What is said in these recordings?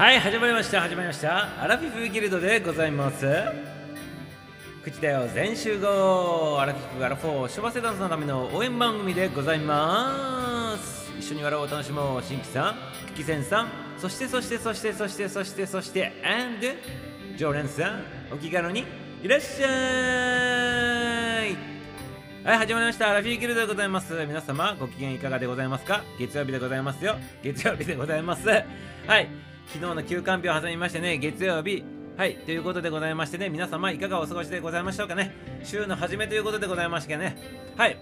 はい始まりました始まりましたアラフィフギルドでございます口だよ全集合アラフィフアラフォー小バセダンスのための応援番組でございます一緒に笑おう楽しもう新規さんキキセンさんそしてそしてそしてそしてそしてそして and 常連さんお気軽にいらっしゃいはい、始まりました。アラフィーギルドでございます。皆様、ご機嫌いかがでございますか？月曜日でございますよ。月曜日でございます。はい、昨日の休館日を挟みましてね、月曜日、はい、ということでございましてね、皆様いかがお過ごしでございましょうかね。週の初めということでございましてね、はい、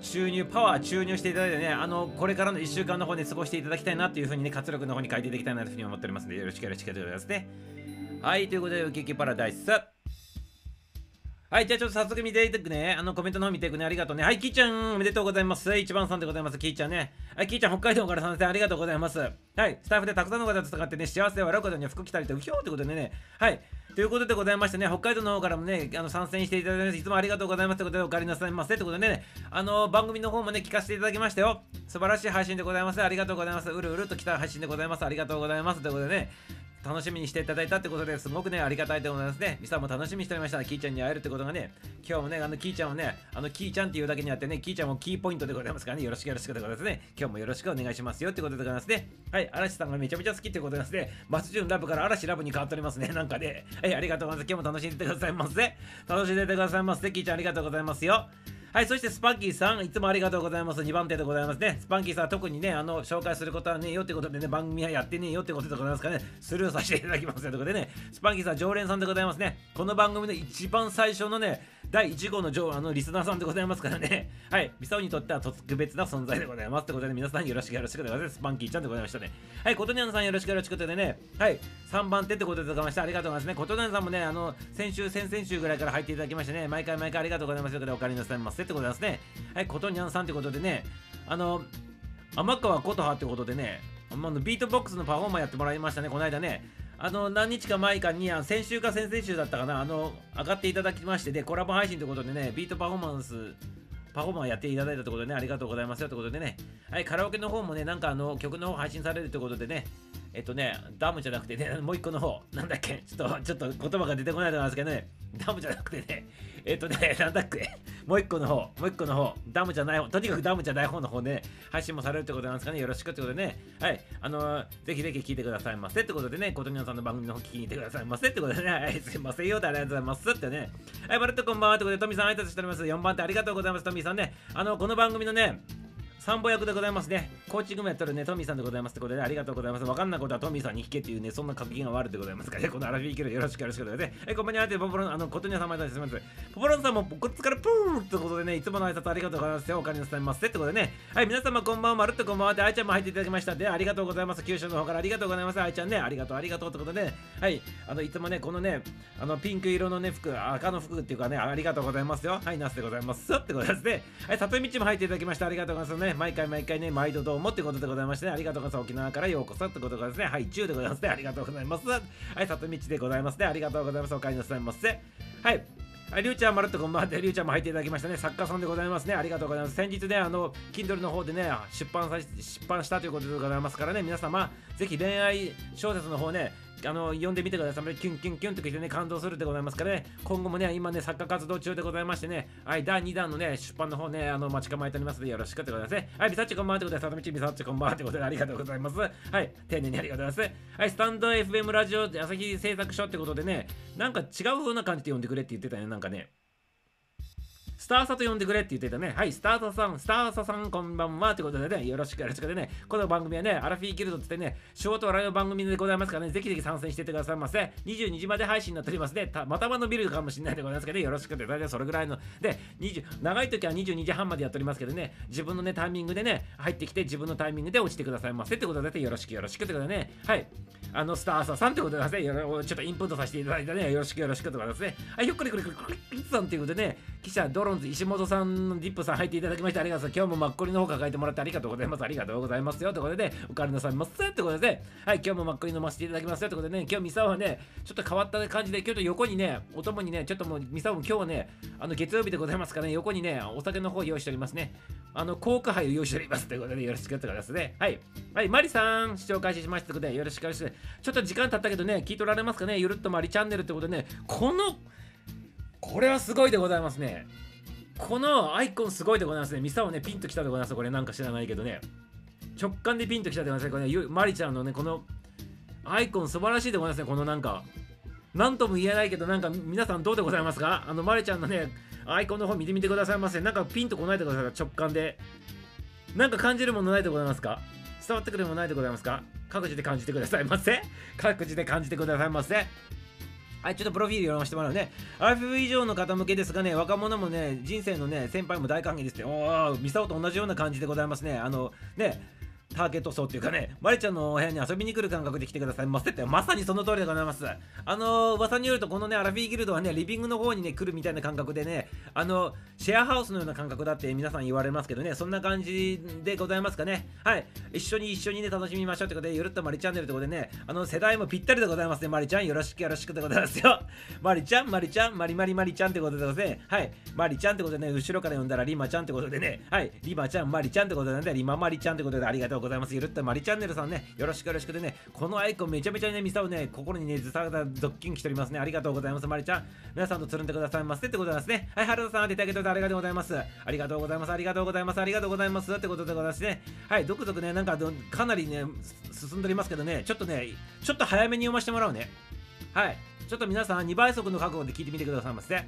収入、パワー注入していただいてね、あの、これからの1週間の方に過ごしていただきたいなというふうにね、活力の方に変えていただきたいなというふうに思っておりますので、よろしくよろしくお願いしますね。はい、ということで、ウキウキパラダイス。はい、じゃあちょっと早速見ていくね。あの、コメントの方見ていくね。ありがとうね。はい、キーちゃん、おめでとうございます。一番さんでございます。キーちゃんね。はい、キーちゃん、北海道から参戦ありがとうございます。はい、スタッフでたくさんの方と戦ってね、幸せを笑うことには服着たりと、うひょーってことでね。はい、ということでございましてね、北海道の方からもね、あの参戦していただいて、いつもありがとうございますということで、お帰りなさいませということでね、あの、番組の方もね、聞かせていただきましたよ。素晴らしい配信でございます。ありがとうございます。うるうると来た配信でございます。ありがとうございますということでね、楽しみにしていただいたってことですごくね、ありがたいでございますね。ミサも楽しみにしておりましたキーちゃんに会えるってことがね、今日もね、あのキーちゃんをね、あのキーちゃんっていうだけにあってね、キーちゃんもキーポイントでございますからね、よろしくよろしくでございますね。今日もよろしくお願いしますよってことでございますね。はい、嵐さんがめちゃめちゃ好きってことですね。マスジュンラブから嵐ラブに変わっておりますね。なんかね、はい、ありがとうございます。今日も楽しんでてくださいませ。楽しんでてくださいませ。キーちゃんありがとうございますよ。はい、そしてスパンキーさん、いつもありがとうございます。2番手でございますね。スパンキーさん、特にね、あの、紹介することはねえよってことでね、番組はやってねえよってことでございますからね、スルーさせていただきますよということでね、スパンキーさん、常連さんでございますね。この番組の一番最初のね、第1号の上あのリスナーさんでございますからね。はい。ミサオにとっては特別な存在でございます。ということで、皆さんよろしくよろしくでございます。スパンキーちゃんでございましたね。はい。コトニャンさんよろしくよろしくでね。はい。3番手ってことでございました。ありがとうございますね。コトニャンさんもね、あの、先週、先々週ぐらいから入っていただきましてね、毎回毎回ありがとうございますということで、おかえりなさいませってことですね。はい。コトニャンさんってことでね、あの、天川琴葉ってことでね、あのビートボックスのパフォーマーやってもらいましたね、この間ね。あの何日か前かに先週か先々週だったかなあの上がっていただきましてでコラボ配信ということでねビートパフォーマンスパフォーマンスやっていただいたということでねありがとうございますよということでね。はいカラオケの方もねなんかあの曲の方配信されるということでねえっとねダムじゃなくてねもう一個の方なんだっけちょっとちょっと言葉が出てこないと思いますけどねダムじゃなくてねえっ、とね、なんだっけ、もう一個の方、もう一個の方、ダムじゃない方、とにかくダムじゃない方の方で、ね、配信もされるってことなんですかね、よろしくってことでね、はい、あのー、ぜひぜひ聞いてくださいませ。ってことでね、ことにゃんさんの番組の方聞きに行ってくださいませ。ってことでね、はい、すいませんよ、ありがとうございます。ってね、はい、バルトこんばんは。ってことで、トミさん挨拶しております。4番手ありがとうございます、トミさんね、あの、この番組のね、参謀役でございますね。コーチングもやってるね、トミーさんでございますってことで、ね、ありがとうございます。わかんないことはトミーさんに聞けっていうね、そんな格言が悪でございますからね、このアラフィーキルよろしくよろしくでございますね。え、こんばんは、ポポロン、あの、ことにさまですみません。ポポロンさんもこっちからプーってことでね、いつもの挨拶ありがとうございます。お金に伝えますってことでね、はい、皆様こんばんは、まるっとこんばんはって、あいちゃんも入っていただきましたで、ありがとうございます。九州の方からありがとうございます。あいちゃんね、ありがとう、ありがとうってことで、ね、はい、あの、いつもね、このね、あの、ピンク色のね、服、赤の服っていうかね、ありがとうございますよ。はい、ナスでございますってことですね。はい、里道も入っていただきました。ありがとうございますね。毎回毎回ね、毎度どうもってことでございましてね、ありがとうございます。沖縄からようこそってことでですね、はい、中でございますね、ありがとうございます。はい、里道でございますね、ありがとうございます。お帰りなさいませ。はい。はい、りゅうちゃん、まるっとこんばんは。りゅうちゃんも入っていただきましたね。作家さんでございますね。ありがとうございます。先日ね、あの、Kindle の方でね、出版さ出版したということでございますからね、皆様、ぜひ恋愛小説の方ね、あの読んでみてください。キュンキュンキュンときてね、感動するでございますからね、今後もね、今ね、作家活動中でございましてね、はい、第2弾のね、出版の方ね、あの、待ち構えておりますので、よろしくってことです。はい、みさっちこんばんはということで、さとみちみさっちこんばんはということで、ありがとうございます。はい、丁寧にありがとうございます。はい、スタンド FM ラジオ朝日製作所ってことでね、なんか違う風な感じで読んでくれって言ってたね、なんかね。スターサと呼んでくれって言ってたね。はい、スターサさん、スターサさんこんばんはということでね、よろしくよろしくでね、この番組はね、アラフィーギルドってね、ショート笑いの番組でございますからね、ぜひぜひ参戦してってくださいませ。22時まで配信になっておりますね。たまたま伸びるかもしれないでございますけど、ね、よろしくて、大体それぐらいの。で、20長い時は22時半までやっておりますけどね、自分のね、タイミングでね、入ってきて、自分のタイミングで落ちてくださいませってことで、よろしくよろしくってことでね、はい、あの、スターサさんってことでね、ちょっとインプットさせていただいてね、よろしくよろしくってことですね。はい、ひょっこりこりこりこりさんっていうことでね、記者ドロンズ石本さんのディップさん入っていただきましてありがとうございます。今日もマッコリの方抱えてもらってありがとうございます。ありがとうございますよ。ということで、お帰りなさいませ。ってことで、はい、今日もマッコリ飲ませていただきますよ。ということでね、今日ミサはね、ちょっと変わった感じで、今日と横にね、お供にね、ちょっともうミサも今日はね、あの月曜日でございますからね、横にね、お酒の方用意しておりますね。あの、効果杯を用意しておりますということで、よろしくお願いしますね。はい。はい、マリさん、視聴開始しましたということで、よろしくお願いします。ちょっと時間経ったけどね、聞いておられますかねゆるっとマリチャンネルってことでね、この、これはすごいでございますね。このアイコンすごいでございますね。ミサをね、ピンときたでございます。これなんか知らないけどね。直感でピンときたでございますね。これね、マリちゃんのね、このアイコン素晴らしいでございますね。このなんか、なんとも言えないけど、なんか皆さんどうでございますか？あの、マリちゃんのね、アイコンの方見てみてくださいませ。なんかピンとこないでください。直感で。なんか感じるものないでございますか？伝わってくるものないでございますか？各自で感じてくださいませ。各自で感じてくださいませ。はい、ちょっとプロフィール読ませてもらうね。RFV 以上の方向けですがね、若者もね、人生のね、先輩も大歓迎ですって。おお、ミサオと同じような感じでございますね。あの、ね、ターゲット層っていうかね、マリちゃんのお部屋に遊びに来る感覚で来てくださいませって、まさにその通りでございます。あのー、噂によると、このね、アラフィーギルドはね、リビングの方にね、来るみたいな感覚でね、あの、シェアハウスのような感覚だって皆さん言われますけどね、そんな感じでございますかね。はい。一緒に一緒にね、楽しみましょうってことで、ゆるっとマリチャンネルってことでね、あの、世代もぴったりでございますね、マリちゃん。よろしくよろしくでございますよ。マリちゃん、マリちゃん、マリマリマリちゃんってことでございますね。はい。マリちゃんってことでね、後ろから呼んだらリマちゃんってことでね、はい。リマちゃん、マリちゃんってことでね、リママリちゃんってことでありがとうございます。ゆるっとマリチャンネルさんね、よろしくよろしくでね、このアイコンめちゃめちゃね、ミサをね、心にね、ずさがドッキンしておりますね。ありがとうございます、まりちゃん。皆さんとつるんでくださいませってことですね。はい、原田さん、当ててあげてありがとうございます。ありがとうございます、ありがとうございます、ありがとうございます。ってことでございますね。はい、続々ね、なんかかなりね、進んでおりますけどね、ちょっとね、ちょっと早めに読ませてもらうね。はい、ちょっと皆さん2倍速の覚悟で聞いてみてくださいませ。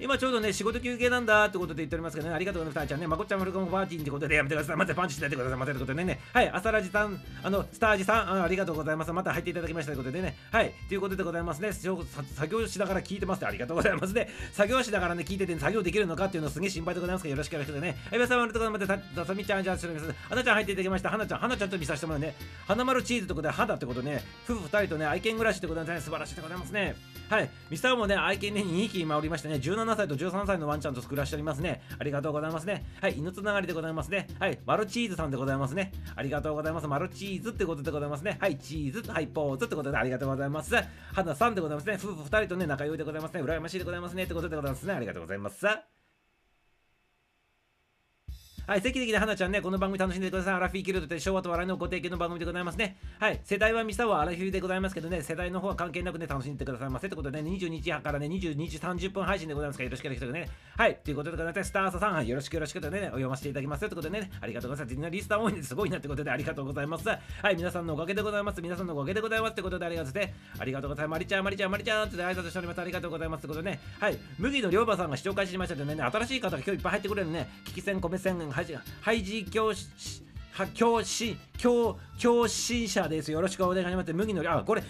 今ちょうどね、仕事休憩なんだってことで言っておりますけどね、ありがとうございます。ちゃんね、まこちゃんフルコムパーティーってことでやめてください。またパンチしてやってください。またってことでね、はい、朝ラジさん、あの、スタージさんあ、ありがとうございます。また入っていただきましたということでね、はい、ということでございますね。作業しながら聞いてますありがとうございますね。作業しながらね、聞いてて、作業できるのかっていうのすげえ心配でございますけど、よろしくお願いしますね。はい、皆様のところまで、ささみちゃん、じゃあ、すみません。花ちゃん入っていただきました。花ちゃん、花ちゃんと見させてもらうね。花丸チーズってことで、肌ってことね、夫婦二人とね、愛犬暮らしってことでね、素晴らしいでございますね。はい、ミサオもね、愛犬ね、2匹今おりましてね、17歳と13歳のワンちゃんと暮らしておりますね。ありがとうございますね。はい、犬つながりでございますね。はい、マルチーズさんでございますね。ありがとうございます。マルチーズってことでございますね。はい、チーズ、はい、ポーズってことでありがとうございます。花さんでございますね。夫婦2人とね、仲良いでございますね。羨ましいでございますね。ってことでございますね。ありがとうございます。はい、席的で花ちゃんね、この番組楽しんでください。アラフィーキルドって昭和と笑いのご提供の番組でございますね。はい、世代はミサはアラフィーでございますけどね、世代の方は関係なくね、楽しんでくださいませ。ということでね、22時からね、22時30分配信でございますから、よろしくお願いしますね。はい、ということでございまして、スターサさん、よろしくよろしくとね、お読ませていただきますということでね、ありがとうございます。みんなリスター多いんですごいなってことでありがとうございます。はい、皆さんのおかげでございます。皆さんのおかげでございますってことでありがとうございます。ありがとうございます。マリちゃん、マリちゃん、マリちゃんって挨拶しております。ありがとうございますってことでね、はい、麦のりょうばさんが視聴開始しましたけどね、新しい方が今日いっぱい入ってくれるね、聞き戦、米戦、ハイジ教教師教教師者です。よろしくお願いします。麦のり、あ、これ、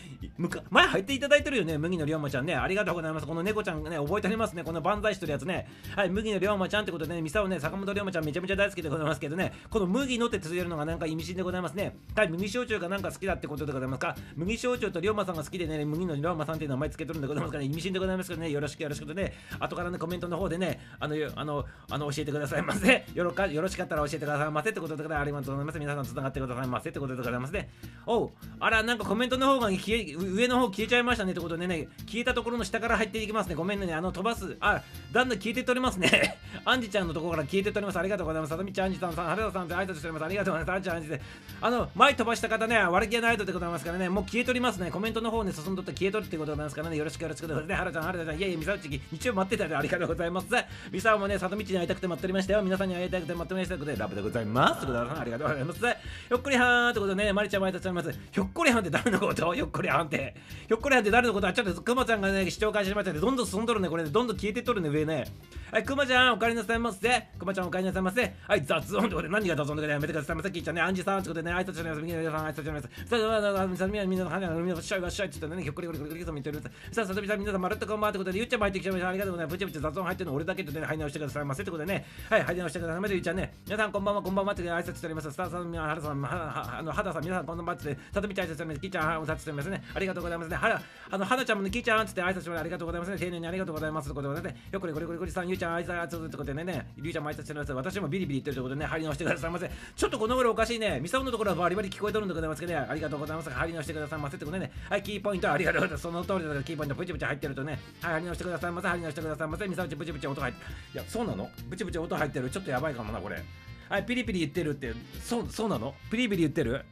前入っていただいてるよね。麦のりょうまちゃんね。ありがとうございます。この猫ちゃんね、覚えておりますね。この万歳してるやつね。はい、麦のりょうまちゃんってことでね、ミサをね、坂本龍馬ちゃんめちゃめちゃ大好きでございますけどね、この麦のって続けるのがなんか意味深でございますね。はい、麦焼酎がなんか好きだってことでございますか。麦焼酎と龍馬さんが好きでね、麦のりょうまさんっていう名前つけてるんでございますから、ね、意味深でございますけどね、よろしくよろしくとね、後からね、コメントの方でね、あの、あの、あの教えてくださいませ。よろかよろしかったら教えてくださいませってことでありがとうございます。皆さんつながってくださいませってことでございますね。おう、あら、なんかコメントの方が消え、上の方消えちゃいましたねってことでね、消えたところの下から入っていきますね。ごめんね、あの、飛ばす。あ、だんだん消えてっておりますね。アンジちゃんのところから消えてっております。ありがとうございます。さとみちゃん、アンジさん、原田さんって挨拶しております。ありがとうございます。アンジちゃん、アンジで。あの、前飛ばした方ね、悪気はないとでございますからね、もう消えておりますね。コメントの方ね、進んどって消えとるってことでございますからね、よろしくよろしくですね。原ちゃん、原田ちゃん、いやいや、みさうち日曜待ってたでありがとうございます。みさおもね、さとみちに会いたくて待っておりましたよ。皆さんに会いたくて待っておりましたということで、ラブでございます。ということで、ありがとうございます。ひょっこりはんってことでね、まりちゃんも挨拶しております。ひょっこりはんって誰のこと？ひょっこりはんって。ひょっこりはんって誰のこと？はちょっとくまちゃんがね、視聴開始しましたね。どんどん進んどるね、これ、ね、どんどん消えてっとるね、上ね。はい、くまちゃん、お帰りなさいませ。くまちゃん、お帰りなさいませ。はい、雑音ってことで、何が雑音でやめてくださいませ。きいちゃんね、アンジさんってことでね、挨拶しております。みんなさん、挨拶しております。さあ、さあ、みんな、みんな、みんな、みんな、しゃいわしゃいって言ってね、ひょっこりこりこりこりと見てる。さあ、さとみさん、みんなさん、まるっとこんばんってことで、ゆっちゃんも入ってきちゃいました。ありがとうございます。ぶちぶち雑音入ってるの俺だけってね、入り直してくださいませ。ってことでね、はい、入り直してくださいませ。ゆっちゃんね、皆さん、こんばんは、こんばんはって挨拶しております。スターさん、はるさん、は、あの、はださん、皆さん、こんばんはって、さとみちゃん挨拶しております。きちゃん、挨拶しておりますね。ありがとうございますね。はあの、はなちゃんもね、きいちゃんつって挨拶してありがとうございますね。丁寧にありがとうございます。ということでね、よっこりこりこりこりさん、ゆうちゃん挨拶ってことでね、りゅうちゃんも挨拶してます。私もビリビリ言ってるということでね、入り直してくださいませ。ちょっとこの頃おかしいね。ミサオのところはバリバリ聞こえとるんでございますけどね、ありがとうございます。入り直してくださいませってことでね、はい、キーポイントありがとうございます。その通りだからキーポイントブチブチ入ってるとね、はい、入り直してくださいませ。入り直してくださいませ。ミサオチブチブチ音入って、いや、そうなのブチブチ音入ってる。ちょっとやばいかもな、これ。はいピリピリ言ってるってそうそうなの？ピリピリ言ってる？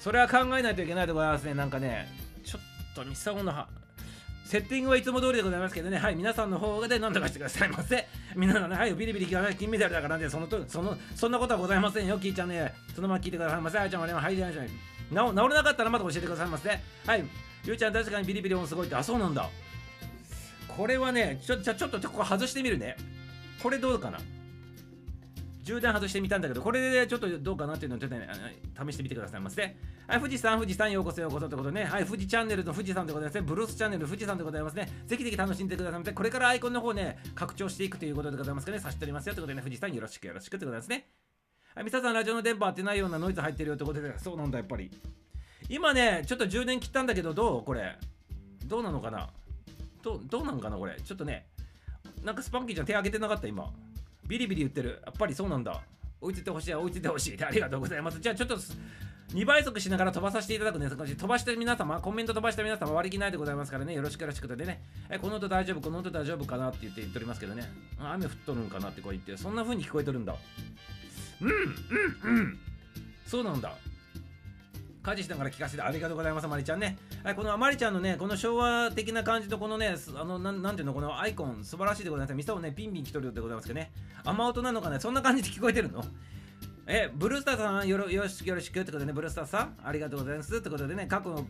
それは考えないといけないでございますねなんかねちょっとミサオのセッティングはいつも通りでございますけどね、はい、皆さんの方で何とかしてくださいませ。みんなのね、はい、ビリビリ聞かない金メダルだからね、そのとそのそんなことはございませんよ、キーちゃんね。そのまま聞いてくださいませ。あいちゃんはね、はい、はい、はい。治治れなかったらまた教えてくださいませ。はい、ゆうちゃん確かにビリビリ音すごいって、あ、そうなんだ。これはね、ちょ、じゃちょっとここ外してみるね。これどうかな？充電外してみたんだけど、これでちょっとどうかなっていうのをちょっとね、試してみてくださいませ。はい、富士山、富士山、ようこそようこそってことでね、はい、富士チャンネルの富士山でございますね、ブルースチャンネル、富士山でございますね、ぜひぜひ楽しんでくださいませ。これからアイコンの方ね、拡張していくということでございますかね、さしておりますよということでね、富士山よろしくよろしくってことですね。はい、ミサさん、ラジオの電波ってないようなノイズ入ってるよってことで、そうなんだ、やっぱり。今ね、ちょっと充電切ったんだけど、どう？これ。どうなのかな？どう、どうなんかなこれ。ちょっとね、なんかスパンキーちゃん手挙げてなかった、今。ビリビリ言ってる。やっぱりそうなんだ。追いついてほしい、追いついてほしい。ありがとうございます。じゃあちょっと2倍速しながら飛ばさせていただくね。飛ばして皆様、コメント飛ばした皆様、割り切ないでございますからね。よろしくよろしくでね。え、この音大丈夫、この音大丈夫かなって言って言っておりますけどね。雨降っとるんかなってこう言って、そんな風に聞こえてるんだ。うん、うん、うん。そうなんだ。家事しながら聞かせてありがとうございます、まりちゃんね。はい、このまりちゃんのね、この昭和的な感じのこのね、あの、ななんていうの、このアイコン、素晴らしいでございます。ミサをね、ピンピン来とるでございますけどね。雨音なのかね、そんな感じで聞こえてるの？え、ブルースターさんよろよろしくよろしくってことでね、ブルースターさん、ありがとうございますってことでね、過去の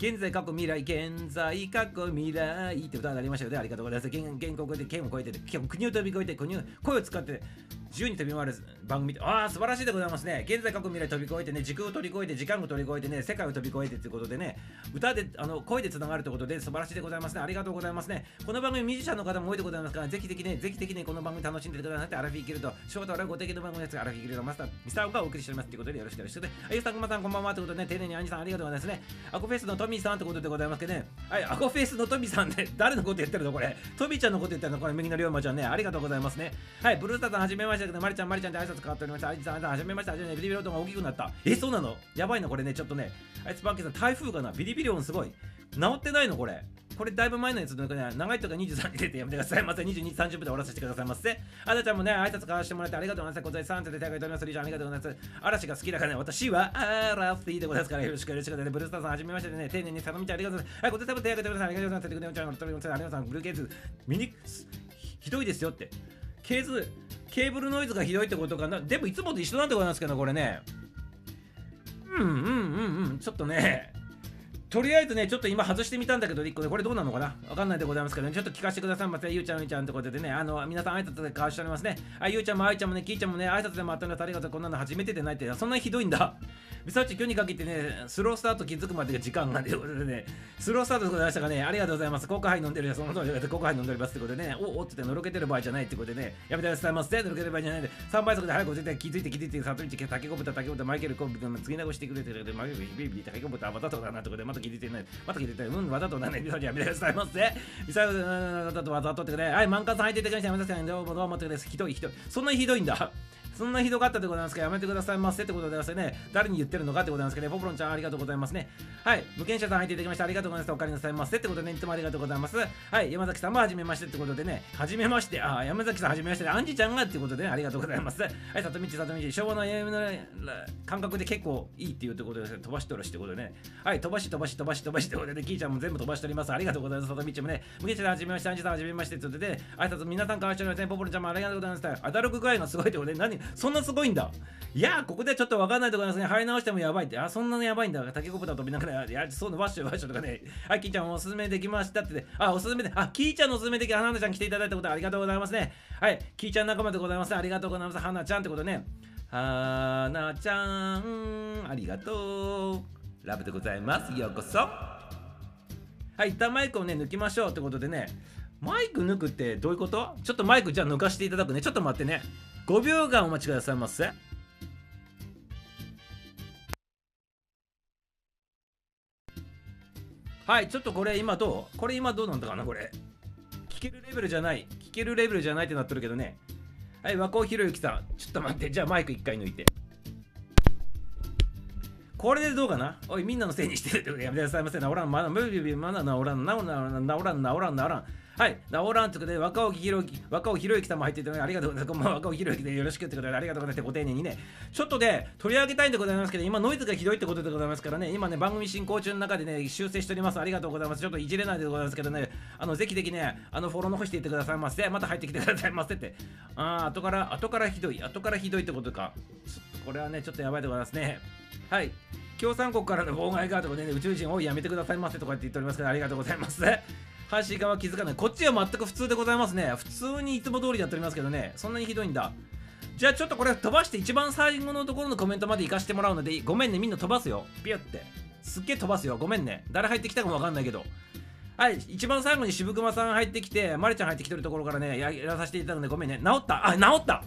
現在、過去、未来、現在、過去、未来って歌になりましたよね。ありがとうございます。原原告で県を越えて、国を飛び越えて、国を声を使って自由に飛び回る番組ああ、素晴らしいでございますね。現在、過去、未来飛び越えてね、時空を飛び越えて、時間を飛び越えてね、世界を飛び越えてってことでね、歌で、あの声でつながるってことで素晴らしいでございますね。ありがとうございますね。この番組、ミュージシャンの方も多いでございますから、ぜひぜひね、ぜひぜひね、この番組楽しんでくださいって、アラフィーキルト、ショートアラご提供の番組ですが、アラフィーキルトマスター、ミスターがお送りしておりますということで、よろしくよろしくで、あゆさん、こんばん、こんばんはということでね、丁寧にアンジさん、ありがとうございますね。アコフェスのミーさんってことでございますけどね、はい、アコフェイスのトミさんで、誰のこと言ってるのこれ。トミちゃんのこと言ってるのこれ、右の龍馬ちゃんね、ありがとうございますね。はい、ブルースターさん、はじめましたけど、マリちゃん、マリちゃんって挨拶変わっておりました。あいつさん、はじめました、はじめビリビリ音が大きくなった。え、そうなの？やばいな、これね、ちょっとね、あいつパンケさん、台風かなビリビリ音すごい。治ってないのこれ。これだいぶ前のやつのね、長いとか23に出てやめてくださいませ。22、30分で終わらせてくださいませ。あなちゃんもね、挨拶交わしてもらってありがとうございます。ございさんって手がいております。リーちゃんありがとうございます。嵐が好きだからね、私はアラフィーでございますからよろしくよろしくね。ブルースターさんはじめましてね、丁寧に頼みちゃんありがとうございます。はい、ございさん手がいております。ありがとうございます。テクノちゃん、トリモちゃん、ありがとうございます。ブルーケーズ、ミニ、ひどいですよって。ケーズ、ケーブルノイズがひどいってことかな。でもいつもと一緒なんでございますけど、これね。うんうんうんうん。ちょっとね、とりあえずね、ちょっと今外してみたんだけど、1個で、これどうなのかな？わかんないでございますけどね、ちょっと聞かせてくださいませ。ゆうちゃん、ゆうちゃんってことでね、あの、皆さん挨拶で交わしておりますね。あ、ゆうちゃんもあいちゃんもね、きいちゃんもね、挨拶でもあったのありがとう。こんなの初めてでないって、そんなひどいんだ。ミサウチ今日にかけてね、スロースタート気づくまでが時間がということでね、スロースタートでございましたがね、ありがとうございます。コーカハイ飲んでるよ、その通りでコハイ飲んでおりますってことでね、おおってってのろけてる場合じゃないってことでね、やめてくださいませ。のろけてる場合じゃないで、3倍速で早く絶対気づいて気づいて、里道、竹子豚、竹子豚、マイケルコンビ、次なごしてくれてるで、マイケル、ビビビ、竹子豚、またとだなってことで、またと聞いてない。また聞いてない。うん、わざとなんない。やめてくださいませ。ミサイル、わざとわざとってくれ、はい、満活入っていってください。やめてください。どうもどうもってくれ。ひどいひどい。そんなにひどいんだ。そんなひどかったでございますかやめてくださいませってことでございますね。誰に言ってるのかってことなんですけどね。ポプロンちゃんありがとうございますね。はい。無権者さん入っていただきましてありがとうございます。お帰りなさいませってことで、ね、いつもありがとうございます。はい。山崎さんもはじめましてってことでね。はじめまして。あ、山崎さんはじめまして、アンジちゃんがってことで、ね、ありがとうございます。はい。里道、里道、昭和の AM の感覚で結構いいっていうことで、ね、飛ばしとるしってことでね。はい。飛ばし飛ばし飛ばし飛ばしってことで、ね、キーちゃんも全部飛ばしております。ありがとうございます。里道もね。無権者さんはじめまして、アンジさんはじめましてってことで、ね、挨拶皆さん交わしておりますね。ポプロンちゃんもありがとうございます。アダルク具合がすごいってことで、何そんなすごいんだ。いやここでちょっと分かんないところですね。入り直してもやばいって。あ、そんなのやばいんだ。竹コプタ飛びながら、いや、そうのワッシュワッシュとかね。はい、キーちゃんおすすめできましたって、あ、おすすめで、あ、キーちゃんのおすすめでき、花ちゃん来ていただいたことありがとうございますね。はい、キーちゃん仲間でございます。ありがとうございます。花ちゃんってことね。花ちゃん、ありがとう。ラブでございます。ようこそ。はい、一旦マイクをね、抜きましょうってことでね。マイク抜くってどういうこと？ちょっとマイクじゃあ抜かしていただくね。ちょっと待ってね。5秒間お待ちくださいませ。はい、ちょっとこれ今どう？これ今どうなんだかなこれ。聞けるレベルじゃない。聞けるレベルじゃないってなってるけどね。はい、和光ひろゆきさん。ちょっと待って。じゃあマイク1回抜いて。これでどうかな？おい、みんなのせいにしてるってことやめてくださいませ。なおらん、まだ、ムービー、まだなおらん、なおらん、なおらん、なおらん、なおらん。はい、オーランということで、若尾ひろゆき、若尾ひろゆきさんも入っていたので、ありがとうございます。こんばんは、若尾ひろゆきでよろしくってことで、ありがとうございます。ご丁寧にね、ちょっとで、取り上げたいんでございますけど、今、ノイズがひどいってことでございますからね、今ね、番組進行中の中でね、修正しております。ありがとうございます。ちょっといじれないでございますけどね、あの、ぜひぜひね、あの、フォロー残していってくださいませ。また入ってきてくださいませって。あー、後から、後からひどい、後からひどいってことか。これはね、ちょっとやばいでございますね。はい。共産国からの妨害がとかね、宇宙人をやめてくださいませとかって言っておりますけど、ありがとうございます。阪神側は気づかない。こっちは全く普通でございますね。普通にいつも通りやっておりますけどね。そんなにひどいんだ。じゃあちょっとこれ飛ばして一番最後のところのコメントまで行かしてもらうので、ごめんね、みんな飛ばすよ。ピュって。すっげえ飛ばすよ。ごめんね。誰入ってきたかもわかんないけど。はい、一番最後に渋熊さん入ってきて、まりちゃん入ってきてるところからね、やらさせていただくんでごめんね。治ったあ、治った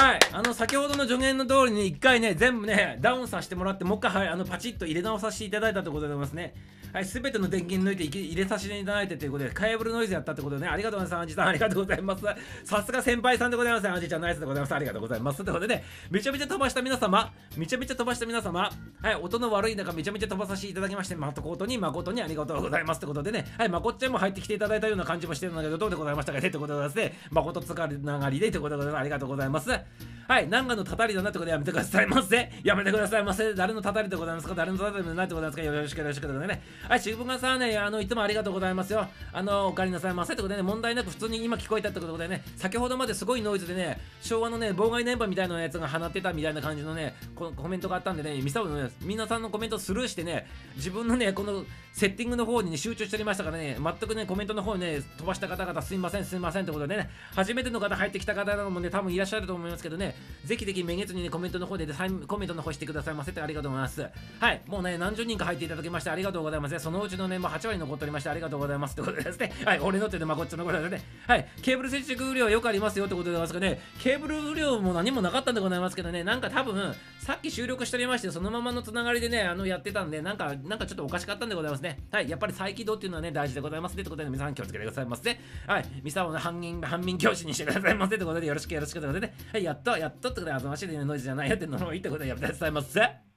はい、あの先ほどの助言の通りに1回ね、全部ね、ダウンさせてもらって、もう一回、はい、あのパチッと入れ直させていただいたということでございますね。はい、すべての電源抜いて入れさせていただいてということで、カイブルノイズやったってことでね、ありがとうございます。アンジさん、ありがとうございます。さすが先輩さんでございます。アンジちゃんナイスでございます。ありがとうございます。ということでね、めちゃめちゃ飛ばした皆様、めちゃめちゃ飛ばした皆様、はい、音の悪い中、めちゃめちゃ飛ばさせていただきまして、誠に誠にありがとうございます。ということでね、はい、まこっちゃんも入ってきていただいたような感じもしてるんだけど、どうでございましたかねということでですね、誠つかながりでということで、ありがとうございます。はい、南岸のたたりだなってことでやめてくださいませ。やめてくださいませ。誰のたたりでございますか誰のたたりでないってことですかよろしくよろしくということでね。はい、渋川さんね、あの、いつもありがとうございますよ。あの、お帰りなさいませってことでね、問題なく普通に今聞こえたってことでね、先ほどまですごいノイズでね、昭和のね、妨害電波みたいなやつが放ってたみたいな感じのね、こコメントがあったんでね、ミサオのね、皆さんのコメントスルーしてね、自分のね、このセッティングの方に、ね、集中しておりましたからね、全くね、コメントの方にね、飛ばした方々すいません、すいませんってことでね、初めての方入ってきた方もね、多分いらっしゃると思いますけどね、ぜひぜひめげずにね、コメントの方で、コメントの方してくださいませってありがとうございます。はい、もうね、何十人か入っていただきましてありがとうございます、そのうちのね、もう8割残っておりましてありがとうございますってことですね。はい、俺の手でまこっちのことですね。はい、ケーブル接触量よくありますよってことでございますがね、ケーブル量も何もなかったんでございますけどね、なんか多分、さっき収録しておりまして、そのままのつながりでね、あの、やってたんで、なんか、なんかちょっとおかしかったんでございますね。はい、やっぱり再起動っていうのはね、大事でございますね。ってことで、皆さん気をつけてくださいませ。はい、ミサオの反民、反民教師にしてくださいませ。ってことで、よろしくよろしくってことでね、はい、やっと、やっとってことで、あずましいでノイズじゃないよってのもいいってことで、やってくださいませ。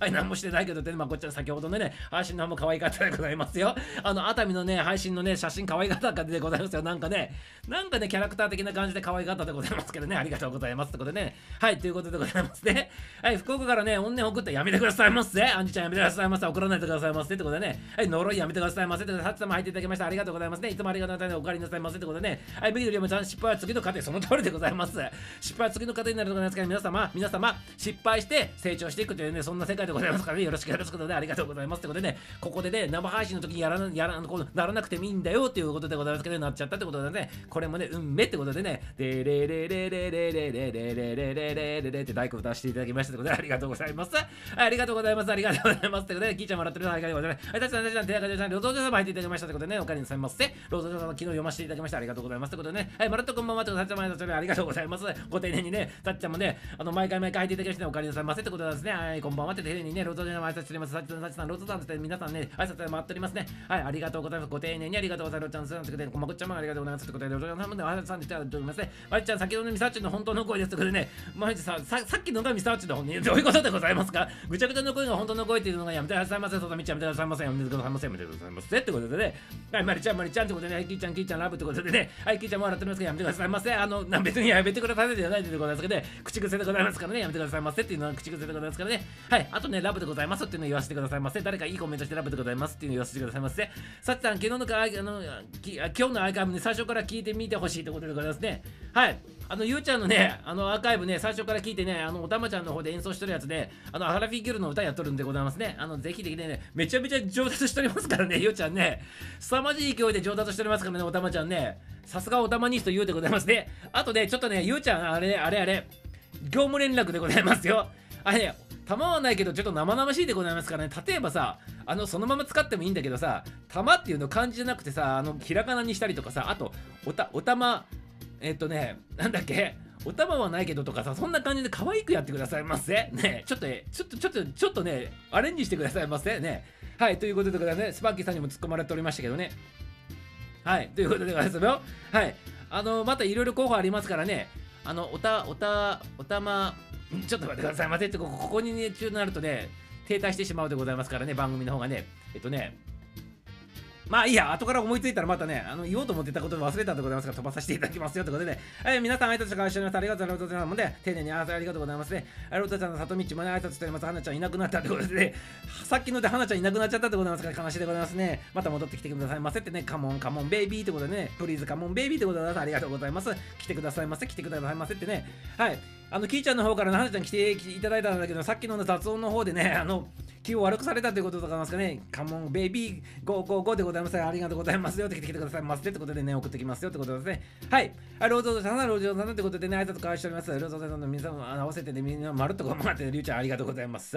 はい、何もしてないけどって、まあ、こっちは先ほどのね、配信のも可愛かったでございますよ。あの、熱海のね、配信のね、写真可愛かったでございますよ。なんかね、なんかね、キャラクター的な感じで可愛かったでございますけどね、ありがとうございます。ってことでね、はい、ということでございますね。はい、福岡からね、怨念送ってやめてくださいませ。アンジちゃんやめてくださいませ。送らないでくださいませ。ってことでね、はい、呪いやめてくださいませ。ってことで、さも入っていただきましてありがとうございますね。いつもありがとうございます。お帰りなさいませ。ってことでね、はい、ビギルリオムちゃん、失敗は次の過程、その通りでございます。失敗は次の過程になるでございますから、皆様、皆様、失敗して成長していくというね、そんな世界回でございますからね、よろしくよろしくでありがとうございますってことでね、ここでね、生配信の時にやらな、やらこうならなくてもいいんだよっていうことでございますけど、なっちゃったってことでね、これもね、運命ってことでね、でれれれれれれれれれれれれれって大工歌わせていただきましたってことで、ありがとうございます。ありがとうございます。ありがとうございます。ってことで、聞いちゃんもらってるのありがとうございます。はい、たちさん、たちさん、手垢でさん、ロードジョーさんも入っていただきましたってことでね、おかりなさいませ。ロードジョーさん昨日読ませていただきました。ありがとうございます。ってことでね、はい、まるっとこんばんはってことで、たちさん、たちさん、ありがとうございます。ご丁寧にね、たっちゃんもね、あの、毎回毎回入っていただきまして、おかりなさいませってことなんですね。はい、こんばんはって丁寧にね、ロードジョーさんも挨拶しております。たちさん、ロードさんって皆さんね、挨拶で回っておりますね。はい、ありがとうございます。ご丁寧にありがとうございます。チャンスなんてことで、まこっちゃんもありがとうございます。ということで、ロジョさんもね、挨拶さんでいただいておりますね。まりちゃん、先ほどのミサーチの本当の声ですことでね、まじさ、ささっきのがミサーチの本に、どういうことでございますか？ぐちゃぐちゃの声が本当の声っていうのがやめてくださいませ。そうだ、みちゃん、やめてくださいませ。やめてくださいませ。やめてくださいませ。ってことでね、はい、まりちゃん、まりちゃんってことでね、はい、きーちゃん、きーちゃん、ラブってことでね、はい、きーちゃんも笑ってますけど、やめてくださいませ。あの、別にやめてくださいじゃないでございますけどね、口癖でございますからね、やめてくださいませっていうのは口癖でございますからね。はい、あとね、ラブでございますっていうのを言わせてくださいませ。誰かいいコメントしてラブでございますっていうのを言わせてくださいませ。さっちゃん、昨日のかあのき今日のアーカイブね、最初から聞いてみてほしいということでございますね。はい。あの、ゆうちゃんのね、あの、アーカイブね、最初から聞いてね、あの、おたまちゃんの方で演奏してるやつで、あの、アラフィーギルの歌やっとるんでございますね。あの、ぜひぜひね、めちゃめちゃ上達しておりますからね、ゆうちゃんね。凄まじい勢いで上達しておりますからね、おたまちゃんね。さすがおたまニスト言うでございますね。あとね、ちょっとね、ゆうちゃん、あれ、あれ、あれ、業務連絡でございますよ。あれね、弾はないけどちょっと生々しいでございますからね例えばさあのそのまま使ってもいいんだけどさ弾っていうの漢字じゃなくてさあのひらがなにしたりとかさあとおたおたまえっとねなんだっけお玉はないけどとかさ、そんな感じで可愛くやってくださいませ？ねちょっと、ちょっと、ちょっと、ちょっとね、アレンジしてくださいませ？ねはい、ということでございますね。スパーキーさんにも突っ込まれておりましたけどね。はい、ということでございますよ。はい、あの、またいろいろ候補ありますからね、あの、おた、おた、おたま、ちょっと待ってくださいませって、ここにね、中になるとね、停滞してしまうでございますからね、番組の方がね、えっとね、まあいいや、後から思いついたらまたね、あの言おうと思ってたことを忘れたでございますから飛ばさせていただきますよということでね、はい、皆さん挨拶して会社の皆さんありがとうございます。丁寧にありがとうございますね。あロータちゃんの里道もね、挨拶しております。花ちゃんいなくなったってことでね、さっきので花ちゃんいなくなっちゃったってことなんですから悲しいでございますね。また戻ってきてくださいませってね、カモンカモンベイビーってことでね、プリーズカモンベイビーってことでありがとうございます。来てくださいませ、来てくださいませってね、はい。あの、キーちゃんの方から花ちゃん来ていただいたんだけど、さっきの雑音の方でね、あの、気を悪くされたということとかますかね、 Come on baby, go go go でございます。ありがとうございますよって来てきてくださいませってことでね、送ってきますよってことですね。はい。あ、ロードさん、ロードさんってことでね、挨拶交わしております。ロードさんの皆さん合わせてね、みんなまるっとこう回って、りゅうちゃんありがとうございます。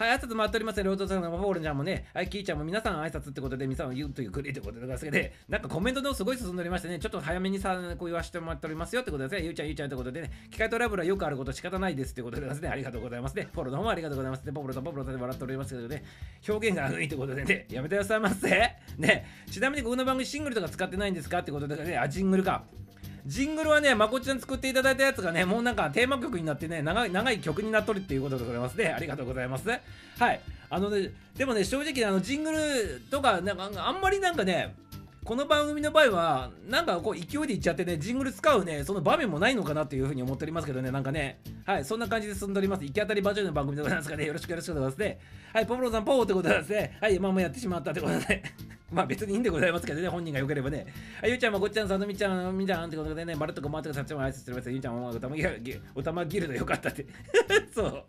はい、挨拶回っておりますね。ロードさんのフォールちゃんもね、はい、キーちゃんも皆さん挨拶ってことで、皆さんを言うというくりってことで、で、なんかコメントのすごい進んでおりましてね、ちょっと早めにさ、こう言わせてもらっておりますよってことですね。ゆうちゃん、ゆうちゃんってことでね、機械トラブルはよくあること仕方ないですってことでですね、ありがとうございますね。フォローの方もありがとうございますね。ポポロとポポロと笑っておりますけどね、表現が悪いってことでね、やめてくださいませ。ね、ちなみにこの番組シングルとか使ってないんですかってことでね、あ、ジングルか。ジングルはね、まこちゃん作っていただいたやつがね、もうなんかテーマ曲になってね、長い長い曲になっとるっていうことでございますね。ありがとうございます。はい。あのね、でもね、正直あのジングルとか、なんかあんまりなんかね、この番組の場合は、なんかこう勢いでいっちゃってね、ジングル使うね、その場面もないのかなっていうふうに思っておりますけどね、なんかね、はい、そんな感じで進んでおります。行き当たり場所の番組でございますからね、よろしくよろしくお願いしますね。はい、ポポロさん、ポーってことでですね、はい、まあもうやってしまったってことで、まあ別にいいんでございますけどね、本人が良ければね。あゆうちゃんもごっちゃん、さのみちゃん、みちゃんってことでね、まるっとこ回ってくさっても挨拶してます。ゆうちゃんもおたまぎおたまギルドよかったって。そ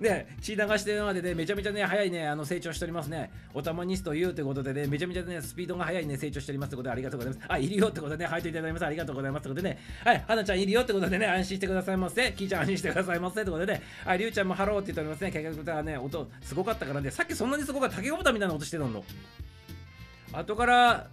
う。ね、血流してるまでね、めちゃめちゃね、早いね、あの成長しておりますね。おたまニスト言うということでね、めちゃめちゃね、スピードが速いね、成長しておりますということでありがとうございます。あ、いるよってことでね、入っていただきます。ありがとうございますということでね、はい、はなちゃんいるよってことでね、安心してくださいませ。きーちゃん安心してくださいませということでね、あ、りゅうちゃんもハローって言っておりますね。結局ね、音すごかったからね、さっきそんなにすごかった竹子豚みたいな音してたの。後から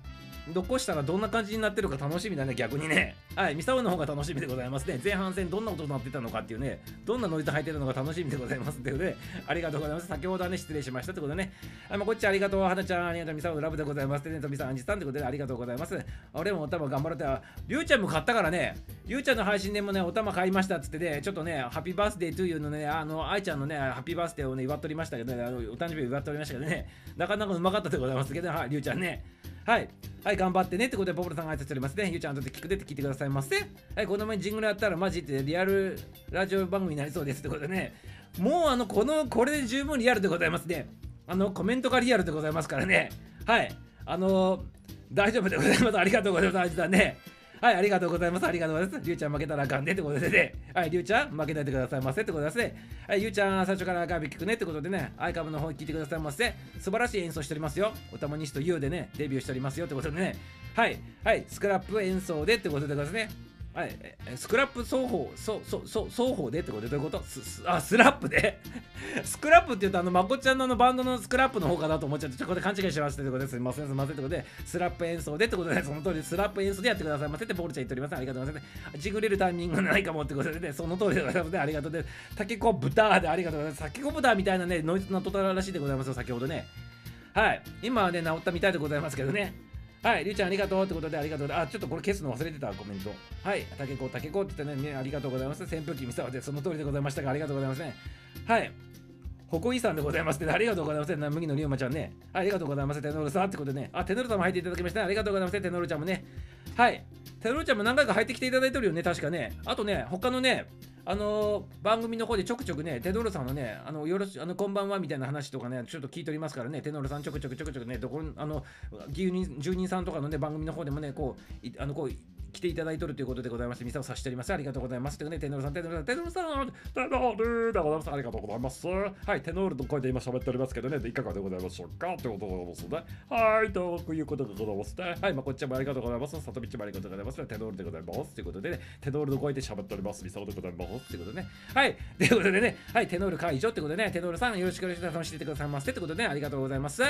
残したらどんな感じになってるか楽しみだね、逆にね。はい、ミサオの方が楽しみでございますね。前半戦どんな音になってたのかっていうね、どんなノイズ入ってるのか楽しみでございますということで、ありがとうございます。先ほどはね、失礼しましたってことでね。あまあ、こっちありがとう、はなちゃん、ありがとう、ミサオのラブでございますってね、とみさん、アンジさんってことでありがとうございます。俺もおたま頑張って、りゅうちゃんも買ったからね、りゅうちゃんの配信でもね、おたま買いましたっつってね、ちょっとね、ハッピーバースデートゥーユーのね、あの、愛ちゃんのね、ハッピーバースデーをね、祝っておりましたけどね、あのお誕生日祝っておりましたけどね、なかなかうまかったでございますけど、はい、りゅうちゃんね。はい。はい、頑張ってねってことで、ポポロさんが挨拶しておりますね。ゆうちゃん、後で聞くでって聞いてくださいませ。はい、この前ジングルやったらマジでリアルラジオ番組になりそうですってことでね。もうあの、この、これで十分リアルでございますね。あの、コメントがリアルでございますからね。はい。あの大丈夫でございます。ありがとうございます。あじだね。はい、ありがとうございます。ありがとうございます。りゅうちゃん負けたらあかんねってことでね。はい、りゅうちゃん負けないでくださいませってことですね。はい、ゆうちゃん最初からアーカイブ聞くねってことでね、アイカブの方聞いてくださいませ。素晴らしい演奏しておりますよ。おたまにしとゆうでね、デビューしておりますよってことでね。はい、はい、スクラップ演奏でってことでございますね。はい、スクラップ双方、そそそ双方でってこと？でどういうこと？すあ、スラップで？スクラップって言うと、あの、まこちゃんのあのバンドのスクラップの方かなと思っちゃって、ちょっと勘違いしましたってこと？です。すいません、すいませんってことで、スラップ演奏でってこと？で、その通りスラップ演奏でやってくださいませってボールちゃん言っております。ありがとうございます。ちぐれるタイミング ないかもってことでね、その通りでございますね。ありがとうで、タケコ豚でありがとうございます。タケコ豚みたいなね、ノイズなとたらしいでございますよ、先ほどね。はい。今はね、治ったみたいでございますけどね。はい、りゅうちゃんありがとうってことでありがとうあ、ちょっとこれ消すの忘れてたコメント。はい、たけこ、たけこって言ってね、ありがとうございます。扇風機見せたで、その通りでございましたが、ありがとうございますね。はい。ほこいさんでございますね。ありがとうございますね。麦のりゅうまちゃんね。ありがとうございます。テノールさんってことでね。あ、テノールさんも入っていただきました、ありがとうございます。テノールちゃんもね。はい。太郎ちゃんも何回か入ってきていただいてるよね。確かね。あとね、他のね、あのー、番組の方でちょくちょくね、テノールさんのね、あの、よろし、あの、こんばんはみたいな話とかね、ちょっと聞いておりますからね、テノールさんちょくちょくちょくちょくね、どこ、あの、牛人、住人さんとかのね、番組の方でもね、こう、あの、こう、来ていただいてるということでございまして、ミサをさしております。ありがとうございます。というね、テノールさん、テノールさん、テノールさん、テノールでございます。ありがとうございます。はい、テノールの声で今喋っておりますけどね、いかがでございましょうか？ということでございますね。はい、ということでございますね。はい、まあ、こっちもありがとうございます。里道もありがとうございます。テノールでございます。ということでね、テノールの声で喋っております。ミサオでございます。ということでね。はい、ということでね、はい、テノール解除ってことでね、テノールさんよろしくお願いします。楽しんでてくださいませってことでね、ありがとうございます。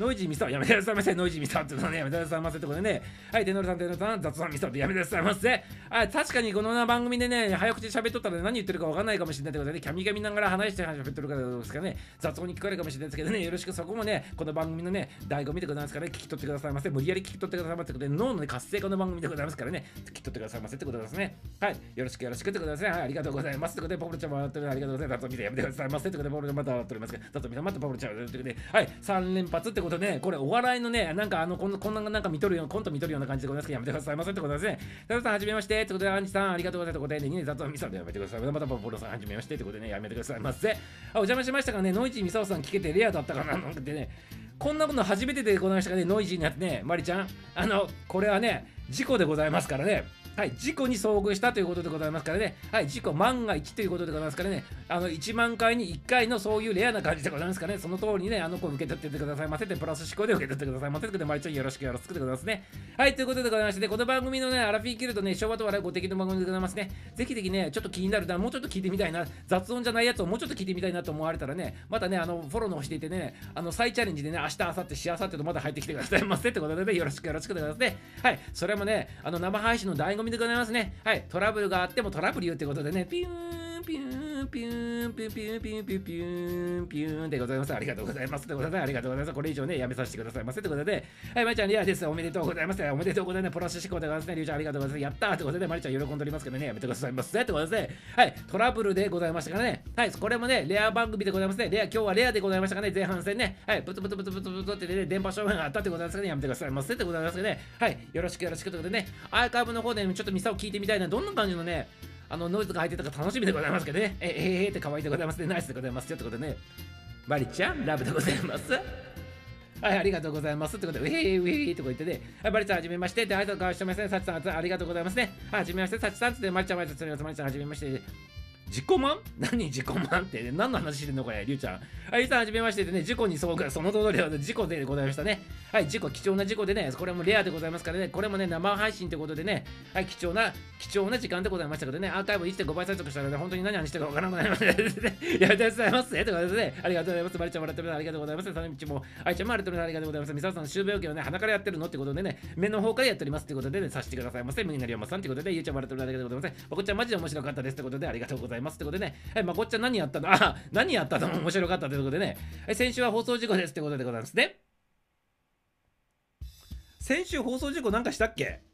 ノイジーミサやめてくださいませ、ノイジーミサってのね、やめてくださいませってことでね、はい、テノルさん、テノルさん、雑談ミサってやめてくださいませ。はい、確かにこの番組でね、早口喋っとったら何言ってるか分かんないかもしれないってことでね、キャミキャミながら話して喋ってるからどうですかね、雑音に聞こえるかもしれないですけどね、よろしくそこもね、この番組のね、醍醐味でございますからね、聞き取ってくださいませ。無理やり聞き取ってくださいませってことで、脳の、ね、活性化の番組でございますからね、聞き取ってくださいませってことですね。はい、よろしくよろしくってことですね。はい、ありがとうございますってことで、ポポルちゃんも笑ってるありがとうございます。雑音見てやめてくださいませってことで、ポポルちゃんまた笑っておりますけど、雑音見てまたポポルちゃんということで、はい、3連発ってことで、ね、これお笑いのね、なんかあの、こんな、こんななんか見とるような、コント見とるような感じでございますけど、やめてくださいませってことですね。タルさん、はじめましてってことで、アンチさん、ありがとうございますってことで、ね、雑音見さんでやめてください。またポポルさん、はじめましてってことでね、やめてくださいませ。あ、お邪魔しましたがね、ノイチミサオさん聞けてレアだったかななんてね、こんなこと初めてでございましたがね、ノイジーになってね、マリちゃん、あの、これはね、事故でございますからね。はい、事故に遭遇したということでございますからね、はい、事故万が一ということでございますからね、あの1万回に1回のそういうレアな感じでございますからね、その通りにね、あの子受け取っててくださいませって、プラス思考で受け取ってくださいませって、マリちゃんよろしくよろしくでございますね。はい、ということでございまして、ねこの番組のね、アラフィーキルとね、昭和と笑いご敵の番組でございますね。ぜひぜひね、ちょっと気になるな、もうちょっと聞いてみたいな、雑音じゃないやつをもうちょっと聞いてみたいなと思われたらね、またね、あの、フォローの方していてね、あの、再チャレンジでね、明日、明後日、しあさってとまた入ってきてくださいませってことでね、よろしくよろしくでございますね。はい、それもね、あの、生配信の醍醐味でございますね。はい、トラブルがあってもトラブル言うってことでね、ピューン、ピューン、ピューン、ピューン、ピューン、ピューン、ピューン、ピューン、ピューンでございます。ありがとうございます。でございます。ありがとうございます。これ以上ね、やめさせてくださいませ。ってことで、はい、まりちゃん、リアです。おめでとうございます。おめでとうございます。プラス思考でございますね。りゅうちゃん、ありがとうございます。やったーってことで、まりちゃん、喜んでおりますけどね、やめてくださいませ。ってことで、はい、トラブルでございましたからね、はい、これもね、レア番組でございますね。レア、今日はレアでございましたからね、前半戦ね、はい、ブツブツブツブツブツってね、電波障害があったってことですけどね、やめてくださいませ。ってことですけどね、はい、よろしくよろしくということでね、アーカイブの方で、ね、ちょっとミサを聞いてみたいな、どんな感じのね、あのノイズが入ってたか楽しみでございますけどね。えええー、って可愛いでございますね。ナイスでございますよってことでね。マリちゃん、ラブでございます。はい、ありがとうございます。ってことで、ウェイウェイとか言ってね、はい、マリちゃん、はじめまして。で、挨拶交わしてますね。サチさん、ありがとうございますね。はい、はじめまして、サチさん。つって、マリちゃん、マリちゃん、マリちゃん、はじめまして。自己満？何自己満って、何の話してんのこれ、りゅうちゃん。はい、さん、はじめましてでね、事故に遭遇、その通りで事故でございましたね。はい、事故、貴重な事故でね、これもレアでございますからね、これもね、生配信ということでね、はい、貴重な、貴重な時間でございましたけどね、アーカイブ1.5倍再生したらね、本当に何話してるかわからなくなりましたね。やめてくださいませ。ということでね、ありがとうございます。マリちゃんもらってるありがとうございます。サネミチも、あいちゃんもありがとうございます。ミサさん、終病気をね、鼻からやってるのってことでね、目の方からやっておりますってことでね、させてくださいませ。ムニナリオマさんってことで、ゆうちゃんもらってるありがとうございます。僕ちゃんマジで面白かったですってことで、ありがとうございますますってことでね、はい、まこっちゃん何やったの？あ、何やったの？面白かったということでね、はい、先週は放送事故ですってことでございますね。先週放送事故なんかしたっけ？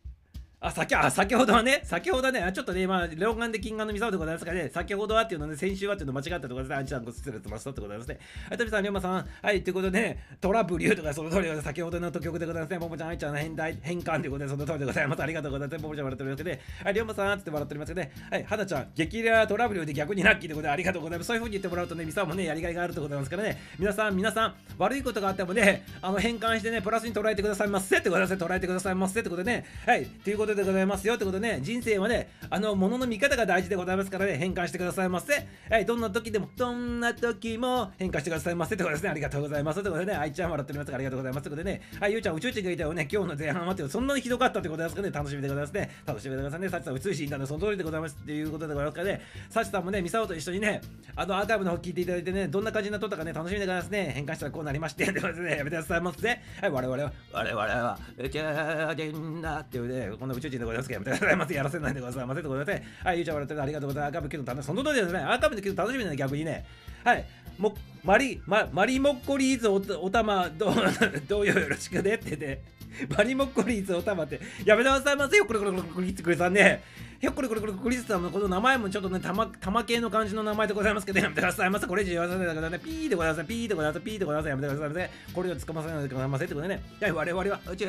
あ、先、あ、先ほどはね、先ほどはね、ちょっとね、まあ、老眼で金眼のミサオでございますかね、先ほどはっていうのね、先週はっていうの間違ったところですね、あんちゃんご失礼しましたってことですね。はい、トビさん、りょうまさん、はい、ということでね、トラブルとかその通りで、先ほどの曲でございますね、ももちゃん、あいちゃんの変態、変換ということで、その通りでございます。ありがとうございます。ももちゃん笑ってるわけで、はい、りょうまさんって笑っておりますけどね、はい、はなちゃん、激レアトラブルで逆にラッキーということで、ありがとうございます。そういうふうに言ってもらうとね、ミサオもね、やりがいがあるとございますからね、皆さん、皆さん、悪いことがあってもね、あの、変換してね、プラスに捉えてくださいませってことで、捉えてくださいませってことでね、はい、ということでございますよってことでね、人生はね、あの、ものの見方が大事でございますからね、変換してくださいませ。はい、どんな時でも、どんな時も変換してくださいませってことですね。ありがとうございます。ってことでね、あいちゃん笑っておりますありがとうございます。ってことでね、はい、ゆうちゃん宇宙人がいたよね、今日の前半はってそんなにひどかったってことですかね、楽しみでございますね。楽しみでございますね。サチさん宇宙人なんで、その通りでございますっていうことでございますからね、サチさんもね、ミサオと一緒にね、あのアーカイブの方聞いていただいてね、どんな感じになっとったかね、楽しみでございますね。変換したらこうなりまして、ってことでね、やめてくださいませ。はい、我々は、我々は、宇宙人だっていうね、こんな宇宙人でございますけど、やめてくださいまず。やらせないでございます。せってことで、はい、ゆうちゃん笑ってるありがとうございます。アーカイブ聞くの楽しみ。その通りですね。アーカイブで聞くの楽しみだね、逆にね。はい。もマリ、ま、マリモッコリーズおおたま、どう、どうよよろしくねってね。マリモッコリーズおたまって、やめなさいませよ、これこれこれこれこれさんね。ひょっこりこれこれクリスさんのこの名前もちょっとね、玉玉系の感じの名前でございますけど、やめてくださいませ。これ以上言わせないでくださいね。ピーでございます。ピーでございます。ピーでございます。やめてくださいませ。これをつかまさないでくださいませ。ってことでね、いや我々は宇宙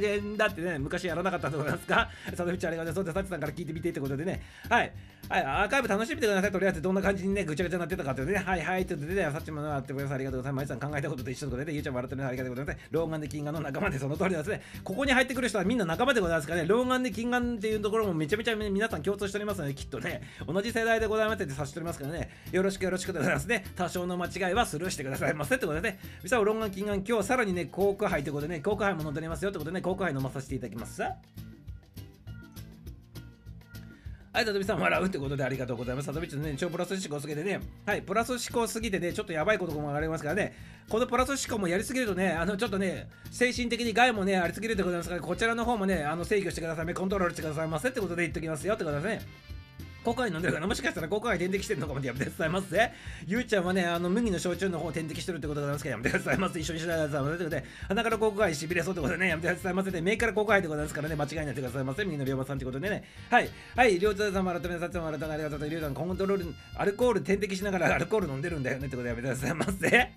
人だってね、昔やらなかったと思いますか佐藤ちゃんありがとうございます。そうで、サチさんから聞いてみてってことでね、はい。はい、アーカイブ楽しみてください。とりあえずどんな感じにね、ぐちゃぐちゃになってたかってね、はいはいって言ってね、さっちもあってください。ありがとうございます。毎さん考えたことと一緒とことで、ゆうちゃん笑ってるのありがとうございます。老眼で金眼の仲間でその通りですね。ここに入ってくる人はみんな仲間でございますからね、老眼で金眼っていうところもめちゃめちゃ皆さん共通しておりますので、きっとね、同じ世代でございますって察しておりますからね、よろしくよろしくでございますね。多少の間違いはスルーしてくださいませってことでね、ミサオ老眼金眼、今日はさらにね、航空杯ということでね、コーク杯も飲んでおりますよってことでね、コーク杯飲まさせていただきます。はい、さとみさん笑うってことでありがとうございます。さとみちょっとね、超プラス思考すぎてね、はい、プラス思考すぎてね、ちょっとやばいこともありますからね、このプラス思考もやりすぎるとね、あの、ちょっとね、精神的に害もね、ありすぎるでございますから、こちらの方もね、あの制御してくださいね、コントロールしてくださいませってことで言っときますよってことですね。コカイン飲んでるからもしかしたらコカイン点滴してるのかもやめてくださいませ。ゆうちゃんはね、あの麦の焼酎の方点滴してるってことでございますからやめてくださいませ。一緒にしないでくださいませ。ということで、鼻からコカインしびれそうってことでね、やめてくださいませ。で、目からコカインってことですからね、間違いないでくださいませ。右の龍馬さんってことでね。はい。はい、りょうたさんも改めさせてもらったありがとうございます。りょうさん、コントロール、アルコール点滴しながらアルコール飲んでるんだよねってことでやめてくださいませ。で、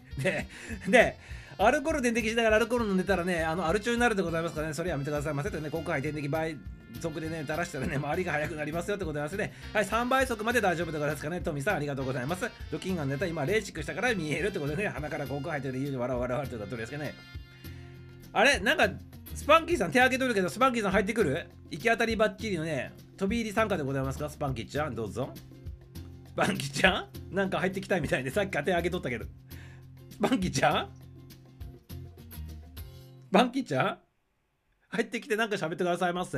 で、アルコール点滴しながらアルコール飲んでたらね、あの、アル中になるでございますからね、それやめてくださいませ。とね、コカイン点滴倍速でね、垂らしたらね、周りが速くなりますよってことでございますね。はい、3倍速まで大丈夫でございますかね。トミさん、ありがとうございます。ドキンガンネタ、今、レーシックしたから見えるってことでね、鼻からコーク入ってて言うに笑う笑う笑うってことですけどね。あれなんか、スパンキーさん手挙げとるけど、スパンキーさん入ってくる？行き当たりばっちりのね、飛び入り参加でございますか？スパンキーちゃん、どうぞ。スパンキーちゃん？なんか入ってきたみたいで、さっき手挙げとったけど。スパンキーちゃん？バンキーちゃん入ってきてなんか喋ってくださいませ？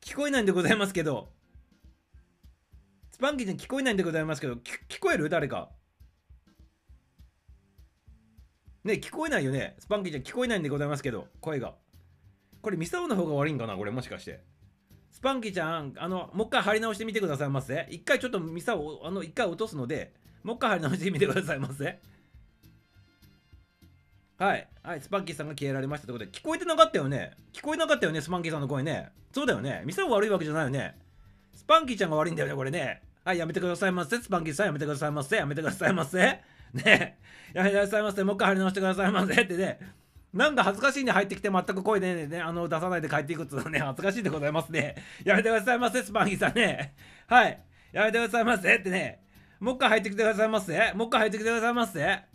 聞こえないんでございますけど。スパンキーちゃん聞こえないんでございますけど、聞こえる？誰か。ね、聞こえないよね。スパンキーちゃん聞こえないんでございますけど、声が。これ、ミサオの方が悪いんかな？これ、もしかして。スパンキーちゃん、あの、もう一回貼り直してみてくださいませ。一回ちょっとミサオ、あの、一回落とすので、もう一回貼り直してみてくださいませ。はい。はい、スパンキーさんが消えられましたということで、聞こえてなかったよね聞こえなかったよね、スパンキーさんの声ね。そうだよね。ミサが悪いわけじゃないよね。スパンキーちゃんが悪いんだよね、これね。はい、やめてくださいませ。スパンキーさんやめてくださいませ。やめてくださいませ。ねやめてくださいませ。もう一回貼り直してくださいませ。ってね。なんか恥ずかしいんで入ってきて全く声でね、あの、出さないで帰っていくっつうのね、恥ずかしいでございますね。やめてくださいませ、スパンキーさんね。はい。やめてくださいませってね。もう一回入ってきてくださいませ。もう一回入ってきてくださいませ。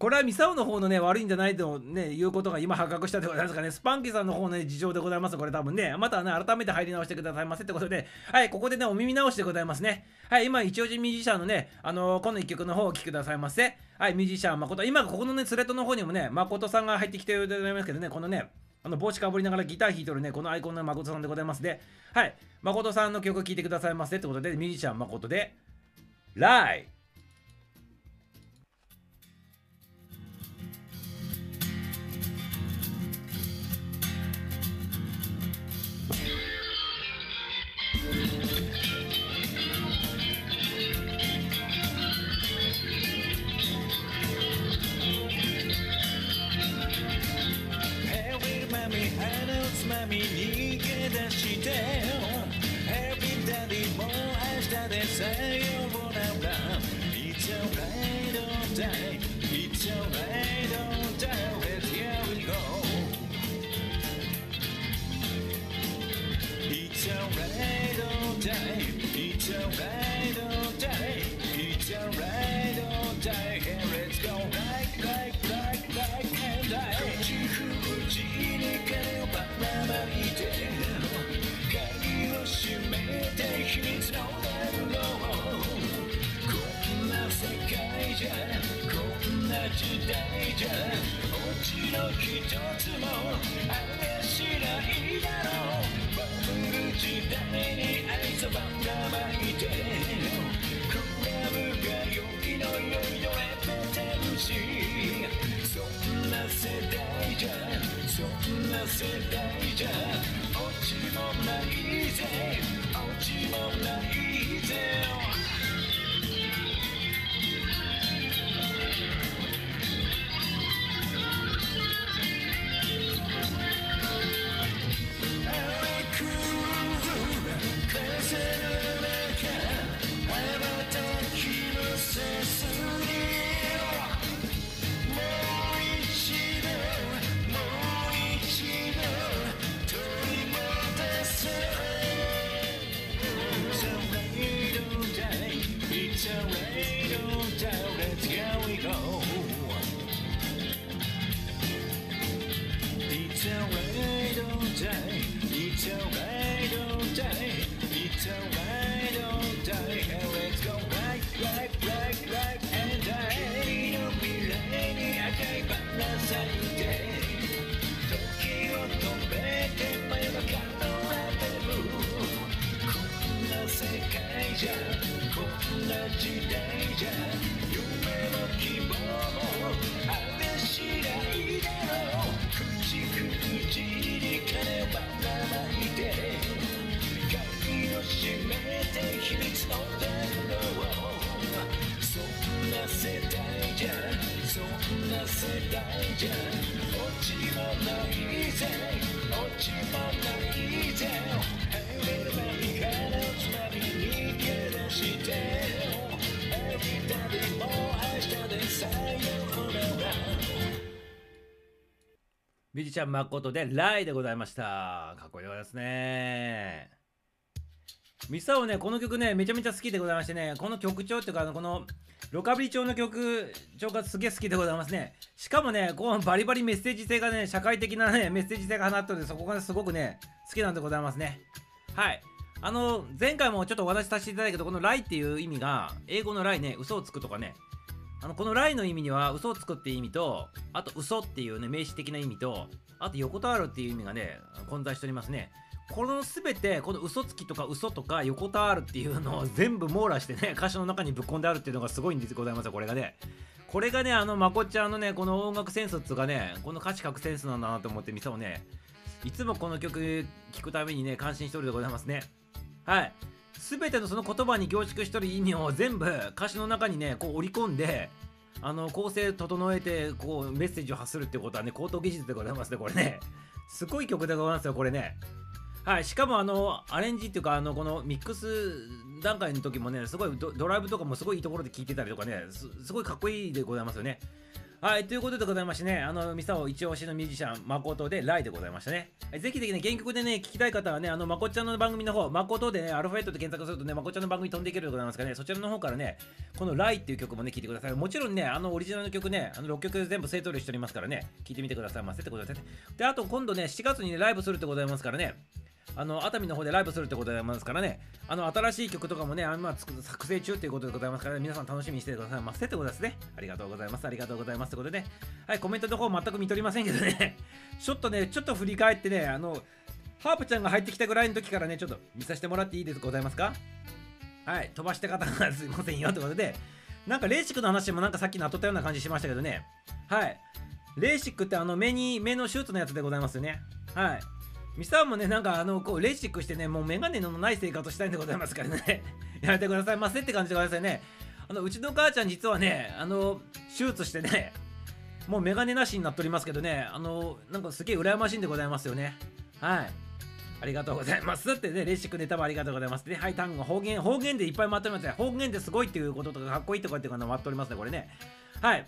これはミサオの方のね、悪いんじゃないとね、いうことが今発覚したでございますかね。スパンキーさんの方の、ね、事情でございます。これ多分ね。またね、改めて入り直してくださいませってことで、はい、ここでね、お耳直しでございますね。はい、今、一応人ミュージシャンのね、あのー、この一曲の方をお聴きくださいませ。はい、ミュージシャン誠。今、ここのね、スレッドの方にもね、誠さんが入ってきてるでございますけどね、このね、あの帽子かぶりながらギター弾いてるね、このアイコンの誠さんでございますで、はい、誠さんの曲聴いてくださいませってことで、ミュージシャン誠で、ライ「みに逃げ出してへびたりも明日でさようなら It's alright or die It's alright or die Let's here we go. It's alright or die It's alright or die It's alright 抱いてうちの一つもあれしないだろうバブル時代に愛想ばらまいてクラブが良きのよいのエててるしそんな世代じゃそんな世代じゃ落ちもないぜ落ちもないぜミュージシャン誠でライでございました。かっこいいですね。ミサオね、この曲ね、めちゃめちゃ好きでございましてね、この曲調っていうか、あのこのロカビリ調の曲調がすげえ好きでございますね。しかもね、このバリバリメッセージ性がね、社会的なね、メッセージ性が放ってるんで、そこがすごくね、好きなんでございますね。はい。あの、前回もちょっとお話しさせていただいたけど、このライっていう意味が、英語のライね、嘘をつくとかね、あのこのライの意味には嘘をつくっていう意味とあと嘘っていうね名詞的な意味とあと横たわるっていう意味がね混在しておりますね。この全てこの嘘つきとか嘘とか横たわるっていうのを全部網羅してね歌詞の中にぶっ込んであるっていうのがすごいんでございますよこれがね。これがねあのまこちゃんのねこの音楽センスっつうかねこの歌詞書くセンスなんだなと思ってみさをね。いつもこの曲聴くためにね感心しておるでございますね。はい。全てのその言葉に凝縮してる意味を全部歌詞の中にねこう織り込んであの構成整えてこうメッセージを発するってことはね高等技術でございますねこれね。すごい曲でございますよこれね。はいしかもあのアレンジっていうかあのこのミックス段階の時もねすごいドライブとかもすごいいいところで聴いてたりとかねすごいかっこいいでございますよね。はい、ということでございましてね、あの、ミサオ一押しのミュージシャン、誠でライでございましたね。ぜひぜひね、原曲でね、聞きたい方はね、あの、まこちゃんの番組の方、誠でね、アルファベットで検索するとね、まこちゃんの番組飛んでいけるでございますからね、そちらの方からね、このライっていう曲もね、聞いてください。もちろんね、あの、オリジナルの曲ね、あの、6曲全部正答りしておりますからね、聞いてみてくださいませってことですね。で、あと今度ね、7月にね、ライブするってございますからね、あの熱海の方でライブするってことでございますからね、あの新しい曲とかもね、あのま作成中ということでございますから、ね、皆さん楽しみにしてください。ませってことですね。ありがとうございます、ありがとうございますってことでね、はい、コメントの方全く見とりませんけどね、ちょっとね、ちょっと振り返ってね、あの、ハープちゃんが入ってきたぐらいの時からね、ちょっと見させてもらっていいですございますか？はい、飛ばした方がすいませんよってことで、なんかレーシックの話もなんかさっきなっとったような感じしましたけどね、はい、レーシックってあの目に、目の手術のやつでございますよね。はい。ミサもね、なんかあの、こう、レーシックしてね、もうメガネのない生活をしたいんでございますからね。やめてくださいませって感じでございね。あの、うちの母ちゃん実はね、あの、手術してね、もうメガネなしになっておりますけどね、あの、なんかすげえ羨ましいんでございますよね。はい。ありがとうございますってね、レシックネタもありがとうございます。で、はい、単語、方言、方言でいっぱい回っておりますね。方言ですごいっていうこととか、かっこいいとかっていうのが回っておりますね、これね。はい。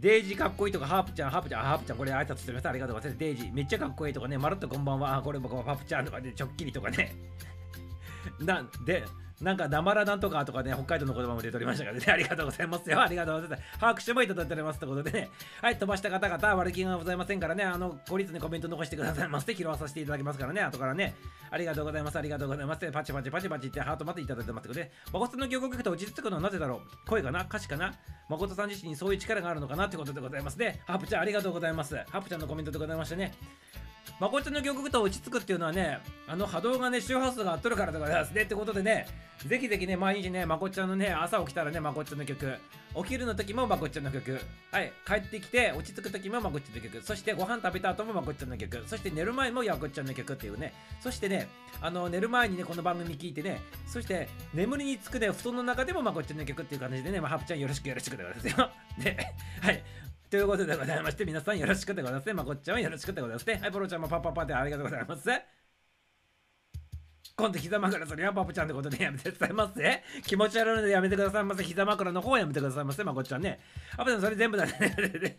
デイジーかっこいいとか、ハープちゃん、ハープちゃん、ハープちゃん、これ挨拶してください。ありがとうございます。デイジー、めっちゃかっこいいとかね、まるっとこんばんは、これ僕はハープちゃんとかで、ちょっきりとかね。なん、で、なんか、なまらなんとかとかね、北海道の言葉も出ておりましたからね、ありがとうございますよ。ありがとうございます。把握してもいただいておりますということでね、はい、飛ばした方々、悪気がございませんからね、あの、後日にコメント残してくださいまして、拾わさせていただきますからね、後からね、ありがとうございます、ありがとうございます。パチパチパチパチってハートまでいただいてますけどね、誠の曲を書くと落ち着くのはなぜだろう？声かな？歌詞かな？誠さん自身にそういう力があるのかなってことでございますね。ハープちゃんありがとうございます。ハープちゃんのコメントでございましてね。まこちゃんの曲と落ち着くっていうのはね、あの波動がね、周波数が合っとるからでございますね。ってことでね、ぜひぜひね、毎日ね、まこちゃんのね、朝起きたらね、まこちゃんの曲、お昼の時もまこちゃんの曲、はい、帰ってきて落ち着く時もまこちゃんの曲、そしてご飯食べた後もまこちゃんの曲、そして寝る前もまこちゃんの曲っていうね、そしてね、あの寝る前にね、この番組聞いてね、そして眠りにつくね、布団の中でもまこちゃんの曲っていう感じでね、まあ、ハプちゃんよろしくよろしくでございますよ。で、はい。ということでございまして、皆さんよろしくでございます。まこっちゃんはよろしくでございますね。はい、ポロちゃんもパッパッパでありがとうございます。今度膝枕するよ、パプちゃんってことでやめてくださいませ。気持ち悪いのでやめてくださいませ。膝枕の方はやめてくださいませ。まこっちゃんね。パプちゃんそれ全部だね。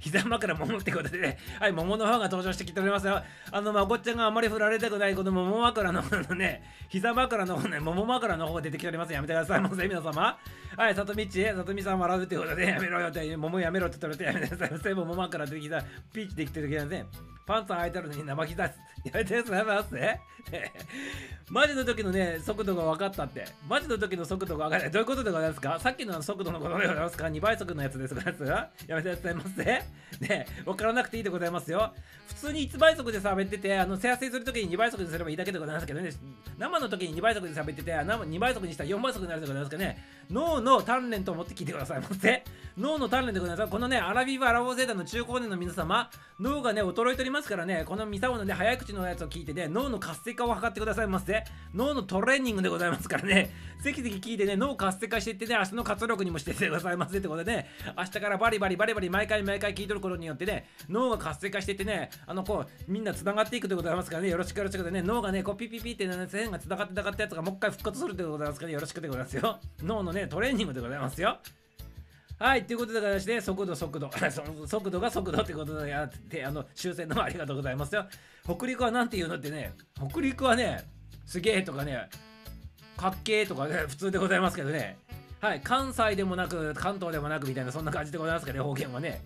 膝枕桃ってことでね。はい、桃の方が登場してきておりますよ。あの、まこっちゃんがあんまり振られたくないこの桃枕の方のね、膝枕の方ね、桃枕の方が出てきております。やめてくださいませ、皆様。はい、さとみち、さとみさん笑うってことで、やめろよって、桃やめろって言ったらやめてくださいませ。桃枕出てきた、ピーチできてる時なんで、パンツ履いてるのに生膝 やめてくださいませ。ね マジの時のね、速度が分かったって。マジの時の速度が分からない。どういうことでございますか？さっきの速度のことでございますか ?2 倍速のやつですか やめてくださいませ。ね分からなくていいでございますよ。普通に1倍速で喋ってて、あの、生成する時に2倍速にすればいいだけでございますけどね、生の時に2倍速で喋ってて、生2倍速にしたら4倍速になるでございますけどね、脳の鍛錬と思って聞いてくださいませ。脳の鍛錬でございます。このね、アラビブ・アラボーゼータの中高年の皆様、脳がね、衰えておりますからね、このミサオのね、早口のやつを聞いてね、脳の活性化を図ってくださいませ。脳のトレーニングでございますからね。ぜひぜひ聞いてね脳活性化していってね明日の活力にもしててくださいませ。ってことでね明日からバリバリバリバリ毎回毎回聞いとることによってね脳が活性化していってねあのこうみんなつながっていくでございますからね。よろしくよろしくでね脳がねこうピピピってね線がつながってつながったやつがもう一回復活するでございますから、ね、よろしくでございますよ。脳のねトレーニングでございますよはい、ということで形で、速度、速度、速度が速度ってことでやって、あの、終戦のありがとうございますよ。北陸はなんて言うのってね、北陸はね、すげえとかね、かっけーとかね、普通でございますけどね、はい、関西でもなく、関東でもなくみたいな、そんな感じでございますけどね、方言はね。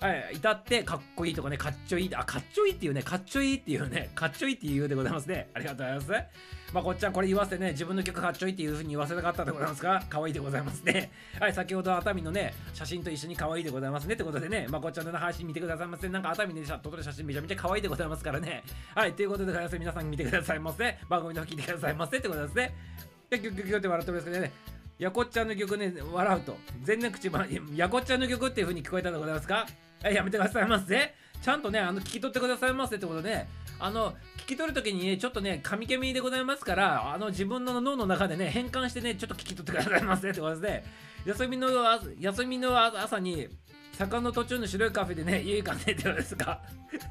はい、至ってかっこいいとかね、かっちょいい、あ、かっちょいいっていうね、かっちょいいっていうね、かっちょいいっていうでございますね。ありがとうございます。まあ、こっちゃんこれ言わせてね、自分の曲かっちょいっていう風に言わせたかったでございますか可愛いでございますね。はい、先ほど熱海のね、写真と一緒に可愛いでございますねってことでね、まあ、こっちゃんの配信見てくださいませ。なんか熱海で撮った写真めちゃめちゃ可愛いでございますからね。はい、ということでございます皆さん見てくださいませ。番組の方聞いてくださいませってことですね。で、ギュッギュッギュって笑っておりますけどね。やこっちゃんの曲ね、笑うと、全然口ば、やこっちゃんの曲っていう風に聞こえたでございますかはい、やめてくださいませ。ちゃんとね、あの、聞き取ってくださいませってことで、あの、聞き取るときにね、ちょっとね、噛み気味でございますから、あの、自分の脳の中でね、変換してね、ちょっと聞き取ってくださいませってことで、休みの、休みの朝に、坂の途中の白いカフェでね、家行かねってことですか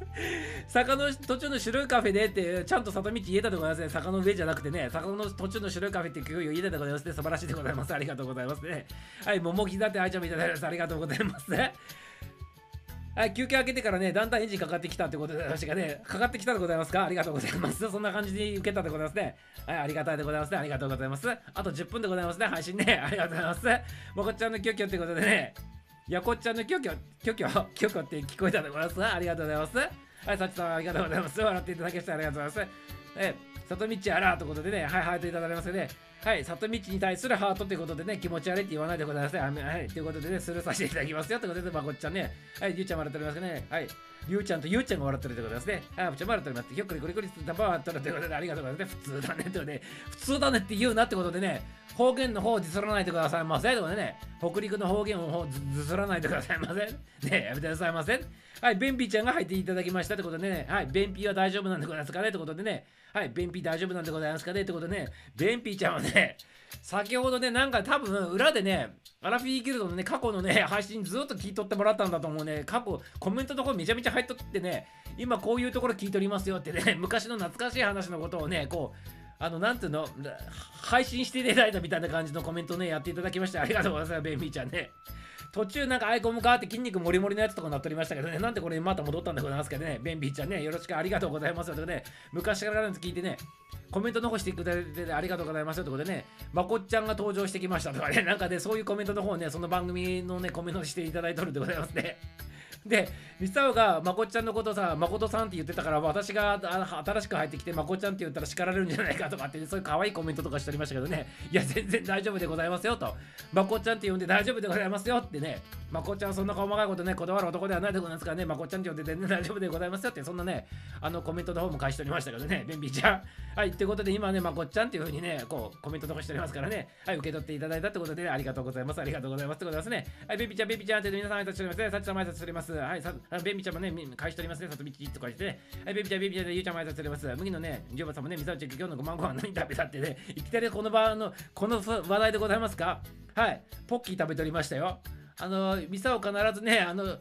坂の途中の白いカフェでって、ちゃんと里道言えたでございますね。坂の上じゃなくてね、坂の途中の白いカフェって曲を言えたでございますね。素晴らしいでございます。ありがとうございますね。はい、桃木だって愛ちゃんもいただきます。ありがとうございますね。はい、休憩開けてからね、だんだんエンジンかかってきたってことで、私がね、かかってきたでございますか？ありがとうございます。そんな感じに受けたでございますね。はい、ありがたいでございますね。ありがとうございます。あと10分でございますね、配信ね。ありがとうございます。もこちゃんのキョキョってことでね、やこっちゃんのキョキョ、キョキョ、キョキョって聞こえたでございます。ありがとうございます。はい、さちさんありがとうございます。笑っていただきましてありがとうございます。え、里道あらということでね、はい、ハートいただきますよね。はい、里道に対するハートということでね、気持ち悪いって言わないでください。はい、ということでね、スルーさせていただきますよということで、まあ、こっちゃんね、はい、ゆうちゃんもらっておりますね。はい、りゅうちゃんとゆうちゃんが笑ってるということですね。はい、こっちゃん笑っております。ひょっくりくりくりダバーっとるということで、ありがとうございますね。普通だねってことで、普通だねって言うなってことでね、方言の方をずすらないでくださいませ。ということでね、北陸の方言をずずすらないでくださいませ。ね、やめてくださいませ。はい、便秘ちゃんが入っていただきましたってことでね、はい、便秘は大丈夫なんでございますかねってことでね、はい、便秘大丈夫なんでございますかねってことでね、便秘ちゃんはね、先ほどね、なんか多分裏でね、アラフィーギルドのね、過去のね、配信ずっと聞いとってもらったんだと思うね。過去、コメントのところめちゃめちゃ入っとってね、今こういうところ聞いとりますよってね、昔の懐かしい話のことをね、こう、あの、なんていうの、配信していただいたみたいな感じのコメントね、やっていただきまして、ありがとうございます、ベイビーちゃんね。途中なんかアイコンも変わって筋肉もりもりのやつとかなっておりましたけどね、なんでこれまた戻ったんでございますけどね、ベンビーちゃんね、よろしくありがとうございますということで、昔からのやつ聞いてね、コメント残してくれてありがとうございますということでね、まこっちゃんが登場してきましたとかね、なんかね、そういうコメントの方ね、その番組のね、コメントしていただいとるんでございますね。で、ミサオがまこちゃんのことさ、まことさんって言ってたから、私が新しく入ってきて、まこちゃんって言ったら叱られるんじゃないかとかって、そういう可愛いコメントとかしておりましたけどね、いや、全然大丈夫でございますよと、まこちゃんって呼んで大丈夫でございますよってね、まこちゃんそんな細かいことね、断る男ではないでございますからね、まこちゃんって呼んで全然大丈夫でございますよって、そんなね、あのコメントの方も返しておりましたけどね、ベンビちゃん。はい、ということで今ね、まこちゃんっていうふうにね、こう、コメント残しておりますからね、はい、受け取っていただいたってことで、ありがとうございます、ありがとうございますってことですね。はい、ベンビーちゃん、ベンビーちゃんって皆さん挨拶しておりますね、さっちゃん挨拶しております。はい、さベンビちゃんもね、返しておりますね、さとみちとかしてね、はい、ベンビちゃん、ベンビちゃん、ゆうちゃんも挨拶しております。麦のね、ジョバさんもね、みさおちゃん、今日のごまんご飯何食べたってね、いきなりこの場の、この話題でございますか？はい、ポッキー食べておりましたよ。あの、ミサオ必ずね、あの、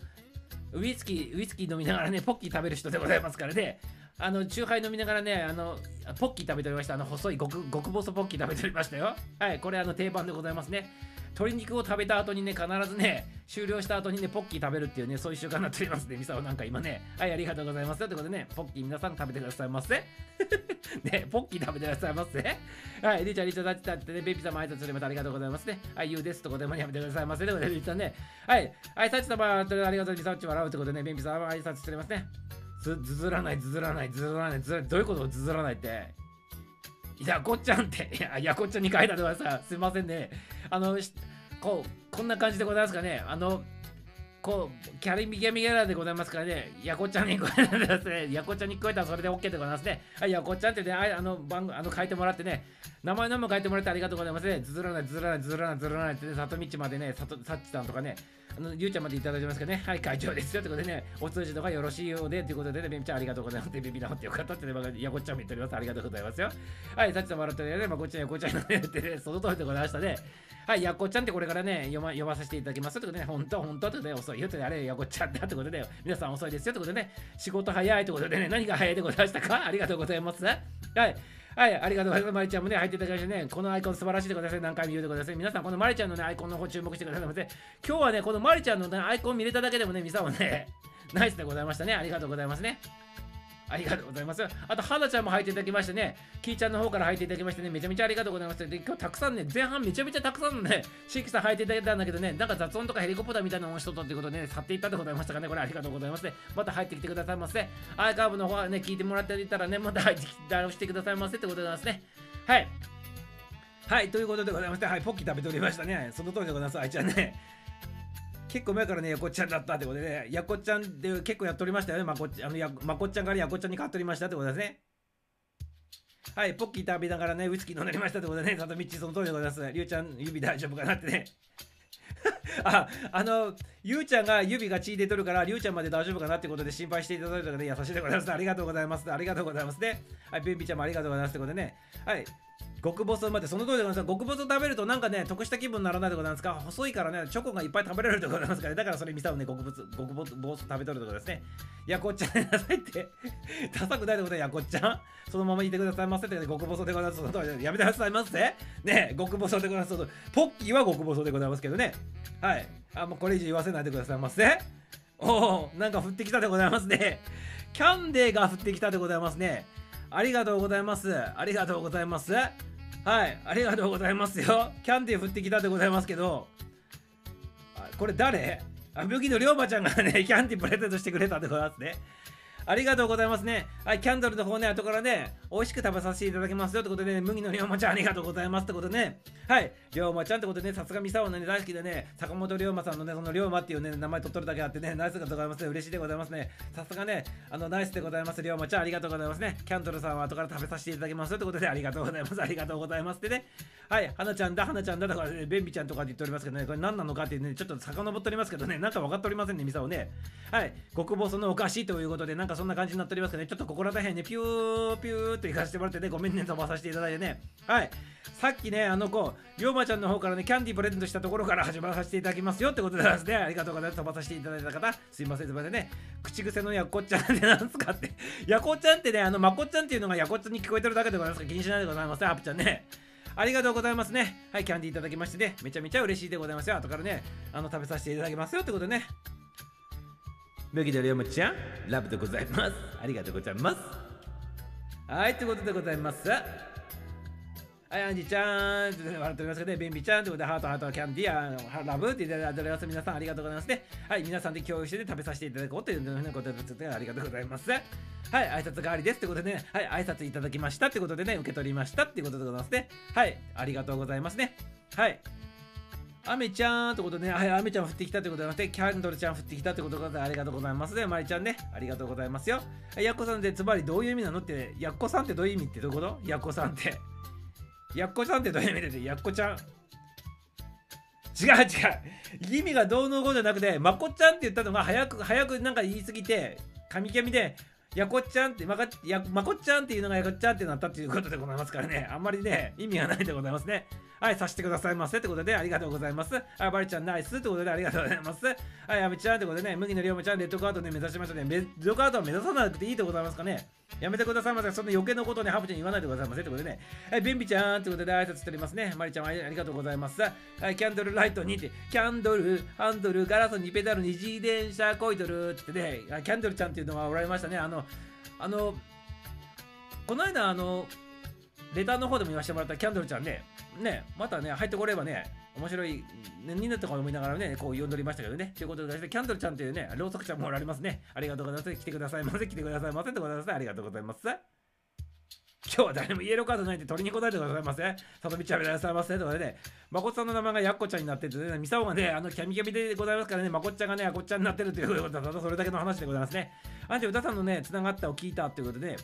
ウイスキー、ウイスキー飲みながらね、ポッキー食べる人でございますからね。あの、チューハイ飲みながらね、あの、ポッキー食べておりました。あの、細い極極細ポッキー食べておりましたよ。はい、これあの定番でございますね。鶏肉を食べた後にね、必ずね、終了した後にね、ポッキー食べるっていうね、そういう習慣になっておりますね。ミサオなんか今ね、はい、ありがとうございます。ということでね、ポッキー皆さん食べてくださいませ。ね、ポッキー食べてくださいませ。はい、リーちゃ、リーちゃん、たちたってね、ベビーさんも挨拶してまたありがとうございますね。はい、ゆうですとこでもやめてくださいませ。ということで、リーちゃんね、はい、はい、さち様、ありがとうございます。ミサオっち笑うってことでね、ベビーさんも挨拶してますね。ずずずらない、ずずらない、ずずらない、ずずらない、どういうことずずらないって。いや、こっちゃんって、いや、いやこっちゃん2回だでございます。すいませんね。あの、こう、こんな感じでございますかね。あの、こう、キャリミギャミギャラでございますからね、やこちゃんに聞こえたらですね、やこちゃんに聞こえたらそれで OK でございますね。はい、やこちゃんってね、あの番あの書いてもらってね、名前のも書いてもらってありがとうございますね。ずらない、ずらない、ずらない、ずらないってね、里道までね、さとさっちさんとかね、あのゆうちゃんまでいただいてますけどね、はい、会長ですよということでね、お通じとかよろしいようでということでね、ベビちゃんありがとうございます。ビビなってよかったってね、やこちゃんも言っております。ありがとうございますよ。はい、さっちさん笑ってね、まあ、こっちはやこちゃんのね、ってね、その通りでございましたね。はい、やこちゃんってこれからね、読ま読まさせていただきますってことでね、本当本当ってことで遅いよって、あれ、やこちゃんだってことで、皆さん遅いですよってことでね、仕事早いってことでね、何が早いでございましたか？ありがとうございます。はい。はい、ありがとうございます。マリちゃんもね、入っていただきましてね、このアイコン素晴らしいでください。何回も言うでござい。皆さん、このマリちゃんのね、アイコンの方注目してくださいませ。今日はね、このマリちゃんの、ね、アイコン見れただけでもね、皆さもね、ナイスでございましたね。ありがとうございますね。ありがとうございます。あと、はなちゃんも入っていただきましてね、キーちゃんの方から入っていただきましてね、めちゃめちゃありがとうございます。で、今日たくさんね、前半めちゃめちゃたくさんのね、シーキさん入っていただいたんだけどね、なんか雑音とかヘリコプターみたいなのをしとったってことでね、去っていったでございましたかね、これありがとうございます。また入ってきてくださいませ。アーカイブの方はね、聞いてもらっていたらね、また入ってきて、してくださいませってことでございますね。はい。はい、ということでございまして、はい、ポッキー食べておりましたね。その通りでございます、あいちゃんね。結構前からね、やこちゃんだったってことでね、やこちゃんで結構やっておりましたよね、まこっちあのやまこちゃんからやこちゃんに変わっておりましたってことですね。はい、ポッキー食べながらね、ウイスキー飲んでましたってことでね、さとみっちその通りでございます。りゅうちゃん、指大丈夫かなってね。あ、あの、ゆうちゃんが指が血出とるから、りゅうちゃんまで大丈夫かなってことで心配していただいたので、優しいでございます。ありがとうございます。ありがとうございますね。はい、ベンビちゃんもありがとうございますってことでね。はい、極細までその通りでございます極細食べるとなんかね得した気分にならないでございますか？細いからねチョコがいっぱい食べられるでございますから、ね、だからそれ見さをね極細極細食べとるとこですね。やこっちゃんなさいって。ダサくないでございますやこっちゃん。そのまま言ってくださいませ。って、ね、極細でございますその通りやめてくださいませ。ね極細でございます。ポッキーは極細でございますけどね。はい。あもうこれ以上言わせないでくださいませ。おおなんか降ってきたでございますね。キャンデーが降ってきたでございますね。ありがとうございます。ありがとうございます。はい、ありがとうございますよ。キャンディー振ってきたでございますけど、あこれ誰？あ、麦の龍馬ちゃんがね、キャンディープレゼントしてくれたでございますね。ありがとうございますね。はい、キャンドルの方ね、後からね、美味しく食べさせていただきますよってことでね、麦の龍馬ちゃんありがとうございますってことでね、はい、龍馬ちゃんってことでね、さすがミサオのね、大好きでね、坂本龍馬さんのね、その龍馬っていうね、名前取っとるだけあってね、ナイスでございますね、嬉しいでございますね。さすがね、あの、ナイスでございます、龍馬ちゃんありがとうございますね。キャンドルさんは後から食べさせていただきますよってことで、ありがとうございます、ありがとうございますってね、はい、花ちゃんだ、花ちゃんだ、だからね、ベンビちゃんとかって言っておりますけどね、これ何なのかってね、ちょっと遡っておりますけどね、なんか分かっておりませんね、ミサオね。はい、極細のお菓子ということで、なんかそんな感じになっておりますね、ちょっとここら辺ね、ピューピューと行かせてもらってね、ごめんね、飛ばさせていただいてね。はい。さっきね、あの子、りょうまちゃんの方からね、キャンディープレゼントしたところから始まらさせていただきますよってことでですね、ありがとうございます。飛ばさせていただいた方、すいません、すいませんね。口癖のやこちゃんってなんすかって。やこちゃんってね、あの、まこちゃんっていうのがやこっちゃんに聞こえてるだけでございますか、気にしないでございますね、ハプちゃんね。ありがとうございますね。はい、キャンディーいただきましてね、めちゃめちゃ嬉しいでございますよ。後からね、あの、食べさせていただきますよってことでね。麦のりょうまちゃん、ラブでございます。ありがとうございます。はい、ということでございます。はい、アンジちゃんって笑っておりますけどね、ベンビちゃんということで、ハート、ハート、キャンディー、あラブっていただいております。皆さん、ありがとうございますね。はい、皆さんで共有して、ね食べさせていただこうというふうなことで、ありがとうございます。はい、挨拶代わりですってことでね、はい、挨拶いただきましたってことでね、受け取りましたっていうことでございますね。はい、ありがとうございますね。はい。アメちゃんってことでね、はい、アメちゃん降ってきたってことでまして、キャンドルちゃん降ってきたってことでありがとうございますね。マリちゃんね、ありがとうございますよ。やっこさんってつまりどういう意味なのって、やっこさんってどういう意味ってどういうこと？やっこさんって。やっこさんってどういう意味で？やっこちゃん。違う違う。意味がどうのこうじゃなくて、まこちゃんって言ったのが早く、早くなんか言い過ぎて、神々で、やこちゃんって、まかやまこちゃんっていうのがやこちゃんってなったっていうことでございますからね。あんまりね、意味がないでございますね。はい、させてくださいませってことでありがとうございます。はい、バリちゃんナイスってことでありがとうございます。はい、アメちゃんってことでね、麦のりょうまちゃん、レッドカードね、目指しましたね。レッドカードは目指さなくていいでございますかね。やめてくださいませ。そんな余計なことね、ハブちゃん言わないでございませってことでね。はい、ベンビちゃんってことで挨拶しておりますね。マリちゃんありがとうございます。はい、キャンドルライトにって、キャンドル、ハンドル、ガラスにペダルに自転車こいとるってね、キャンドルちゃんっていうのがおられましたね。あの、あの、この間、あの、レターの方でも言わせてもらったキャンドルちゃんね、ね、またね、入ってこればね、面白い、ね、になったか思いながらね、こう呼んでおりましたけどね。ということで、キャンドルちゃんというね、ろうそくちゃんもおられますね。ありがとうございます。来てくださいませ。来てくださいませ。ということでございます。ありがとうございます。今日は誰もイエローカードないんで取りに来ないでくださいませ。里道はめでございますね。とかでね、まこさんの名前がやっこちゃんになっててね、ミサオがね、あのキャミキャミでございますからね、まこっちゃんがね、あこっちゃんになってるということだたそれだけの話でございますね。あんちゃん、歌さんのね、つながったを聞いたということで、ね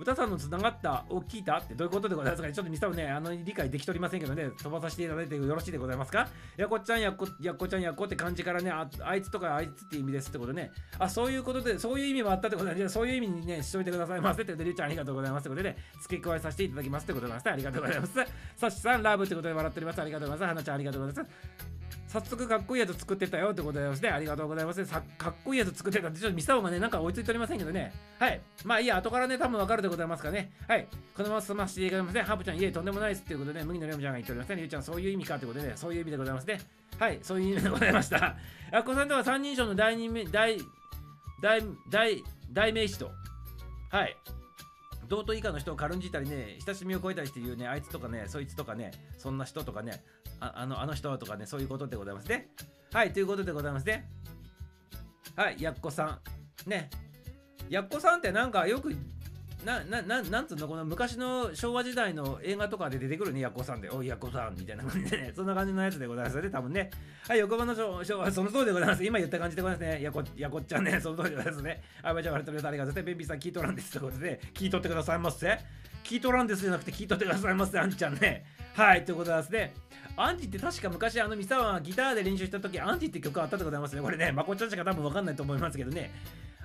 歌さんのつながったを聞いたってどういうことでございますかねちょっとミサオね、あの理解できとりませんけどね、飛ばさせていただいてよろしいでございますか？やこちゃんやっこ、やこちゃんやこって感じからねあ、あいつとかあいつって意味ですってことね。あ、そういうことで、そういう意味もあったってことで、じゃあそういう意味にね、しといてくださいませってことで、りゅうちゃんありがとうございますってことで、付け加えさせていただきますってことでございます。ありがとうございます。さしさん、ラブってことで笑っております。ありがとうございます。はなちゃん、ありがとうございます。早速かっこいいやつ作ってたよってことでございますね。ありがとうございます。さかっこいいやつ作ってたって、ちょっとミサオがね、なんか追いついておりませんけどね。はい。まあいいや、後からね、多分わかるでございますからね。はい。このまま済ませていただきますね。ハープちゃん、いえ、とんでもないですっていうことで、麦のレモちゃんが言っておりますね。りゅうちゃん、そういう意味かってことで、ね、そういう意味でございますね。はい。そういう意味でございました。あこさんとは三人称の第二名、大、大、大、大名詞と。はい。同等以下の人を軽んじたりね、親しみを超えたりして言うね、あいつとかね、そいつとかね、そんな人とかね、ああのあの人とかね、そういうことでございますね。はい、ということでございますね。はい、やっこさん。ね。やっこさんってなんかよく、な、な、ななんつうの、この昔の昭和時代の映画とかで出てくるね、やっこさんで、おい、やっこさんみたいな感じでね、そんな感じのやつでございますよね、多分ね。はい、横浜の昭昭和、その通りでございます。今言った感じでございますね。やこ、やこっちゃんね、その通りでございますね。あ、ばちゃん、割れてありがとうございます。ベビーさん、聞いとらんです。ということで、聞いとってくださいませ。聞いとらんですじゃなくて、聞いとってくださいませ、アンちゃんね。はい、ということでですね。アンチって確か昔あのミサワがギターで練習した時アンチって曲あったでございますね。これね、まこちゃんしか多分わかんないと思いますけどね。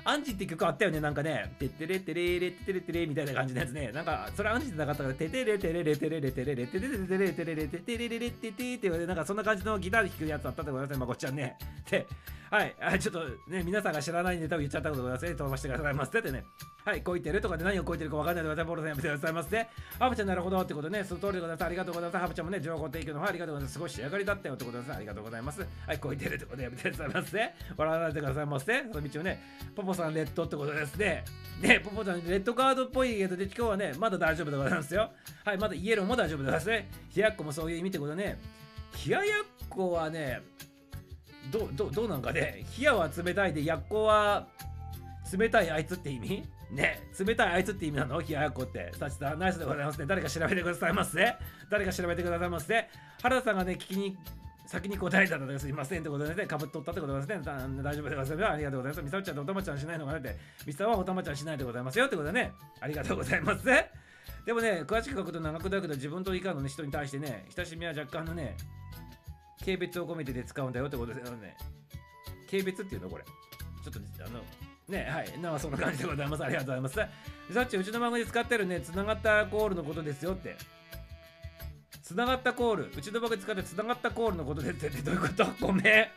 アンチって曲あったよね、なんかね。てってれてれれてれてれみたいな感じのやつね。なんか、それアンチじゃなかったから、ててれてれれてれれてれれてれれてれれてれれててれれれててってて、なんかそんな感じのギターで弾くやつあったでございますね、まこっちゃんね。で、はい、あちょっとね、皆さんが知らないんで多分言っちゃったことございますね。飛ばしてくださいませってね。はい、こいてるとかで何をこいてるかわかんないでござい。ボロさんやめてくださいませ。ハブちゃんなるほどってことね、その通りでございます。ありがとうございます。ハブちゃんもね、情報提供の方ありがとうございます。すごい仕上がりだったよってことです。ありがとうございます。はい、こいてるってことでやめてくださいませ。笑わないでくださいませ。その道をね、ポポさんレッドってことですね。ね、ポポさんレッドカードっぽいけど、で今日はね、まだ大丈夫でございますよ。はい、まだイエローも大丈夫でございますね。冷やっこもそういう意味ってことね。冷ややっこはね、どう、ど、どうなんかね、冷やは冷たいで、やっこは冷たいあいつって意味？ね、冷たいあいつって意味なの？冷ややっこって。さちさん、ナイスでございますね。誰か調べてくださいませ。誰か調べてくださいませ。原田さんがね、聞きに、先に答えたのですいませんってことでね、かぶっとったってことですね。大丈夫でございますよ。ありがとうございます。ミサオちゃんとおたまちゃんしないのかなって。ミサオはおたまちゃんしないでございますよってことでね。ありがとうございます。でもね、詳しく書くと長くだけど、自分と以下の、ね、人に対してね、親しみは若干のね、軽蔑を込めてで使うんだよってことですよね。軽蔑っていうのこれ。ちょっと、あの、ね、はい。なんかそんな感じでございます。ありがとうございます。さっち、うちの番組で使ってるね、つながったコールのことですよって。つながったコール。うちの番組で使ってつながったコールのことでってどういうこと？ごめん。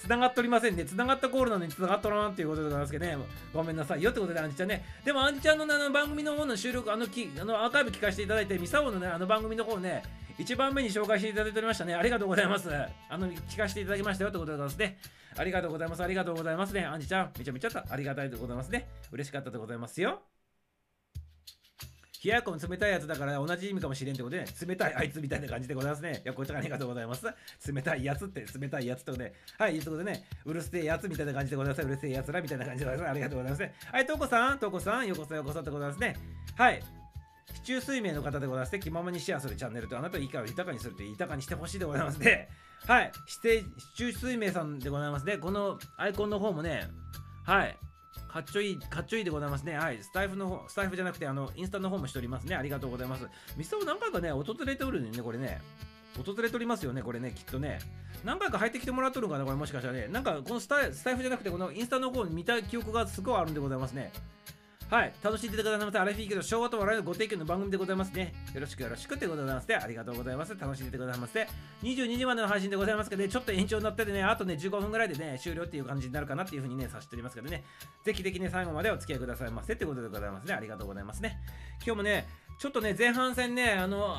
つながっておりませんね。つながったコールなのにつながっとらんっていうことでございますけどね。ごめんなさいよってことで、アンチちゃんね。でも、アンチちゃんの,、ね、あの番組の方の収録、あのきあのアーカイブ聞かせていただいて、ミサオのね、あの番組の方ね、一番目に紹介していただいておりましたね。ありがとうございます。あの、聞かせていただきましたよってことでございますね。ありがとうございます。ありがとうございますね。アンジちゃん、めちゃめちゃありがたいでございますね。嬉しかったでございますよ。冷ややこも冷たいやつだから同じ意味かもしれんってことでね、冷たいあいつみたいな感じでございますね。いや、こちらありがとうございます。冷たいやつって、冷たいやつってことで、はい、ということでね、うるせえやつみたいな感じでございます。うるせえやつらみたいな感じでございます。ありがとうございますね。はい、とうこさん、とうこさん、よこそよこそってございますね。はい。市中水明の方でございまして、気ままにシェアするチャンネルとあなたをいいかを豊かにするという豊かにしてほしいでございますね。はい。市中水明さんでございますね。このアイコンの方もね、はい。かっちょいい、かっちょいいでございますね。はい。スタイフの方、スタイフじゃなくて、あの、インスタの方もしておりますね。ありがとうございます。ミスタも何回かね、訪れておるのにね、これね。訪れておりますよね、これね、きっとね。何回か入ってきてもらっとるんかな、これもしかしたらね。なんか、このスタイスタイフじゃなくて、このインスタの方に見た記憶がすごいあるんでございますね。はい。楽しんでてくださいませ。アラフィーけど、昭和と笑いのご提供の番組でございますね。よろしくよろしくってことでございますね。ありがとうございます。楽しんでてくださいませ。22時までの配信でございますけどね、ちょっと延長になっててね、あとね、15分ぐらいでね、終了っていう感じになるかなっていうふうにね、さしておりますけどね、ぜひぜひね、最後までお付き合いくださいませってことでございますね。ありがとうございますね。今日もね、ちょっとね、前半戦ね、あの、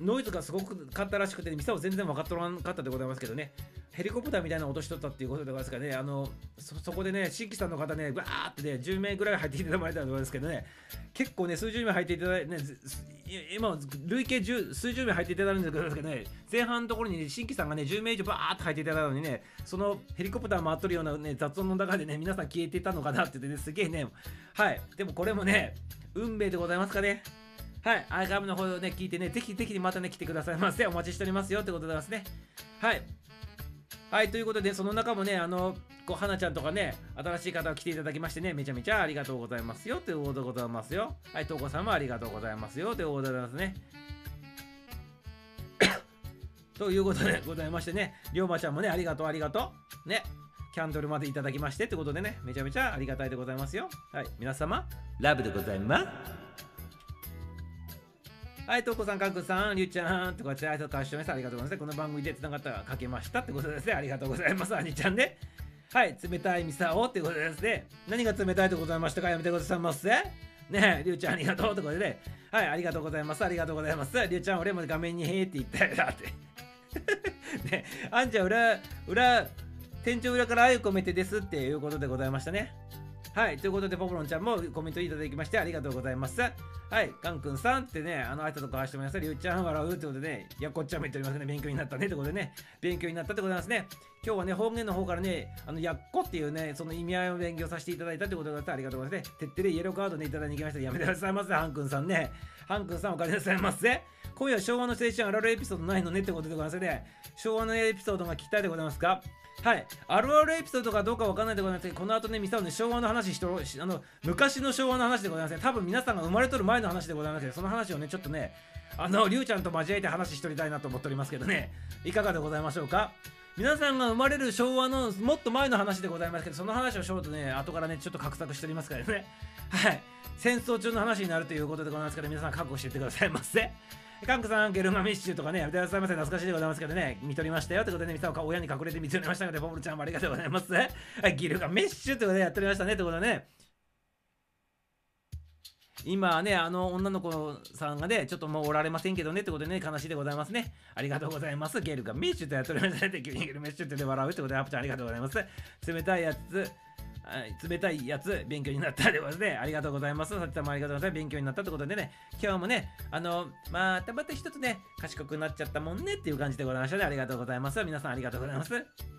ノイズがすごくかったらしくて、ミサを全然分かっとらんかったでございますけどね。ヘリコプターみたいなの落としとったっていうことでございますからね、あのそそこでね、新規さんの方ね、わーってね、10名ぐらい入ってきてもらえたと思うんですけどね、結構ね、数十名入っていただいて、ね、今、累計10数十名入っていただいるんですけどね、前半のところに、新規さんがね、10名以上バーって入っていただいたのにね、そのヘリコプター回っとるような、ね、雑音の中でね、皆さん消えていたのかなって言ってね、すげえね、はい、でもこれもね、運命でございますかね。はい、アーカイブの方をね、聞いてね、ぜひぜひまたね、来てくださいませ。お待ちしておりますよってことでございますね。はい。はい、ということで、その中もね、あの、こう、花ちゃんとかね、新しい方が来ていただきましてね、めちゃめちゃありがとうございますよということでございますよ。はい、とうこさんもありがとうございますよということでございますね。ということでございましてね、りょうまちゃんもね、ありがとう、ありがとう。ね、キャンドルまでいただきましてってことでね、めちゃめちゃありがたいでございますよ。はい、皆様、ラブでございます。はい、とうこさん、かんくさん、りゅうちゃん、とかって、あいとかしとめさん、ありがとうございます。この番組でつながったらかけましたってことですね。ありがとうございます。あにちゃんね。はい、冷たいミサオってことですね。何が冷たいでございましたかやめてくださいませ。ねえ、りゅうちゃんありがとうってことでね。はい、ありがとうございます。ありがとうございます。りゅうちゃん、俺も画面にへーって言ったよだって。ね、あんちゃん、裏、裏、店長裏から愛を込めてですっていうことでございましたね。はい、ということで、ポポロンちゃんもコメントいただきましてありがとうございます。はい、カンくんさんってね、あの、挨拶とかしてもらいました。りゅうちゃん笑うってことでね、やこっちゃんも言っておりますね。勉強になったねってことでね、勉強になったってことなんですね。今日はね、方言の方からね、あの、やっこっていうね、その意味合いを勉強させていただいたってことでありがとうございますね。てってれイエローカードね、いただきに来ました。やめてくださいませ、ハンくんさんね。ハンくんさんお金くださいませ。今夜昭和の青春あるあるエピソードないのねってことでございますね。昭和のエピソードが聞きたいでございますか？はい。あるあるエピソードかどうかわかんないでございますけど、この後ね、ミサオね、昭和の話しとしあの、昔の昭和の話でございますね。多分皆さんが生まれとる前の話でございますけど、その話をね、ちょっとね、あの、りゅうちゃんと交えて話しとりたいなと思っておりますけどね、いかがでございましょうか？皆さんが生まれる昭和のもっと前の話でございますけど、その話をしようとね、後からね、ちょっと画策しておりますからね。はい。戦争中の話になるということでございますから、皆さん覚悟していってくださいませ。カンクさん、ゲルマミッシュとかね、やめてくださいませ。懐かしいでございますけどね、見とりましたよ。ということでね、ミサオが親に隠れて見とりましたので、ボブルちゃんもありがとうございます。はい、ギルガメッシュということでやっておりましたね。ということでね、今ね、あの女の子さんがね、ちょっともうおられませんけどねってことでね、悲しいでございますね。ありがとうございます。ゲルがメッシュとやっておりましたね。急にゲルメッシュってで笑うってことで、アプちゃんありがとうございます。冷たいやつ、冷たいやつ、勉強になったでございますね。ありがとうございます。さてさんもありがとうございます。勉強になったってことでね、今日もね、あの、またまた一つね、賢くなっちゃったもんねっていう感じでございましたね。ありがとうございます。皆さんありがとうございます。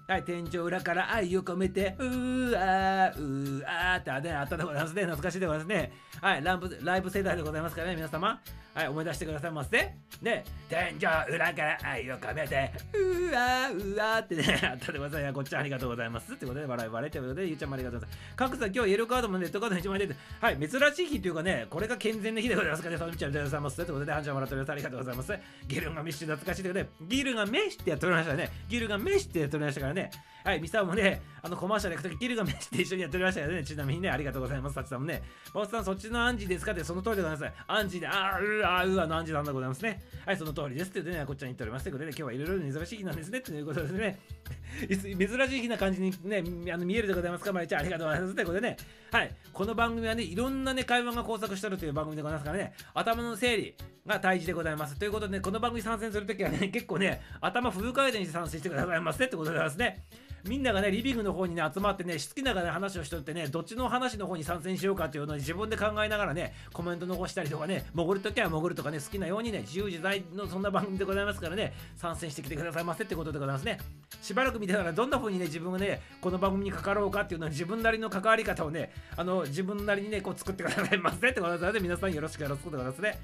はい、天井裏から愛を込めて、うーあー、うーあーってあ,、ね、あったでございますね。懐かしいでございますね。はい、ライブライブ世代でございますからね、皆様。はい、思い出してくださいませ。ね、天井裏から愛を込めて、うーあー、うーあーってね、あったでございます。こっちありがとうございます。ってことで、笑い笑いということで、ゆうちゃんもありがとうございます。各さん、今日イエローカードもネットカードの1枚出て、はい、珍しい日というかね、これが健全な日でございますからね、サミちゃんありがとうございます。ということで、ハンちゃんもらっております。ありがとうございます。ギルガメッシュ懐かしいということで、ギルガメッシュってやっておりましたね。ギルガメッシュってやっておりましたからね。はい、ミサオもね、あのコマーシャル行くとき、ギルガメッシュって一緒にやっておりましたよね。ちなみにね、ありがとうございます。サチさんもね。ボスさん、そっちのアンジーですかって、その通りでございます。アンジーで、あーうあーうあのアンジーなんでございますね。はい、その通りですって言ってね、こっちは言っております。ということで、今日はいろいろ珍しい日なんですね。ということですね。珍しい日な感じにね、あの見えるでございますか、まりちゃん、ありがとうございます。ということでね、はい、この番組はね、いろんなね、会話が交錯してるという番組でございますからね、頭の整理が大事でございます。ということでね、この番組参戦するときはね、結構ね、頭フル回転して参戦してくださいませってことでございますね。みんながね、リビングの方にね、集まってね、好きながら話をしとってね、どっちの話の方に参戦しようかっていうのを自分で考えながらね、コメント残したりとかね、潜るときは潜るとかね、好きなようにね、自由自在のそんな番組でございますからね、参戦してきてくださいませってことでございますね。しばらく見てたら、どんな風にね、自分がね、この番組に関わろうかっていうのは自分なりの関わり方をね、あの、自分なりにね、こう作ってくださいませってことでございます皆さんよろしくよろしくでございますね。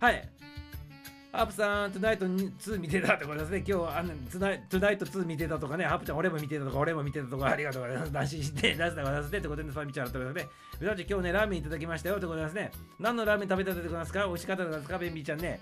はい。ハープさん、トゥナイト2見てたってことですね。今日、あのトゥナイトゥナイト2見てたとかね、ハープちゃん、俺も見てたとか、俺も見てたとか、ありがとうございます。男子して、出したございますね。ってことで、サミちゃんということで、みなち今日ね、ラーメンいただきましたよってことですね。何のラーメン食べたってことですか？美味しかったですか？ベンビーちゃんね。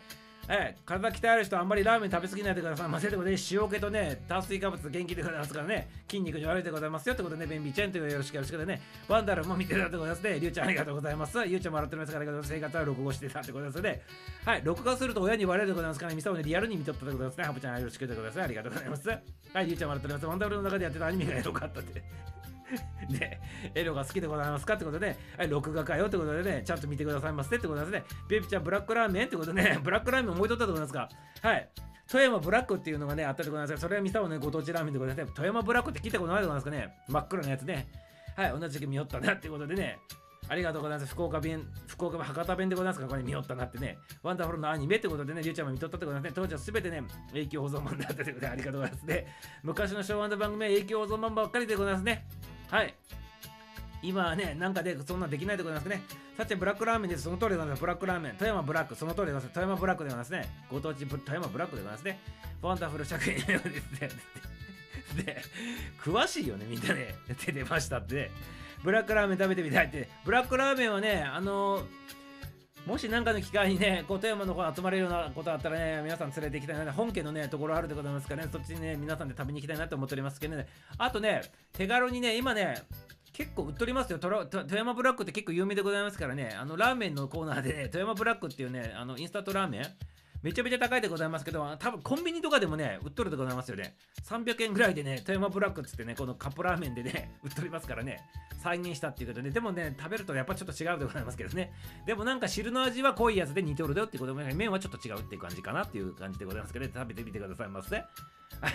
はい、体鍛える人あんまりラーメン食べ過ぎないでください。ませってことで塩気とね炭水化物元気でございますからね筋肉に悪いでございますよってことでね便秘ちゃんというよろしくよろしくでねワンダルも見てたってことですね。りゅうちゃんありがとうございます。ゆうちゃんもらってますからありがとうございます。生活は録画してたってことですね。はい録画すると親に言われるでございますからねミサをねリアルに見とったってことですね。ハプちゃんよろしくでございます。ありがとうございます。はいりゅうちゃんもらっております。ワンダルの中でやってたアニメがよかったって。で、エロが好きでございますかってことで、はい、録画かよってことでね、ちゃんと見てくださいませってことですね。ベイビちゃん、ブラックラーメンってことでね、ブラックラーメン思いとったってことですかはい。富山ブラックっていうのがね、あったでございます、それは三沢の、ね、ご当地ラーメンでございます。富山ブラックって聞いたことないでございますかね。真っ黒なやつね。はい、同じく見よったなってことでね。ありがとうございます。福岡弁、福岡弁、博多弁でございますか、これ見よったなってね。ワンダフルのアニメってことでね、りゅうちゃんも見とったってことですね、当時はすべてね、永久保存版だったということで、ありがとうございますね。昔の昭和の番組は永久保存版ばっかりでございますね。はい。今はね、なんかでそんなできないでございますね。さて、ブラックラーメンです。その通りでございます。ブラックラーメン。富山ブラック。その通りでございます。富山ブラックでございますね。ご当地富山ブラックでございますね。ファンタフル尺品のようですね。で、詳しいよね、みんなね。出てましたって、ね。ブラックラーメン食べてみたいって。ブラックラーメンはね、あのもし何かの機会にね、こう富山の方集まれるようなことあったらね、皆さん連れて行きたいな、本家のね、ところあるでございますからね、そっちにね、皆さんで食べに行きたいなと思っておりますけどね。あとね、手軽にね、今ね、結構売っとりますよ富山ブラックって結構有名でございますからねあのラーメンのコーナーで、ね、富山ブラックっていうねあのインスタントラーメンめちゃめちゃ高いでございますけど多分コンビニとかでもね売っとるでございますよね。300円ぐらいでね富山ブラックっつってねこのカップラーメンでね 売っておりますからね。再現したっていうことで。でもね食べるとやっぱちょっと違うでございますけどね。でもなんか汁の味は濃いやつで似ておるよっていうことで麺はちょっと違うっていう感じかなっていう感じでございますけど、ね、食べてみてくださいませ、は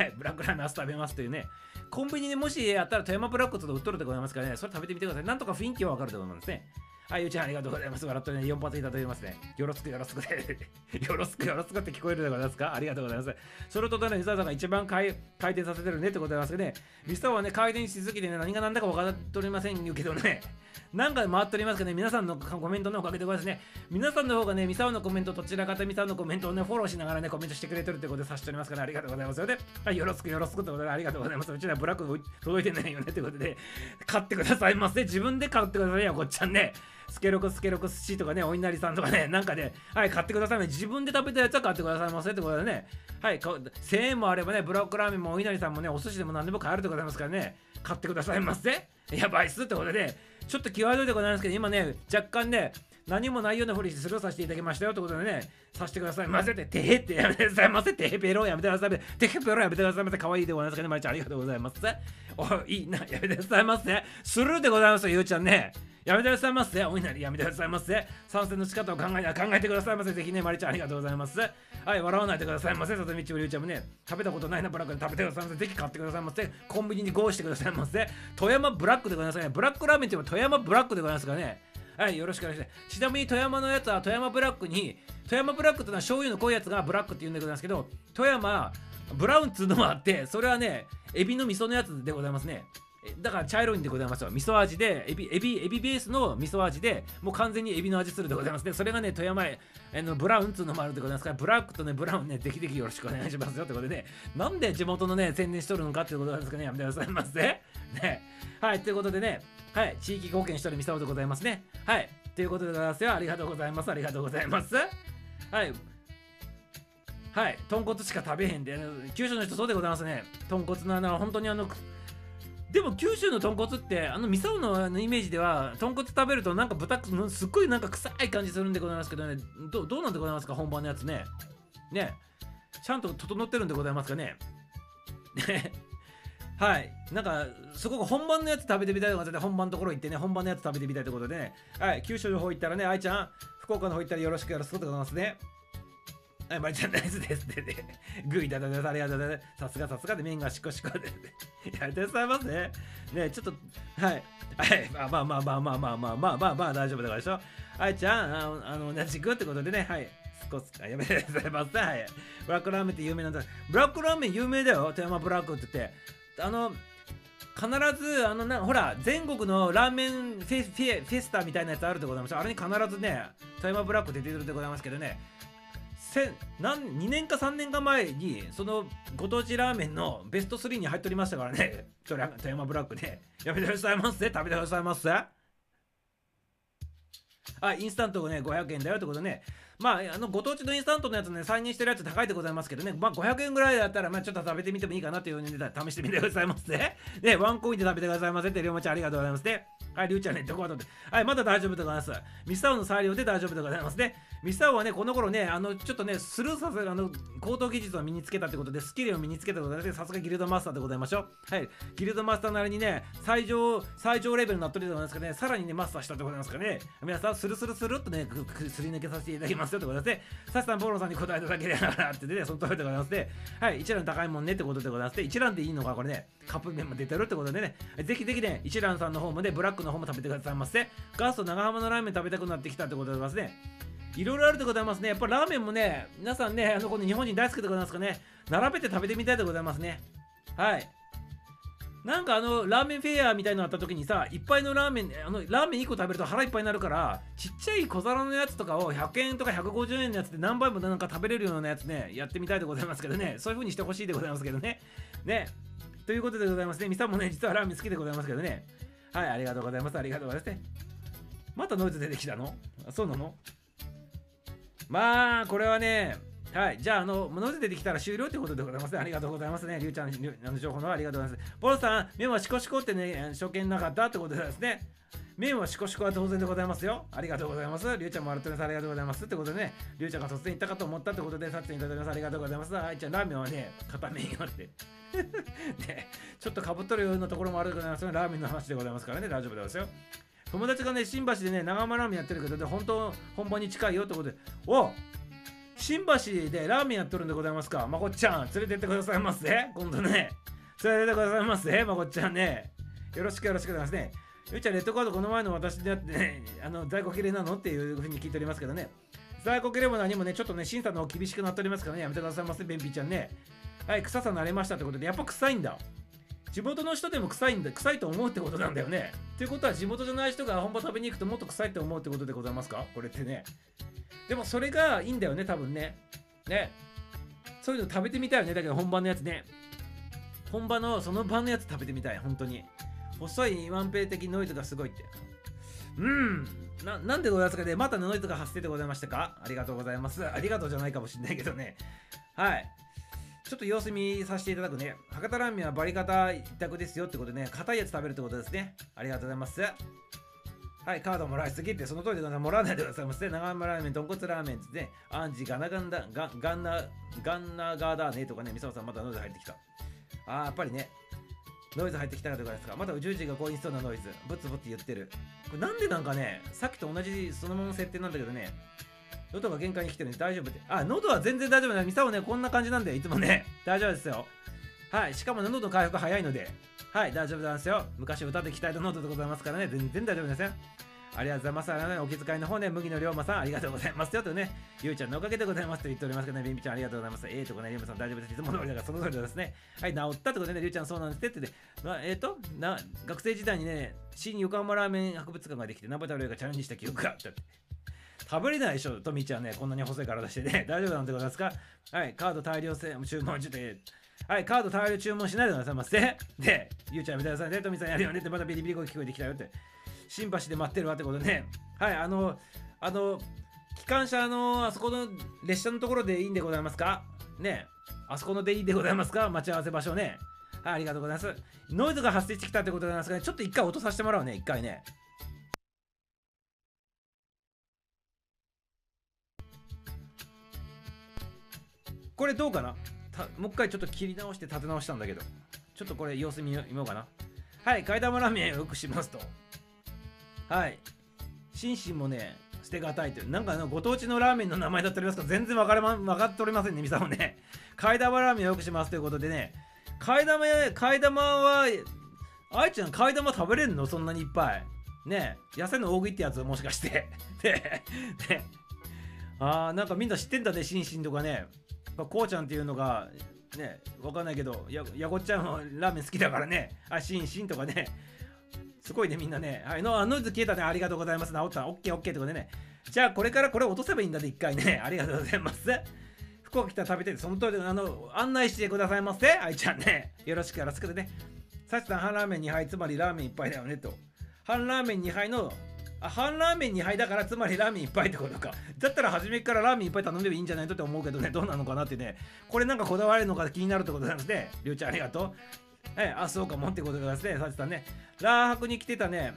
い。ブラックラーメン明日食べますというね。コンビニでもしやったら富山ブラックと売っとるでございますからね、それ食べてみてください。なんとか雰囲気はわかると思いますね。はい、ゆうちゃんありがとうございます。笑ってね、4発いただいてますね。よろしくよろしくで。よろしくよろしくって聞こえるでございますか？ありがとうございます。それとね、ミサさんが一番回回転させてるねってことでございますけどね、ミサはね、回転しすぎてね、何が何だか分かっておりませんけどね、なんか回っておりますけどね、皆さんのコメントのおかげでございますね。皆さんの方がね、ミサオのコメント、どちらかとミサオのコメントをね、フォローしながらね、コメントしてくれてるってことでさしておりますから、ね、ありがとうございますよね。はい、よろしくよろしくってことでありがとうございます。うちにはブラック届いてないよねってことで、買ってくださいませ。自分で買ってくださいよ、こっちゃんね。スケロクスケロク寿司とかね、お稲荷さんとかね、なんかね、はい、買ってくださいね。自分で食べたやつは買ってくださいませってことでね、はい、1000円もあればね、ブロックラーメンもお稲荷さんもね、お寿司でも何でも買えるでございますからね、買ってくださいませ。やばいっすってことで、ね、ちょっと際どいでございますけど、今ね、若干ね、何もないようなふりしてスルーさせていただきましたよってことでね、させてくださいませて、てへってやめてくださいませ、て ペロやめてください、てへペロやめてくださいませ、かわいいでございますけどね、まりちゃんありがとうございます。おいいな、やめてくださいませ。スルーでございますよ、ゆうちゃんね。やめてくださいませ。お稲荷やめてくださいませ。参戦の仕方を考え考えてくださいませ。ぜひね、まりちゃんありがとうございます。はい、笑わないでくださいませ。さとみちもりゅうちゃんもね、食べたことないなブラックで食べてくださいませ。ぜひ買ってくださいませ。コンビニにゴーしてくださいませ。富山ブラックでございますね。ブラックラーメンって言えば富山ブラックでございますからね。はい、よろしくお願いします。ちなみに富山のやつは富山ブラックに、富山ブラックっていうのは醤油の濃いやつがブラックって言うんでございますけど、富山ブラウンっつうのもあって、それはね、エビの味噌のやつでございますね。だから茶色いんでございますよ。味噌味で、エビ、エビ、エビベースの味噌味で、もう完全にエビの味するでございますね。それがね、富山へ、あのブラウンっつうのもあるでございますから、ブラックとね、ブラウンね、ぜひぜひよろしくお願いしますよってことでね、なんで地元のね、宣伝しとるのかってことなんですかね、やめてくださいませ。ね。はい、ということでね、はい、地域貢献しとるミサオでございますね。はい、ということでございますよ。ありがとうございます。ありがとうございます。はい。はい、豚骨しか食べへんで、九州の人そうでございますね。豚骨のあの、本当にあの、でも九州の豚骨ってあの味噌のイメージでは豚骨食べるとなんか豚すっごいなんか臭い感じするんでございますけどねどどうなんでございますか？本番のやつねねちゃんと整ってるんでございますかね？ねはいなんかすごく本番のやつ食べてみたいとかで本番のところ行ってね本番のやつ食べてみたいということでねはい九州の方行ったらね愛ちゃん福岡の方行ったらよろしくよろしくってございますねはい、まりちゃんナイスですってね。グーいただきます。ありがとうございます。さすがさすがで麺がしこしこで、ね。やりてございますね。ねちょっと、はい。はい、まあまあまあまあまあまあまあまあまあまあ大丈夫だからでしょ。はい、ちゃん、あ、あの同じくってことでね、はい。少しやめてくださいませ。はい。ブラックラーメンって有名なんだ。ブラックラーメン有名だよ。富山ブラックって言って。あの、必ず、あのな、ほら、全国のラーメンフェフェフェスタみたいなやつあるでございます。あれに必ずね、富山ブラック出てるでございますけどね。せ何2年か3年か前にそのご当地ラーメンのベスト3に入っておりましたからね。それ富山ブラックでやめてくださいませ。食べてくださいませ。あインスタントがね500円だよってことね。まあ、あのご当地のインスタントのやつね、再現してるやつ高いでございますけどね、まあ、500円ぐらいだったら、まあ、ちょっと食べてみてもいいかなという値段試してみてくださいませ。ね、ワンコインで食べてくださいませって、りょうまちゃんありがとうございますね。はい、りゅうちゃんね、どこはと。はい、まだ大丈夫でございます。ミスタオの裁量で大丈夫でございますね。ミスタオはね、この頃ね、あの、ちょっとね、スルーさせる、あの、高等技術を身につけたってことで、スキルを身につけたことで、さすがギルドマスターでございましょう。はい、ギルドマスターなりにね、最上、最上レベルになってるでございますかね、さらにね、マスターしたでございますかね、皆さん、スルスルスルっとね、すり抜けさせていただきます。ますよってことで、サシさん、ポロさんに答えただけでながらってね、その通りでございますね。はい、一覧高いもんねってことでございますね。一覧でいいのか、これね、カップ麺も出てるってことでね、ぜひぜひね、一覧さんの方もね、ブラックの方も食べてくださいませ。ガスト長浜のラーメン食べたくなってきたってことでございますね。いろいろあるでございますね。やっぱラーメンもね、皆さんね、あのこの日本人大好きでございますかね、並べて食べてみたいでございますね。はい。なんかあのラーメンフェアみたいのあった時にさいっぱいのラーメンあのラーメン1個食べると腹いっぱいになるからちっちゃい小皿のやつとかを100円とか150円のやつで何杯もなんか食べれるようなやつねやってみたいでございますけどね。そういう風にしてほしいでございますけどね。ね。ということでございますね。ミサもね実はラーメン好きでございますけどね。はいありがとうございます。ありがとうございますね。またノイズ出てきたの？そうなの？まあこれはねはい、じゃあ、あの、ノイズ出てきたら終了ってことでございますね。ありがとうございますね。りゅうちゃんの情報のありがとうございます。ポロさん、麺はシコシコってね、初見なかったってことですね。麺はシコシコは当然でございますよ。ありがとうございます。りゅうちゃんも笑ってます。ありがとうございます。ってことでね、りゅうちゃんが突然言ったかと思ったってことで、さっちゃんいただきます。ありがとうございます。あいちゃん、ラーメンはね、片面よって。ね、ちょっとかぶっとるようなところもあるでございます。ラーメンの話でございますからね、大丈夫ですよ。友達がね、新橋でね、長浜ラーメンやってるけど、で本当、本番に近いよってことで、お新橋でラーメンやっとるんでございますか？まこっちゃん、連れてってくださいますね。今度ね。連れてってくださいますね。まこっちゃんね。よろしくよろしくお願いしますね。ゆうちゃん、レッドカードこの前の私でやってね、あの在庫切れなの？っていうふうに聞いておりますけどね。在庫切れも何もね、ちょっとね、審査の厳しくなっておりますからね、やめてくださいませ、ベンピーちゃんね。はい、臭さ慣れましたってことで、やっぱ臭いんだ。地元の人でも臭いんだ、臭いと思うってことなんだよね。ということは、地元じゃない人が本場食べに行くともっと臭いって思うってことでございますか？これってね。でもそれがいいんだよね、多分ね。ね。そういうの食べてみたいよね。だけど本番のやつね。本場のその場のやつ食べてみたい、本当に。細いワンペイ的ノイズがすごいって。うん。ななんでございますかねまたノイズが発生でございましたか？ありがとうございます。ありがとうじゃないかもしれないけどね。はい。ちょっと様子見させていただくね。博多ラーメンはバリカタ一択ですよってことでね、硬いやつ食べるってことですね。ありがとうございます。はい、カードもらいすぎって、その通りでございます。もらわないでくださいませ。長浜ラーメン、豚骨ラーメンってね、アンジガナガンダ、ガガンナ、ガンナガーだねとかね、ミサオさんまたノイズ入ってきた。あー、やっぱりね、ノイズ入ってきたかとかですか。また宇宙人がこうにしそうなノイズ、ブツブツ言ってる。これなんでなんかね、さっきと同じそのままの設定なんだけどね、喉が限界に来てるんで大丈夫って。あ、喉は全然大丈夫だ。ミサオね、こんな感じなんで、いつもね、大丈夫ですよ。はい、しかも、喉の回復早いので、はい、大丈夫なんですよ。昔歌って鍛えた喉でございますからね、全然大丈夫ですよ。ありがとうございます。あのね、お気遣いの方ね、麦の龍馬さん、ありがとうございますよ。とね、ゆうちゃんのおかげでございますと言っておりますけどね、ビンビちゃん、ありがとうございます。ええとこね、龍馬さん大丈夫です。いつも通りだから、その通りですね。はい、治ったってことでね、りゅうちゃんそうなんですってってまあ、えっ、ー、とな、学生時代にね、新横浜ラーメン博物館ができて、ナバタルがチャレンジした記憶があったって。食べれないでしょ、トミーちゃんね、こんなに細い体してね。大丈夫なんてことですか？はい、カード大量注文して、はい、カード大量注文しないでくださいませ。で、ゆうちゃんみたいなさんね、トミーさんやるよねって、またビリビリ声聞こえてきたよって。新橋で待ってるわってことね。はい、あの、あの、機関車のあそこの列車のところでいいんでございますか？ねあそこのでいいでございますか？待ち合わせ場所ね。はい、ありがとうございます。ノイズが発生してきたってことでございますが、ね、ちょっと一回音させてもらうね、一回ね。これどうかな？もう一回ちょっと切り直して立て直したんだけど、ちょっとこれ様子見ようかな。はい、替え玉ラーメンをよくしますと。はい。心身もね、捨てがたいという。なんかあの、ご当地のラーメンの名前だったりますか？全然分かれま、分かっておりませんね、みさもね。替え玉ラーメンをよくしますということでね。替え玉、替え玉は、あいちゃん、替え玉食べれんの？そんなにいっぱい。ね痩せの大食いってやつもしかして。で、で、あー、なんかみんな知ってんだね、心身とかね。まあこうちゃんっていうのが、ね、わかんないけど、ややこっちゃんはラーメン好きだからね。あ、シンシンとかね。すごいね、みんなね。はい、のノイズ消えたね。ありがとうございます。治った。オッケーオッケーってことでね。じゃあ、これからこれ落とせばいいんだで、一回ね。ありがとうございます。福岡来たら食べて、その通りで、あの、案内してくださいませ。あいちゃんね。よろしくよろしくでね。さちさん、半ラーメン2杯、つまりラーメン1杯だよね、と。半ラーメン2杯の、あ、半ラーメン2杯だから、つまりラーメン1杯ってことか。だったら、初めからラーメン1杯頼んでもいいんじゃないとって思うけどね、どうなのかなってね。これなんかこだわるのか気になるってことなんですね。りゅうちゃん、ありがとう。はい、あ、そうかもってことでですね、さちさんね。ラー博に来てたね、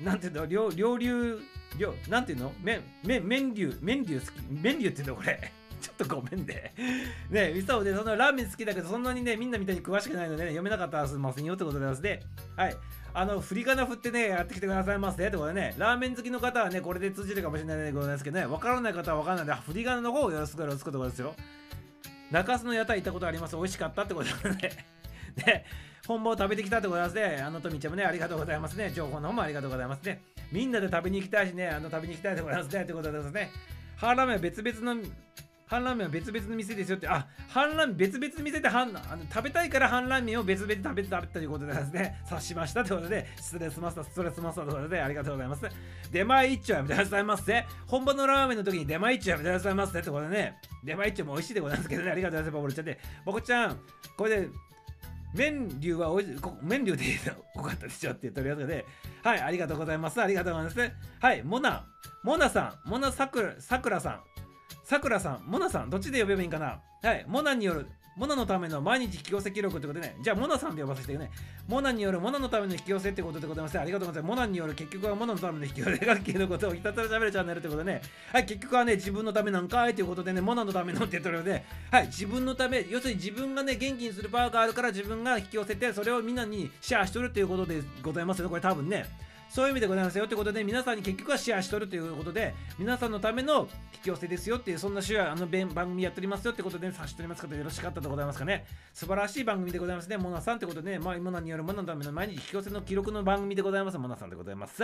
なんていうの、両両流、両、なんていうの？麺、麺、麺流、麺流好き、麺流っていうのこれ。ちょっとごめんね。ね、ミサオで、そのラーメン好きだけど、そんなにね、みんなみたいに詳しくないので、ね、読めなかったらすみませんよってことでございますね。はい。あの、振り仮名振ってね、やってきてくださいませってことでね、ラーメン好きの方はね、これで通じるかもしれないでございますけどね、わからない方はわからないので、振り仮名の方をよろしくよろしくってことですよ。中洲の屋台行ったことあります？美味しかったってことでね。で、本場を食べてきたってことですね。あの、とみちゃんもね、ありがとうございますね。情報の方もありがとうございますね。みんなで食べに行きたいしね、あの、食べに行きたいってことですね。ってことでですね。ハンラーメンは別々の、ハンラーメンは別々の店ですよって、あ、ハンラーメン別々の店でハンあの食べたいからハンラーメンを別々に食べて食べたということでですね、察しましたということで、失礼しました、ストレスマスターということで、ありがとうございます。出前一丁やめてくださいませ。本場のラーメンの時に出前一丁やめてくださいませってことでね、出前一丁も美味しいでございますけどね、ありがとうございます、ボルちゃんで。ボコちゃん、これで、麺流はおいしこ麺流でよかったですよって言っておりますので、はい、ありがとうございます。ありがとうございます。はい、モナ、モナさん、モナさくら、さくらさん、さくらさん、モナさん、どっちで呼べばいいんかな？はい、モナによる、モナのための毎日引き寄せ記録ってことでね、じゃあモナさんで呼ばせてね、モナによるモナのための引き寄せってことでございます。ありがとうございます。モナによる結局はモナのための引き寄せ楽器のことをひたすら喋るチャンネルってことでね、はい、結局はね、自分のためなんかいということでね、モナのためのって言ってるので、はい、自分のため、要するに自分がね、元気にするパワーがあるから自分が引き寄せて、それをみんなにシェアしとるっていうことでございますよ、これ多分ね。そういう意味でございますよということで、皆さんに結局はシェアしとるということで、皆さんのための引き寄せですよっていう、そんなシェア、あの番組やっておりますよってことで、ね、さしております方よろしかったでございますかね。素晴らしい番組でございますね。モナさんってことでね、まあ、モナによるモナのための毎日引き寄せの記録の番組でございます。モナさんでございます。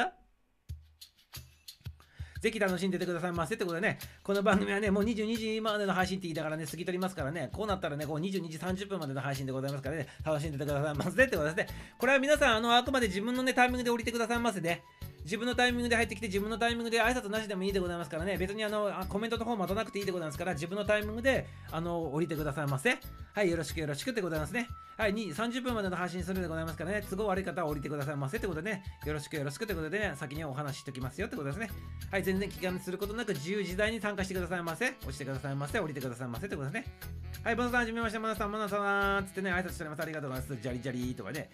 ぜひ楽しんでてくださいませってことでね、この番組はね、もう22時までの配信って言いながらね、過ぎ取りますからね、こうなったらね、こう22時30分までの配信でございますからね、楽しんでてくださいませってことですね。これは皆さん、あの、あくまで自分のね、タイミングで降りてくださいませね。自分のタイミングで入ってきて、自分のタイミングで挨拶なしでもいいでございますからね、別にあのあコメントの方待たなくていいでございますから、自分のタイミングであの降りてくださいませ。はい、よろしくよろしくってございますね。はい、30分までの配信するでございますからね、都合悪い方は降りてくださいませってことでね、よろしくよろしくってことでね、先にお話ししておきますよってことですね。はい、全然気兼ねすることなく自由自在に参加してくださいませ。押してくださいませ。降りてくださいませってことですね。はい、ボナさん、はじめまして、モナさん、モナさん、つってね、挨拶しております。ありがとうございます。じゃりじゃりとかね。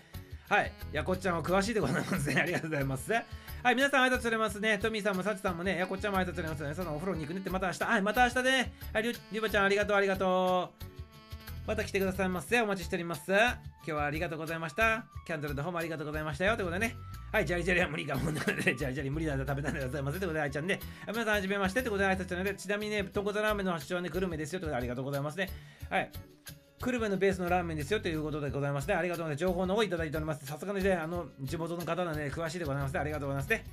はい。やこっちゃんは詳しいでございますね。ありがとうございます。はい、皆さん挨拶されますね。トミーさんもサチさんもね、やこちゃんも挨拶されますね。そのお風呂に行くねってまた明日。はい、また明日ね。はい、りゅりゅばちゃんありがとう、ありがとう。また来てくださいませ。お待ちしております。今日はありがとうございました。キャンドルの方もありがとうございましたよ。ということでね。はい、ジャリジャリは無理かもんで、ジャリジャリ無理なんで食べたんでございます。ということで、あいちゃんで、皆さんはじめまして。ということで、挨拶したので、ちなみにね、豚骨ラーメンの発祥はね、グルメですよ。ということで、ありがとうございますね。はい。久留米のベースのラーメンですよということでございますね。ありがとうございます。情報の方いただいております。さすがにね、あの、地元の方なんで、詳しいでございますね。ありがとうございますね。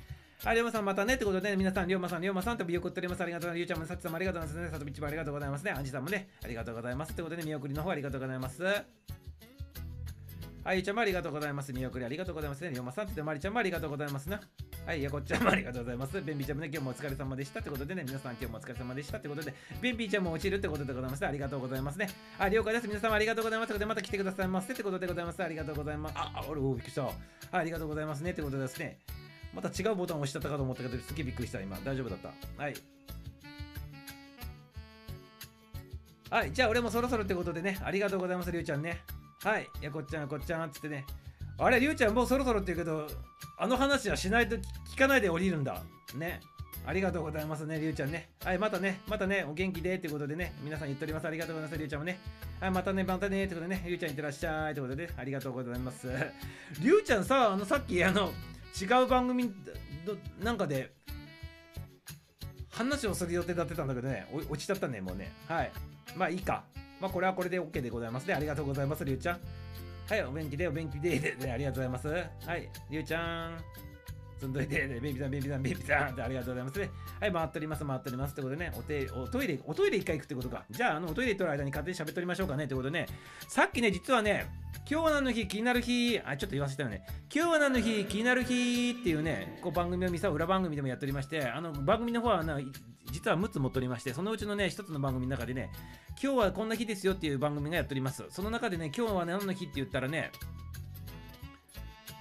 はい、りょうまさんまたねってことで、ね、皆さん、りょうまさん、りょうまさんと見送っております。ありがとうございます。ゆうちゃんもさちさんもありがとうございますね。さとみちもありがとうございますね。あんじさんもね、ありがとうございます。ということで、見送りの方ありがとうございます。はい、ゆうちゃんもありがとうございます。見送りありがとうございますね。りょうまさんってまりちゃんもありがとうございますな。はい、やこっちゃんもありがとうございます。ベンビーちゃんもね、今日もお疲れ様でしたってことでね、皆さん今日もお疲れ様でしたってことで、ベンビーちゃんも落ちるってことでございますね。ありがとうございますね。あ、了解です。皆様ありがとうございます。ということで、また来てくださいませってことでございます。ありがとうございます。あ、あ俺、おびっくりした。はい、ありがとうございますねってことでですね。また違うボタンを押しちゃったかと思ったけど、すげえびっくりした、今。大丈夫だった。はい。はい、じゃあ俺もそろそろってことでね、ありがとうございます、りゅうちゃんね。はい、いやこっちゃん、こっちゃんっ、つってね。あれ、りゅうちゃんもうそろそろって言うけど、あの話はしないと聞かないで降りるんだ。ね。ありがとうございますね、りゅうちゃんね。はい、またね、またね、お元気でってことでね、皆さん言っております。ありがとうございます、りゅうちゃんもね。はい、またね、またねってことでね、りゅうちゃんいってらっしゃいってことで、ね、ありがとうございます。りゅうちゃんさ、あの、さっき、あの、違う番組どなんかで話をする予定だってたんだけどね落ちちゃったねもうねはいまあいいかまあこれはこれで OK でございますねありがとうございますりゅうちゃんはいお元気でお元気でででありがとうございますはいりゅうちゃん積んどいて、で、ベビさん、ベビさん、ベビさんってありがとうございますね。はい、回っております、回っております。ってことでね、お手おトイレ、おトイレ一回行くってことか。じゃあ、あの、おトイレ行ってる間に勝手に喋っておりましょうかね。ってことでね、さっきね、実はね、今日何の日、気になる日、あ、ちょっと言わせたよね。今日何の日、気になる日っていうね、こう番組を見さ、裏番組でもやっておりまして、あの、番組の方はな、実は6つ持っておりまして、そのうちのね、1つの番組の中でね、今日はこんな日ですよっていう番組がやっております。その中でね、今日は何の日って言ったらね、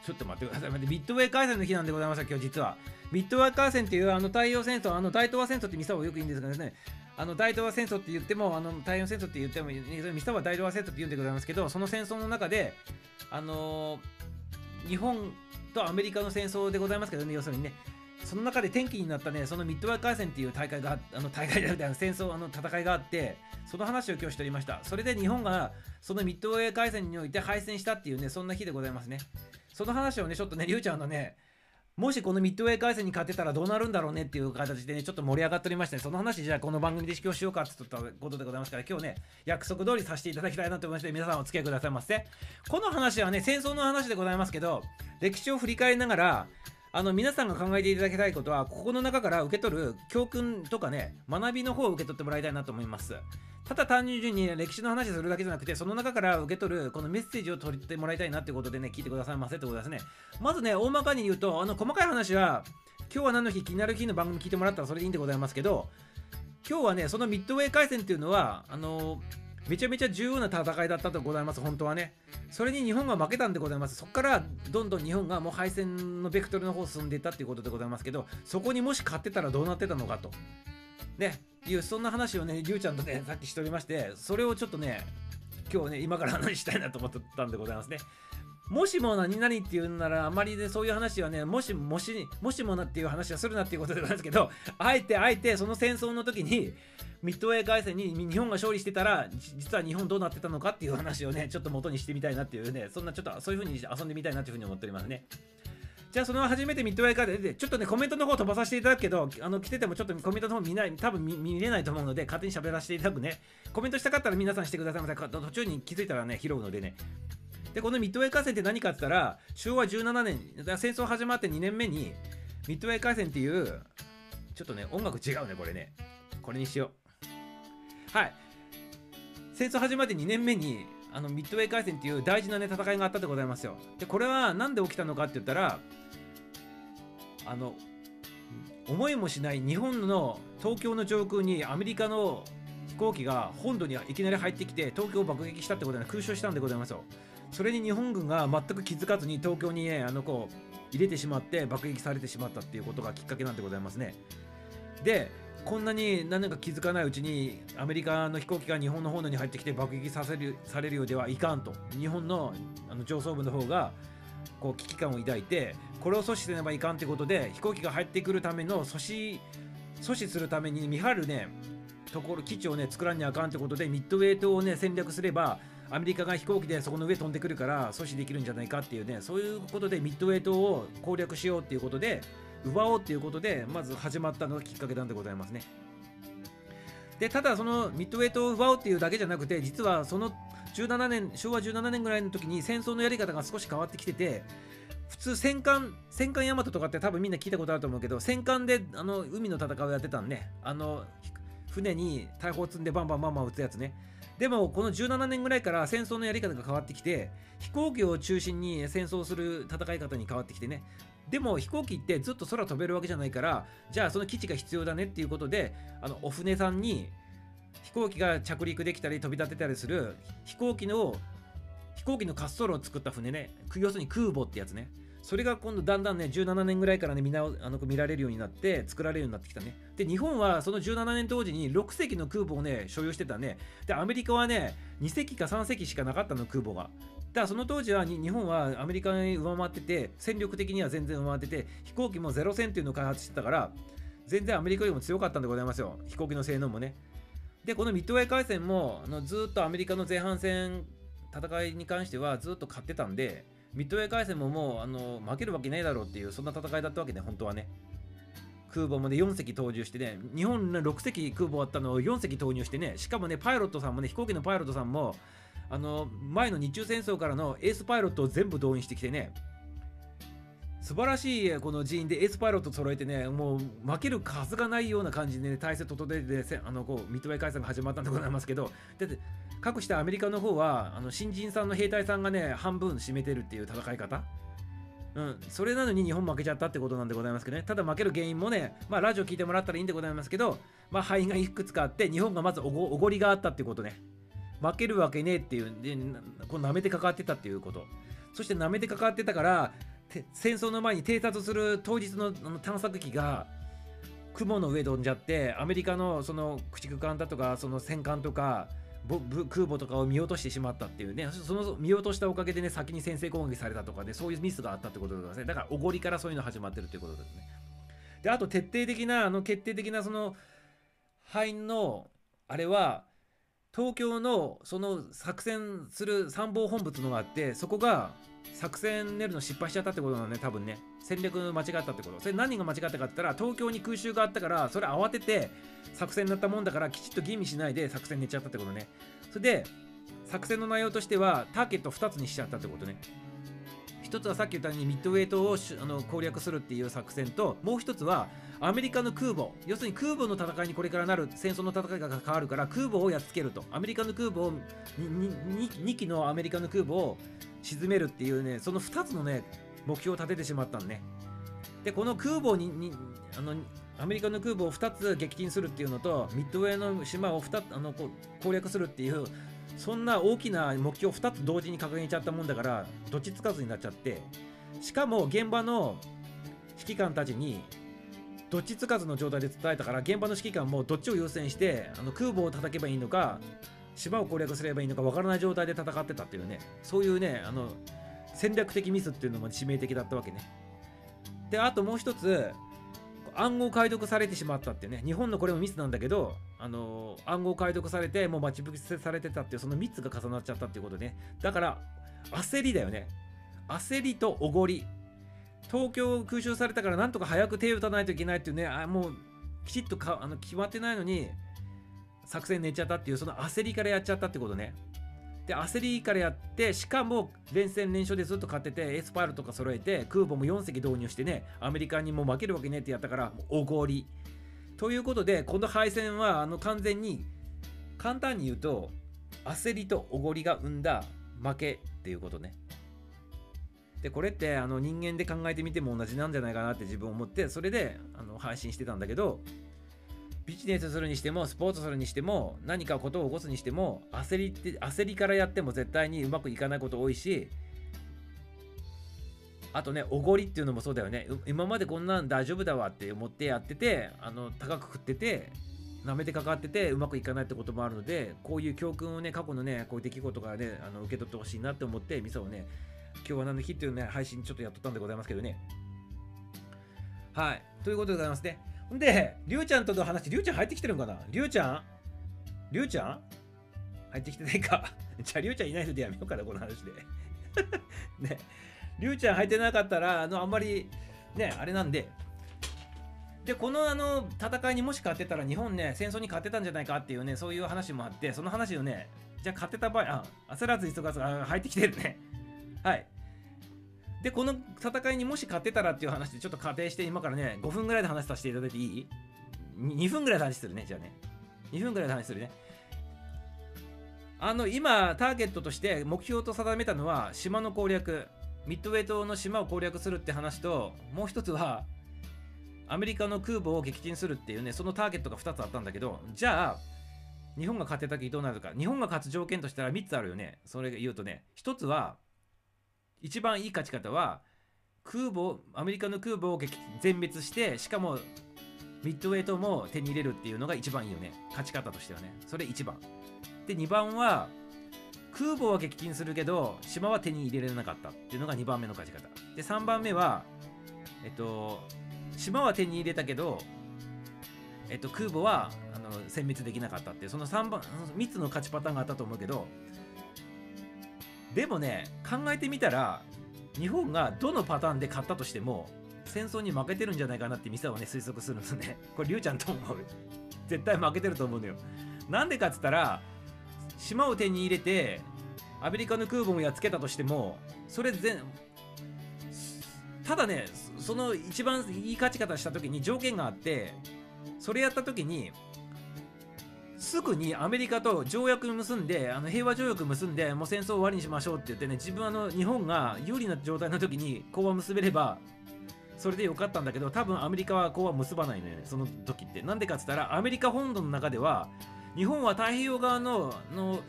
ちょっと待ってください。ビットウェイ回線の日なんでございました、今日実は。ビットウェイ回線っていうあの太陽戦争、あの大東亜戦争ってミサはよく言うんですけどね、あの大東亜戦争って言っても、あの太陽戦争って言っても、ミサは大東亜戦争って言うんでございますけど、その戦争の中で、あのー日本とアメリカの戦争でございますけどね、要するにね、その中で転機になったねそのミッドウェー海戦っていう大会があの大会で戦争あの戦いがあってその話を今日しておりました。それで日本がそのミッドウェー海戦において敗戦したっていうねそんな日でございますね。その話をねちょっとねりゅうちゃんのねもしこのミッドウェー回戦に勝てたらどうなるんだろうねっていう形でね、ちょっと盛り上がっておりまして、ね、その話、じゃあこの番組で今日しようかって言ったことでございますから、今日ね、約束通りさせていただきたいなと思いまして、皆さんお付き合いくださいませ。この話はね、戦争の話でございますけど、歴史を振り返りながら、あの皆さんが考えていただきたいことはここの中から受け取る教訓とかね学びの方を受け取ってもらいたいなと思います。ただ単純に、歴史の話するだけじゃなくてその中から受け取るこのメッセージを取ってもらいたいなってことでね聞いてくださいませってことですね。まずね大まかに言うとあの細かい話は今日は何の日気になる日の番組聞いてもらったらそれでいいんでございますけど今日はねそのミッドウェー回戦っていうのはあのめちゃめちゃ重要な戦いだったとございます、本当はね。それに日本が負けたんでございます。そこからどんどん日本がもう敗戦のベクトルの方進んでいったっていうことでございますけど、そこにもし勝ってたらどうなってたのかと。ね、いうそんな話をね、りゅうちゃんとね、さっきしておりまして、それをちょっとね、今日ね、今から話したいなと思ってたんでございますね。もしも何々っていうなら、あまりね、そういう話はね、もしもし、もしもなっていう話はするなっていうことでございますけど、あえてあえてその戦争の時に、ミッドウェー回戦に日本が勝利してたら実は日本どうなってたのかっていう話をねちょっと元にしてみたいなっていうねそんなちょっとそういう風に遊んでみたいなという風に思っておりますね。じゃあその初めてミッドウェー回戦でちょっとねコメントの方飛ばさせていただくけどあの来ててもちょっとコメントの方見ない多分見れないと思うので勝手に喋らせていただくね。コメントしたかったら皆さんしてください。ませ途中に気づいたらね拾うのでね。でこのミッドウェー回戦って何かって言ったら昭和17年戦争始まって2年目にミッドウェー回戦っていうちょっとね音楽違うねこれね。これにしよう。はい。戦争始まって2年目にあのミッドウェー海戦っていう大事な、ね、戦いがあったでございますよ。でこれは何で起きたのかって言ったらあの思いもしない日本の東京の上空にアメリカの飛行機が本土にいきなり入ってきて東京を爆撃したってことで空襲したんでございますよ。それに日本軍が全く気づかずに東京にねあのこう入れてしまって爆撃されてしまったっていうことがきっかけなんでございますね。でこんなに何か気づかないうちにアメリカの飛行機が日本の本土に入ってきて爆撃させるされるようではいかんと。日本のあの上層部の方がこう危機感を抱いてこれを阻止せねばいかんということで飛行機が入ってくるための阻止阻止するために見張るねところ基地をね作らんにあかんということでミッドウェイトをね戦略すればアメリカが飛行機でそこの上飛んでくるから阻止できるんじゃないかっていうねそういうことでミッドウェイトを攻略しようっていうことで奪おうっていうことでまず始まったのがきっかけなんでございますね。でただそのミッドウェイトを奪おうっていうだけじゃなくて実はその17年昭和17年ぐらいの時に戦争のやり方が少し変わってきてて普通戦艦戦艦大和とかって多分みんな聞いたことあると思うけど戦艦であの海の戦いをやってたんね。あの船に大砲積んでバンバンバンバン撃つやつね。でもこの17年ぐらいから戦争のやり方が変わってきて飛行機を中心に戦争する戦い方に変わってきてね。でも飛行機ってずっと空飛べるわけじゃないからじゃあその基地が必要だねっていうことであのお船さんに飛行機が着陸できたり飛び立てたりする飛行機の飛行機の滑走路を作った船ね。要するに空母ってやつね。それが今度だんだんね17年ぐらいからねみんなあの見られるようになって作られるようになってきたね。で日本はその17年当時に6隻の空母をね所有してたね。でアメリカはね2隻か3隻しかなかったの空母が。だからその当時は日本はアメリカに上回ってて戦力的には全然上回ってて飛行機もゼロ戦っていうのを開発してたから全然アメリカよりも強かったんでございますよ。飛行機の性能もね。でこのミッドウェー海戦もあのずっとアメリカの前半戦戦いに関してはずっと勝ってたんでミッドウェー海戦ももうあの負けるわけないだろうっていうそんな戦いだったわけね本当はね。空母もね4隻投入してね日本ね6隻空母あったのを4隻投入してねしかもねパイロットさんもね飛行機のパイロットさんもあの前の日中戦争からのエースパイロットを全部動員してきてね素晴らしいこの人員でエースパイロット揃えてねもう負けるはずがないような感じで、ね、体制整えて、あのこうミッドウェー海戦が始まったんでございますけどだって各してアメリカの方はあの新人さんの兵隊さんがね半分占めてるっていう戦い方。うん、それなのに日本負けちゃったってことなんでございますけどね。ただ負ける原因もね、まあラジオ聞いてもらったらいいんでございますけど、まあ敗因がいくつかあって、日本がまずおごりがあったってことね。負けるわけねえっていう、で、こう舐めてかかってたっていうこと。そして舐めてかかってたから、戦争の前に偵察する当日の探索機が、雲の上飛んじゃって、アメリカのその駆逐艦だとか、その戦艦とか、空母とかを見落としてしまったっていうね、その見落としたおかげでね、先に先制攻撃されたとかで、そういうミスがあったってことですね。だから、おごりからそういうの始まってるっていうことですね。であと徹底的なあの決定的なその敗因のあれは東京のその作戦する参謀本部っていうのがあってそこが作戦練るの失敗しちゃったってことなのね多分ね戦略間違ったってこと？それ何が間違ったかって言ったら東京に空襲があったからそれ慌てて作戦になったもんだからきちっと吟味しないで作戦寝ちゃったってことね。それで作戦の内容としてはターゲット2つにしちゃったってことね。一つはさっき言ったようにミッドウェイトをあの攻略するっていう作戦ともう一つはアメリカの空母。要するに空母の戦いにこれからなる戦争の戦いが変わるから空母をやっつけると。アメリカの空母を 2, 2機のアメリカの空母を沈めるっていうねその2つのね目標を立ててしまったんね。でこの空母ににあのアメリカの空母を2つ撃沈するっていうのとミッドウェーの島を2つあのこ攻略するっていうそんな大きな目標を2つ同時に掲げちゃったもんだからどっちつかずになっちゃってしかも現場の指揮官たちにどっちつかずの状態で伝えたから現場の指揮官もどっちを優先してあの空母を叩けばいいのか島を攻略すればいいのかわからない状態で戦ってたっていうねそういうねあの戦略的ミスっていうのも致命的だったわけね。であともう一つ暗号解読されてしまったってね日本のこれもミスなんだけどあの暗号解読されてもう待ち伏せされてたっていうその3つが重なっちゃったっていうことね。だから焦りだよね。焦りとおごり。東京空襲されたからなんとか早く手を打たないといけないっていうねあもうきちっとかあの決まってないのに作戦練っちゃったっていうその焦りからやっちゃったってことね。で焦りからやってしかも連戦連勝でずっと勝っててエスパールとか揃えて空母も4隻導入してねアメリカにも負けるわけねってやったからおごり。ということでこの敗戦はあの完全に簡単に言うと焦りとおごりが生んだ負けっていうことね。でこれってあの人間で考えてみても同じなんじゃないかなって自分思ってそれであの配信してたんだけどビジネスするにしてもスポーツするにしても何かことを起こすにしても焦りって焦りからやっても絶対にうまくいかないこと多いしあとねおごりっていうのもそうだよね。今までこんなん大丈夫だわって思ってやっててあの高く食ってて舐めてかかっててうまくいかないってこともあるのでこういう教訓をね過去のねこういう出来事からねあの受け取ってほしいなって思って店をね今日は何の日っていうね配信ちょっとやっとったんでございますけどね。はい。ということでございますね。でりゅうちゃんとの話りゅうちゃん入ってきてるんかな？りゅうちゃん？りゅうちゃん？入ってきてないか。じゃありゅうちゃんいないのでやめようかなこの話で。ね。りゅうちゃん入ってなかったらあのあんまりねあれなんで。でこのあの戦いにもし勝ってたら日本ね戦争に勝ってたんじゃないかっていうねそういう話もあってその話をねじゃあ勝てた場合あ焦らず急がずあ入ってきてるね。はい。でこの戦いにもし勝ってたらっていう話でちょっと仮定して今からね5分ぐらいで話させていただいていい ?2 分ぐらいで話するねじゃあね。2分ぐらいで話するね。あの今ターゲットとして目標と定めたのは島の攻略。ミッドウェイ島の島を攻略するって話ともう一つはアメリカの空母を撃沈するっていうねそのターゲットが2つあったんだけどじゃあ日本が勝てた時どうなるか。日本が勝つ条件としたら3つあるよね。それ言うとね1つは一番いい勝ち方は空母アメリカの空母を全滅してしかもミッドウェイトも手に入れるっていうのが一番いいよね。勝ち方としてはね。それ1番。で2番は空母は撃沈するけど島は手に入れられなかったっていうのが2番目の勝ち方。で3番目はえっと島は手に入れたけどえっと空母はあの殲滅できなかったっていうその3番3つの勝ちパターンがあったと思うけどでもね考えてみたら日本がどのパターンで勝ったとしても戦争に負けてるんじゃないかなってミサはね推測するんですね。これリュウちゃんと思う。絶対負けてると思うのよ。なんでかっつったら島を手に入れてアメリカの空母もやっつけたとしてもそれ全ただねその一番いい勝ち方した時に条件があってそれやった時にすぐにアメリカと条約結んであの平和条約結んでもう戦争終わりにしましょうって言ってね自分あの日本が有利な状態の時に講和結べればそれでよかったんだけど多分アメリカは講和結ばないのよねその時って。なんでかっつったらアメリカ本土の中では日本は太平洋側のの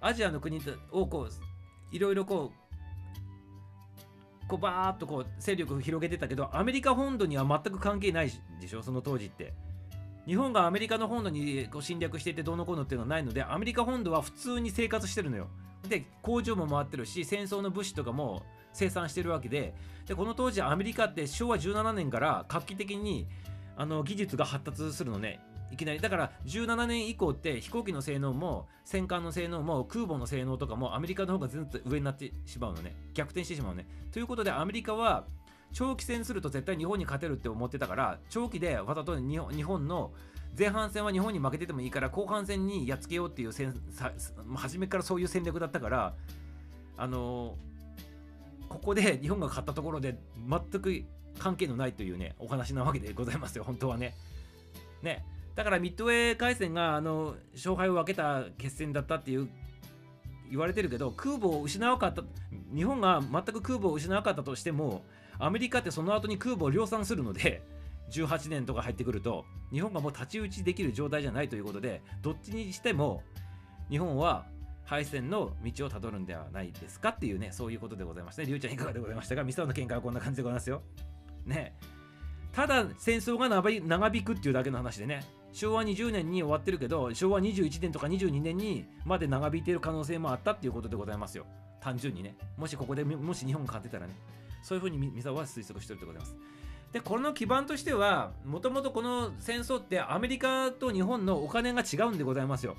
アジアの国をこういろいろこうこうバーっとこう勢力を広げてたけどアメリカ本土には全く関係ないでしょその当時って。日本がアメリカの本土に侵略していてどうのこうのっていうのはないのでアメリカ本土は普通に生活してるのよ。で工場も回ってるし戦争の物資とかも生産してるわけで。でこの当時アメリカって昭和17年から画期的にあの技術が発達するのね。いきなり。だから17年以降って飛行機の性能も戦艦の性能も空母の性能とかもアメリカの方がずっと上になってしまうのね。逆転してしまうのね。ということでアメリカは長期戦すると絶対日本に勝てるって思ってたから長期でわざと日本の前半戦は日本に負けててもいいから後半戦にやっつけようっていう戦初めからそういう戦略だったからあのここで日本が勝ったところで全く関係のないというねお話なわけでございますよ本当はね。ねだからミッドウェー海戦があの勝敗を分けた決戦だったっていう言われてるけど空母を失わなかった日本が全く空母を失わなかったとしてもアメリカってその後に空母を量産するので18年とか入ってくると日本がもう太刀打ちできる状態じゃないということでどっちにしても日本は敗戦の道をたどるんではないですかっていうねそういうことでございましたね。りゅうちゃんいかがでございましたか？ミサオの見解はこんな感じでございますよ。ね。ただ戦争が長引くっていうだけの話でね。昭和20年に終わってるけど昭和21年とか22年にまで長引いている可能性もあったっていうことでございますよ。単純にね。もしここでもし日本が勝ってたらね。そういうふうにミサオは推測してるでございます。でこの基盤としてはもともとこの戦争ってアメリカと日本のお金が違うんでございますよ。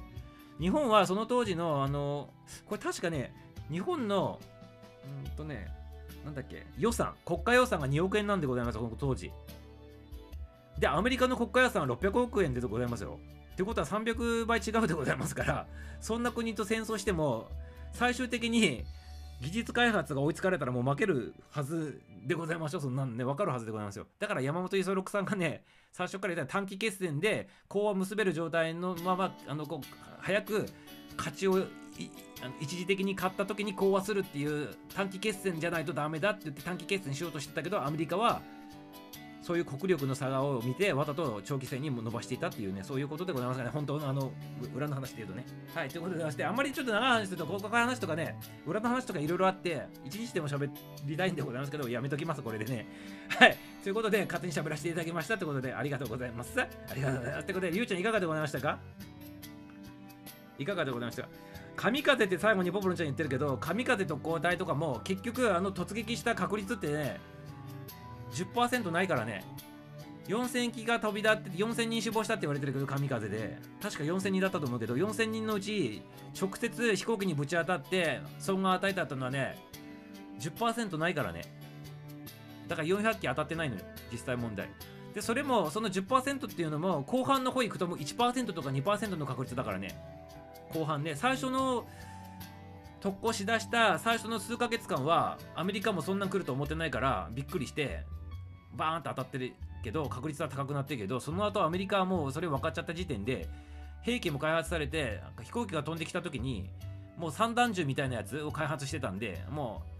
日本はその当時のあのこれ確かね日本のうんとねなんだっけ予算国家予算が2億円なんでございますこの当時。でアメリカの国家予算は600億円でございますよ。ってことは300倍違うでございますからそんな国と戦争しても最終的に技術開発が追いつかれたらもう負けるはずでございましょう。そんなんね、わかるはずでございますよ。だから山本五十六さんがね、最初から言った短期決戦で、こう結べる状態のまま、あの、こう、早く勝ちを一時的に勝った時に講和するっていう短期決戦じゃないとダメだって言って短期決戦しようとしてたけど、アメリカはそういう国力の差を見て、わざと長期戦にも伸ばしていたっていうね、そういうことでございますかね、本当のあの、裏の話で言うとね。はい、ということでございまして、あんまりちょっと長い話すると、ここから話とかね、裏の話とかいろいろあって、一日でも喋りたいんでございますけど、やめときます、これでね。はい、ということで、勝手に喋らせていただきましたということで、ありがとうございます。ありがとうございます。ということで、りゅうちゃんいかがでございましたか？いかがでございましたか？神風って最後にポポロちゃん言ってるけど、神風と交代とかも、結局、あの突撃した確率ってね、10%ないからね、4000機が飛び立って4000人死亡したって言われてるけど神風で。確か4000人だったと思うけど4000人のうち直接飛行機にぶち当たって損害を与えたってのはね10%ないからね。だから400機当たってないのよ実際問題。でそれもその10%っていうのも後半の方行くともう1%とか2%の確率だからね。後半ね。最初の特攻しだした最初の数ヶ月間はアメリカもそんなん来ると思ってないからびっくりして。バーンと当たってるけど確率は高くなってるけどその後アメリカはもうそれ分かっちゃった時点で兵器も開発されて飛行機が飛んできた時にもう散弾銃みたいなやつを開発してたんでもう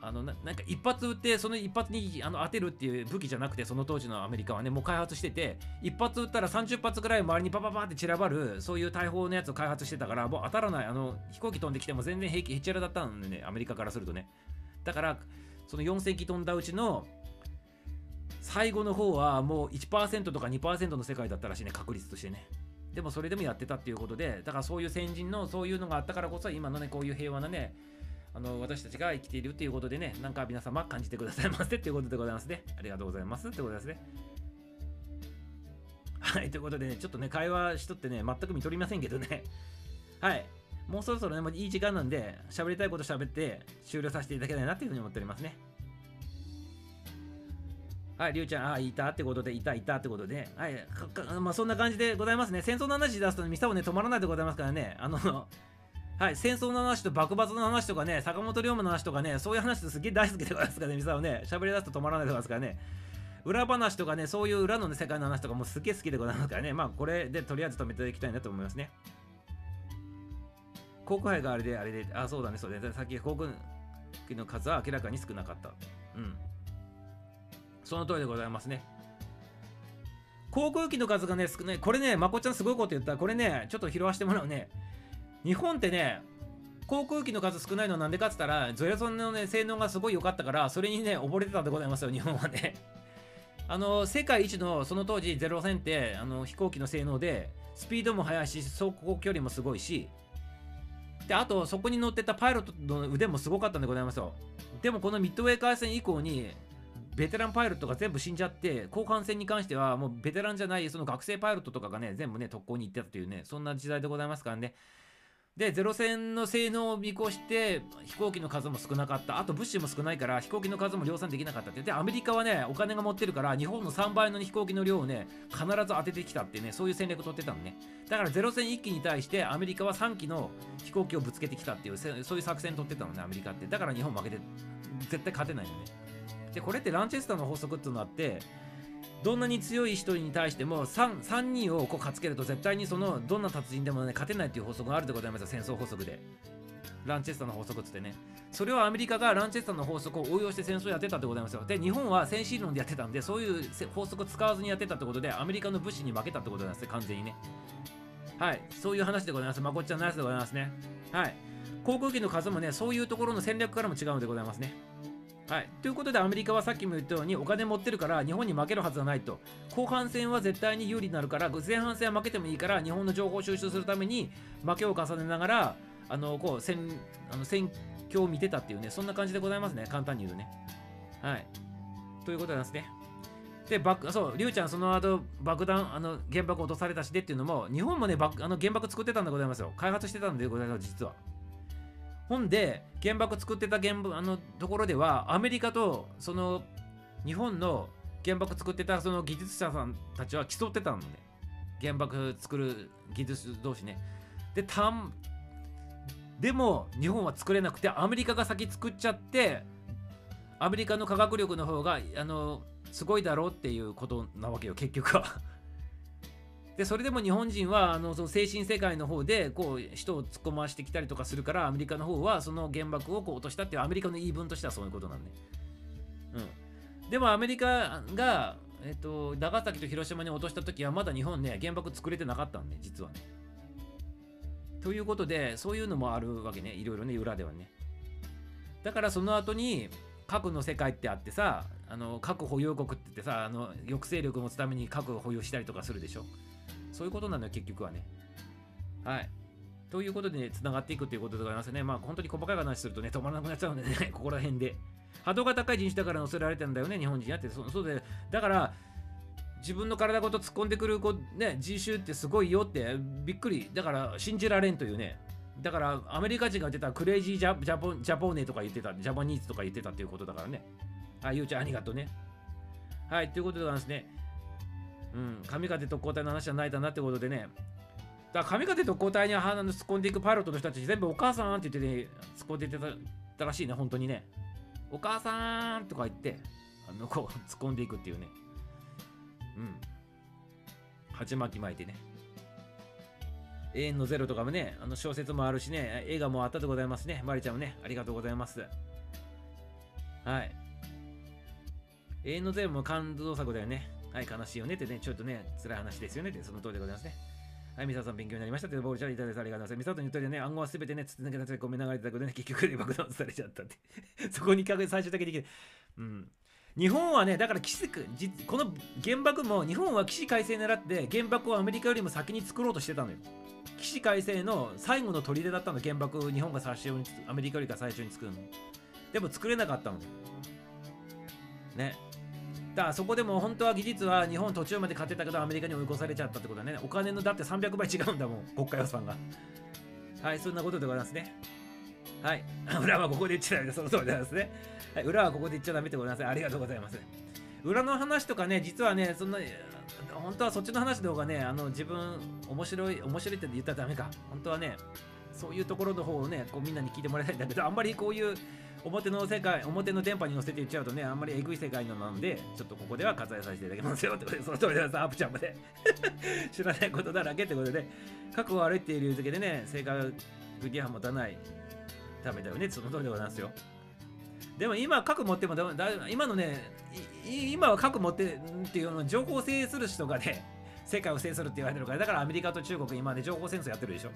あのなんか一発撃ってその一発にあの当てるっていう武器じゃなくてその当時のアメリカはねもう開発してて一発撃ったら30発ぐらい周りにパパパって散らばるそういう大砲のやつを開発してたからもう当たらないあの飛行機飛んできても全然兵器へっちゃらだったんでねアメリカからするとね。だからその4000機飛んだうちの最後の方はもう1%とか2%の世界だったらしいね確率としてね。でもそれでもやってたっていうことでだからそういう先人のそういうのがあったからこそ今のねこういう平和なねあの私たちが生きているっていうことでねなんか皆様感じてくださいませっていうことでございますね。ありがとうございますってことですね。はいということでねちょっとね会話しとってね全く見とりませんけどね。はい。もうそろそろねもういい時間なんで喋りたいこと喋って終了させていただきたいなっていうふうに思っておりますね。はい、りゅうちゃん、あ、いたってことで、いた、いたってことで、はい、かかまあ、そんな感じでございますね。戦争の話出すと、ミサオね、止まらないでございますからね、あの、はい、戦争の話と幕末の話とかね、坂本龍馬の話とかね、そういう話すげえ大好きでございますからね、ミサオね、喋り出すと止まらないでございますからね。裏話とかね、そういう裏の、ね、世界の話とかもすげえ好きでございますからね、まあ、これでとりあえず止めていきたいなと思いますね。航空杯があれで、あれで、あ、そうだね、そうで、さっき航空機の数は明らかに少なかった。うん。その通りでございますね。航空機の数がね、少ない。これね、まこちゃんすごいこと言ったら。これね、ちょっと拾わしてもらうね。日本ってね、航空機の数少ないのはなんでかって言ったら、ゾヤソンのね、性能がすごい良かったから、それにね、溺れてたんでございますよ、日本はね。あの、世界一の、その当時、ゼロ戦って、あの、飛行機の性能で、スピードも速いし、走行距離もすごいし、で、あと、そこに乗ってたパイロットの腕もすごかったんでございますよ。でも、このミッドウェー海戦以降に、ベテランパイロットが全部死んじゃって後半戦に関してはもうベテランじゃないその学生パイロットとかがね全部ね特攻に行ってたというねそんな時代でございますからね。でゼロ戦の性能を見越して飛行機の数も少なかった。あと物資も少ないから飛行機の数も量産できなかったって。でアメリカはねお金が持ってるから日本の3倍の飛行機の量をね必ず当ててきたってねそういう戦略を取ってたのね。だからゼロ戦1機に対してアメリカは3機の飛行機をぶつけてきたっていうそういう作戦取ってたのねアメリカって。だから日本負けて絶対勝てないよね。でこれってランチェスターの法則っていうのがあってどんなに強い人に対しても 3, 3人をこう勝つけると絶対にそのどんな達人でもね勝てないっていう法則があるでございます戦争法則で。ランチェスターの法則っつってね。それをアメリカがランチェスターの法則を応用して戦争やってたでございますよ。で日本は戦士論でやってたんでそういう法則を使わずにやってたってことでアメリカの武士に負けたってことなんですね完全にね。はい。そういう話でございます。まこっちゃんナイスでございますね。はい。航空機の数もねそういうところの戦略からも違うのでございますね。はい、ということでアメリカはさっきも言ったようにお金持ってるから日本に負けるはずはないと。後半戦は絶対に有利になるから前半戦は負けてもいいから日本の情報収集するために負けを重ねながらあのこう戦あの戦況を見てたっていうねそんな感じでございますね。簡単に言うとね。はい。ということなんですね。で爆そうリュウちゃんその後爆弾あの原爆落とされたしでっていうのも日本もね爆あの原爆作ってたんでございますよ。開発してたんでございます実は。ほんで原爆作ってた原爆あのところではアメリカとその日本の原爆作ってたその技術者さんたちは競ってたのね。原爆作る技術同士ね。でたんでも日本は作れなくてアメリカが先作っちゃってアメリカの科学力の方があのすごいだろうっていうことなわけよ結局は。でそれでも日本人はあのその精神世界の方でこう人を突っ込ましてきたりとかするからアメリカの方はその原爆をこう落としたっていうアメリカの言い分としてはそういうことなんで、うん、でもアメリカが、えっと、長崎と広島に落とした時はまだ日本ね原爆作れてなかったんで実はね。ということでそういうのもあるわけね。いろいろね裏ではね。だからその後に核の世界ってあってさあの核保有国って言ってさあの抑制力を持つために核を保有したりとかするでしょ。そういうことなのよ、結局はね。はい。ということでね、繋がっていくということでございますね。まあ、本当に細かい話するとね、止まらなくなっちゃうんでね、ここら辺で。波動が高い人種だから乗せられてんだよね、日本人やって。そそうで、だから、自分の体ごと突っ込んでくる子、ね、人種ってすごいよって、びっくり。だから、信じられんというね。だから、アメリカ人が言ってたクレイジージャジャポジャポーネとか言ってた、ジャパニーズとか言ってたっていうことだからね。あ、ゆうちゃんありがとうね。はい、ということでございますね。うん、神風特攻隊の話じゃないだなってことでね。だから神風特攻隊に鼻の突っ込んでいくパイロットの人たち全部お母さんって言ってね、突っ込んでいったらしいね、本当にね。お母さんとか言って、あの、こう、突っ込んでいくっていうね。うん。鉢巻き巻いてね。永遠のゼロとかもね、あの小説もあるしね、映画もあったでございますね。マリちゃんもね、ありがとうございます。はい。永遠のゼロも感動作だよね。はい、悲しいよねってね、ちょっとね、辛い話ですよねって、その通りでございますね。はい、ミサさん勉強になりましたって、ボールチャリいただいてありがとうございます。ミサさんに言ったようにね、暗号はすべてね、つつ抜けたごめんながらいただくとね、結局で爆弾されちゃったって。そこにかけ最終的にできる。うん。日本はね、だから起死実この原爆も日本は起死回生狙って原爆をアメリカよりも先に作ろうとしてたのよ。起死回生の最後の砦だったの、原爆日本が最初にアメリカよりか最初に作るの。でも作れなかったの。ね。だからそこでも本当は技術は日本途中まで勝てたけどアメリカに追い越されちゃったってことだね。お金のだって300倍違うんだもん、国家予算が。はい、そんなことでございますね。はい。裏はここで言っちゃダメだ。その通りでございますね。はい、裏はここで言っちゃダメでございます。ありがとうございます。裏の話とかね、実はね、そんな、本当はそっちの話の方がね、あの、自分、面白い、面白いって言ったらダメか。本当はね、そういうところの方をね、こうみんなに聞いてもらいたいんだけど、あんまりこういう表の世界、表の電波に乗せて言っちゃうとね、あんまりえぐい世界なんで、ちょっとここでは割愛させていただきますよってことで、その通りでございます。アップちゃんまで。知らないことだらけってことで、覚悟悪いっていう理由付けでね、正確には持たないためだよね。その通りでございますよ。でも今、核持ってもだ、今のね、今は核持ってっていうの情報を制する人がね、世界を制するって言われてるから、だからアメリカと中国今ね、情報戦争やってるでしょ。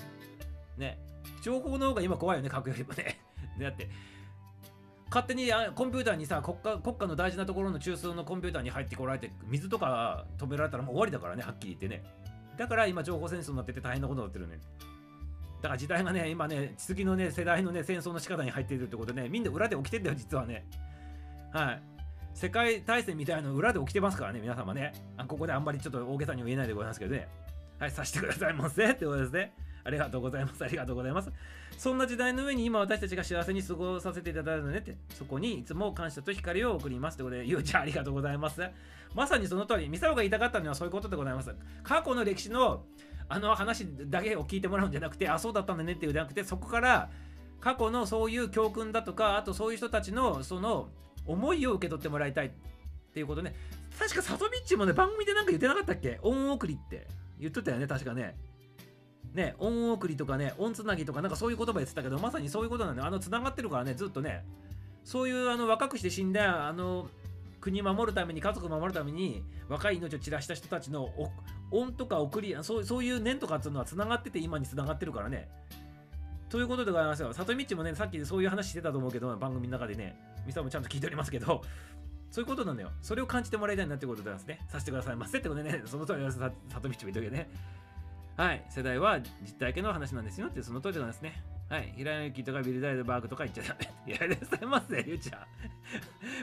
ね。情報の方が今怖いよね、核よりもね。だって、勝手にコンピューターにさ国家、国家の大事なところの中枢のコンピューターに入ってこられて、水とか止められたらもう終わりだからね、はっきり言ってね。だから今、情報戦争になってて大変なことになってるね。だから時代がね、今ね、次のね、世代のね、戦争の仕方に入っているってことでね、みんな裏で起きてんだよ、実はね。はい。世界大戦みたいなの裏で起きてますからね、皆様ね。あここであんまりちょっと大げさに言えないでございますけどね。はい、さしてくださいませってことですね。ありがとうございます。ありがとうございます。そんな時代の上に今私たちが幸せに過ごさせていただいたのねって、そこにいつも感謝と光を送りますってことで、ゆうちゃんありがとうございます。まさにその通り、ミサオが言いたかったのはそういうことでございます。過去の歴史のあの話だけを聞いてもらうんじゃなくて、あ、そうだったんだねっていうじゃなくて、そこから過去のそういう教訓だとか、あとそういう人たちのその思いを受け取ってもらいたいっていうことね。確かサトミッチもね、番組でなんか言ってなかったっけ？恩送りって言っとったよね、確かね。ね、恩送りとかね、恩つなぎとかなんかそういう言葉言ってたけど、まさにそういうことなんだよ。あの、つながってるからね、ずっとね、そういうあの若くして死んだ、あの、国守るために、家族守るために、若い命を散らした人たちの恩とか送り、そうそういう念とかっていうのはつながってて、今につながってるからね。ということでございますよ。里道もね、さっきそういう話してたと思うけど、番組の中でね、ミサもちゃんと聞いておりますけど、そういうことなんだよ。それを感じてもらいたいなってことでですね。させてくださいませってことでね、その通りです。里道も言っとけね。はい。世代は実体験の話なんですよってその通りなんですね。はい。平野幸とかビルダイドバーグとか言っちゃダメ。いや、いらっしゃいませ、ゆうちゃん。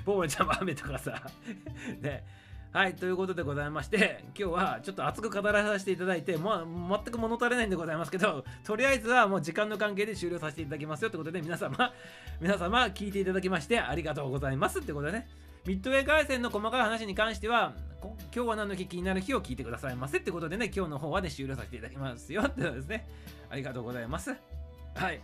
ボーボちゃんも雨とかさ。ね。はい。ということでございまして、今日はちょっと熱く語らさせていただいて、まあ、全く物足りないんでございますけど、とりあえずはもう時間の関係で終了させていただきますよってことで、皆様、皆様、聞いていただきましてありがとうございますってことでね。ミッドウェー回線の細かい話に関しては、今日は何の日気になる日を聞いてくださいませってことでね、今日の方はね、終了させていただきますよってことですね。ありがとうございます。はい。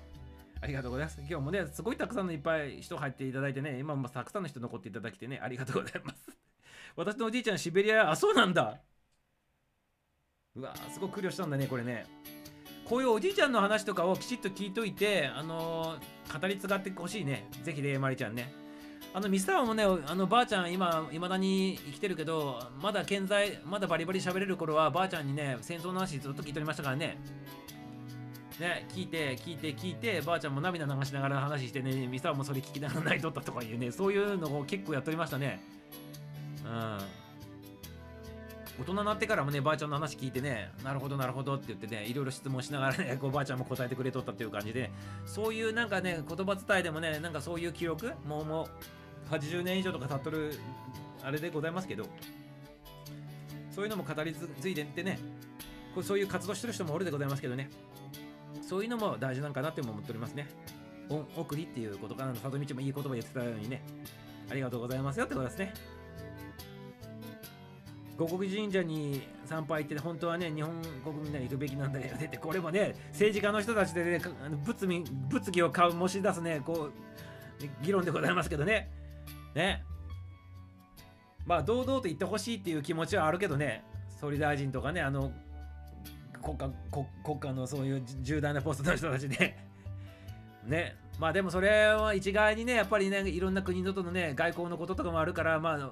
ありがとうございます。今日もね、すごいたくさんのいっぱい人入っていただいてね、今もたくさんの人残っていただきてね、ありがとうございます。私のおじいちゃん、シベリア、あ、そうなんだ。うわすごく苦慮したんだね、これね。こういうおじいちゃんの話とかをきちっと聞いといて、あのー語り継がってほしいね。ぜひね、まりちゃんね。あのミスターもね、あのばあちゃん、今、いまだに生きてるけど、まだ健在、まだバリバリ喋れる頃は、ばあちゃんにね、戦争の話ずっと聞いておりましたからね。ね、聞いて、聞いて、聞いて、ばあちゃんも涙流しながら話してね、ミスターもそれ聞きながら泣いとったとかいうね、そういうのを結構やっておりましたね。うん。大人になってからもね、ばあちゃんの話聞いてね、なるほど、なるほどって言ってね、いろいろ質問しながらね、こうばあちゃんも答えてくれとったっていう感じで、そういうなんかね、言葉伝えでもね、なんかそういう記憶、もうもう80年以上とか経っとるあれでございますけど、そういうのも語り継いでってね、こうそういう活動してる人もおるでございますけどね、そういうのも大事なんかなって思っておりますね。恩送りっていうことかな、里道もいい言葉言ってたようにね、ありがとうございますよってことですね。五国神社に参拝行って本当はね日本国民なら行くべきなんだよねってこれもね政治家の人たちでねあの物議物議を醸し出すねこう議論でございますけどねねまあ堂々と言ってほしいっていう気持ちはあるけどね総理大臣とかねあの国家国家のそういう重大なポストの人たちでね まあでもそれは一概にねやっぱりねいろんな国のとのね外交のこととかもあるからまあ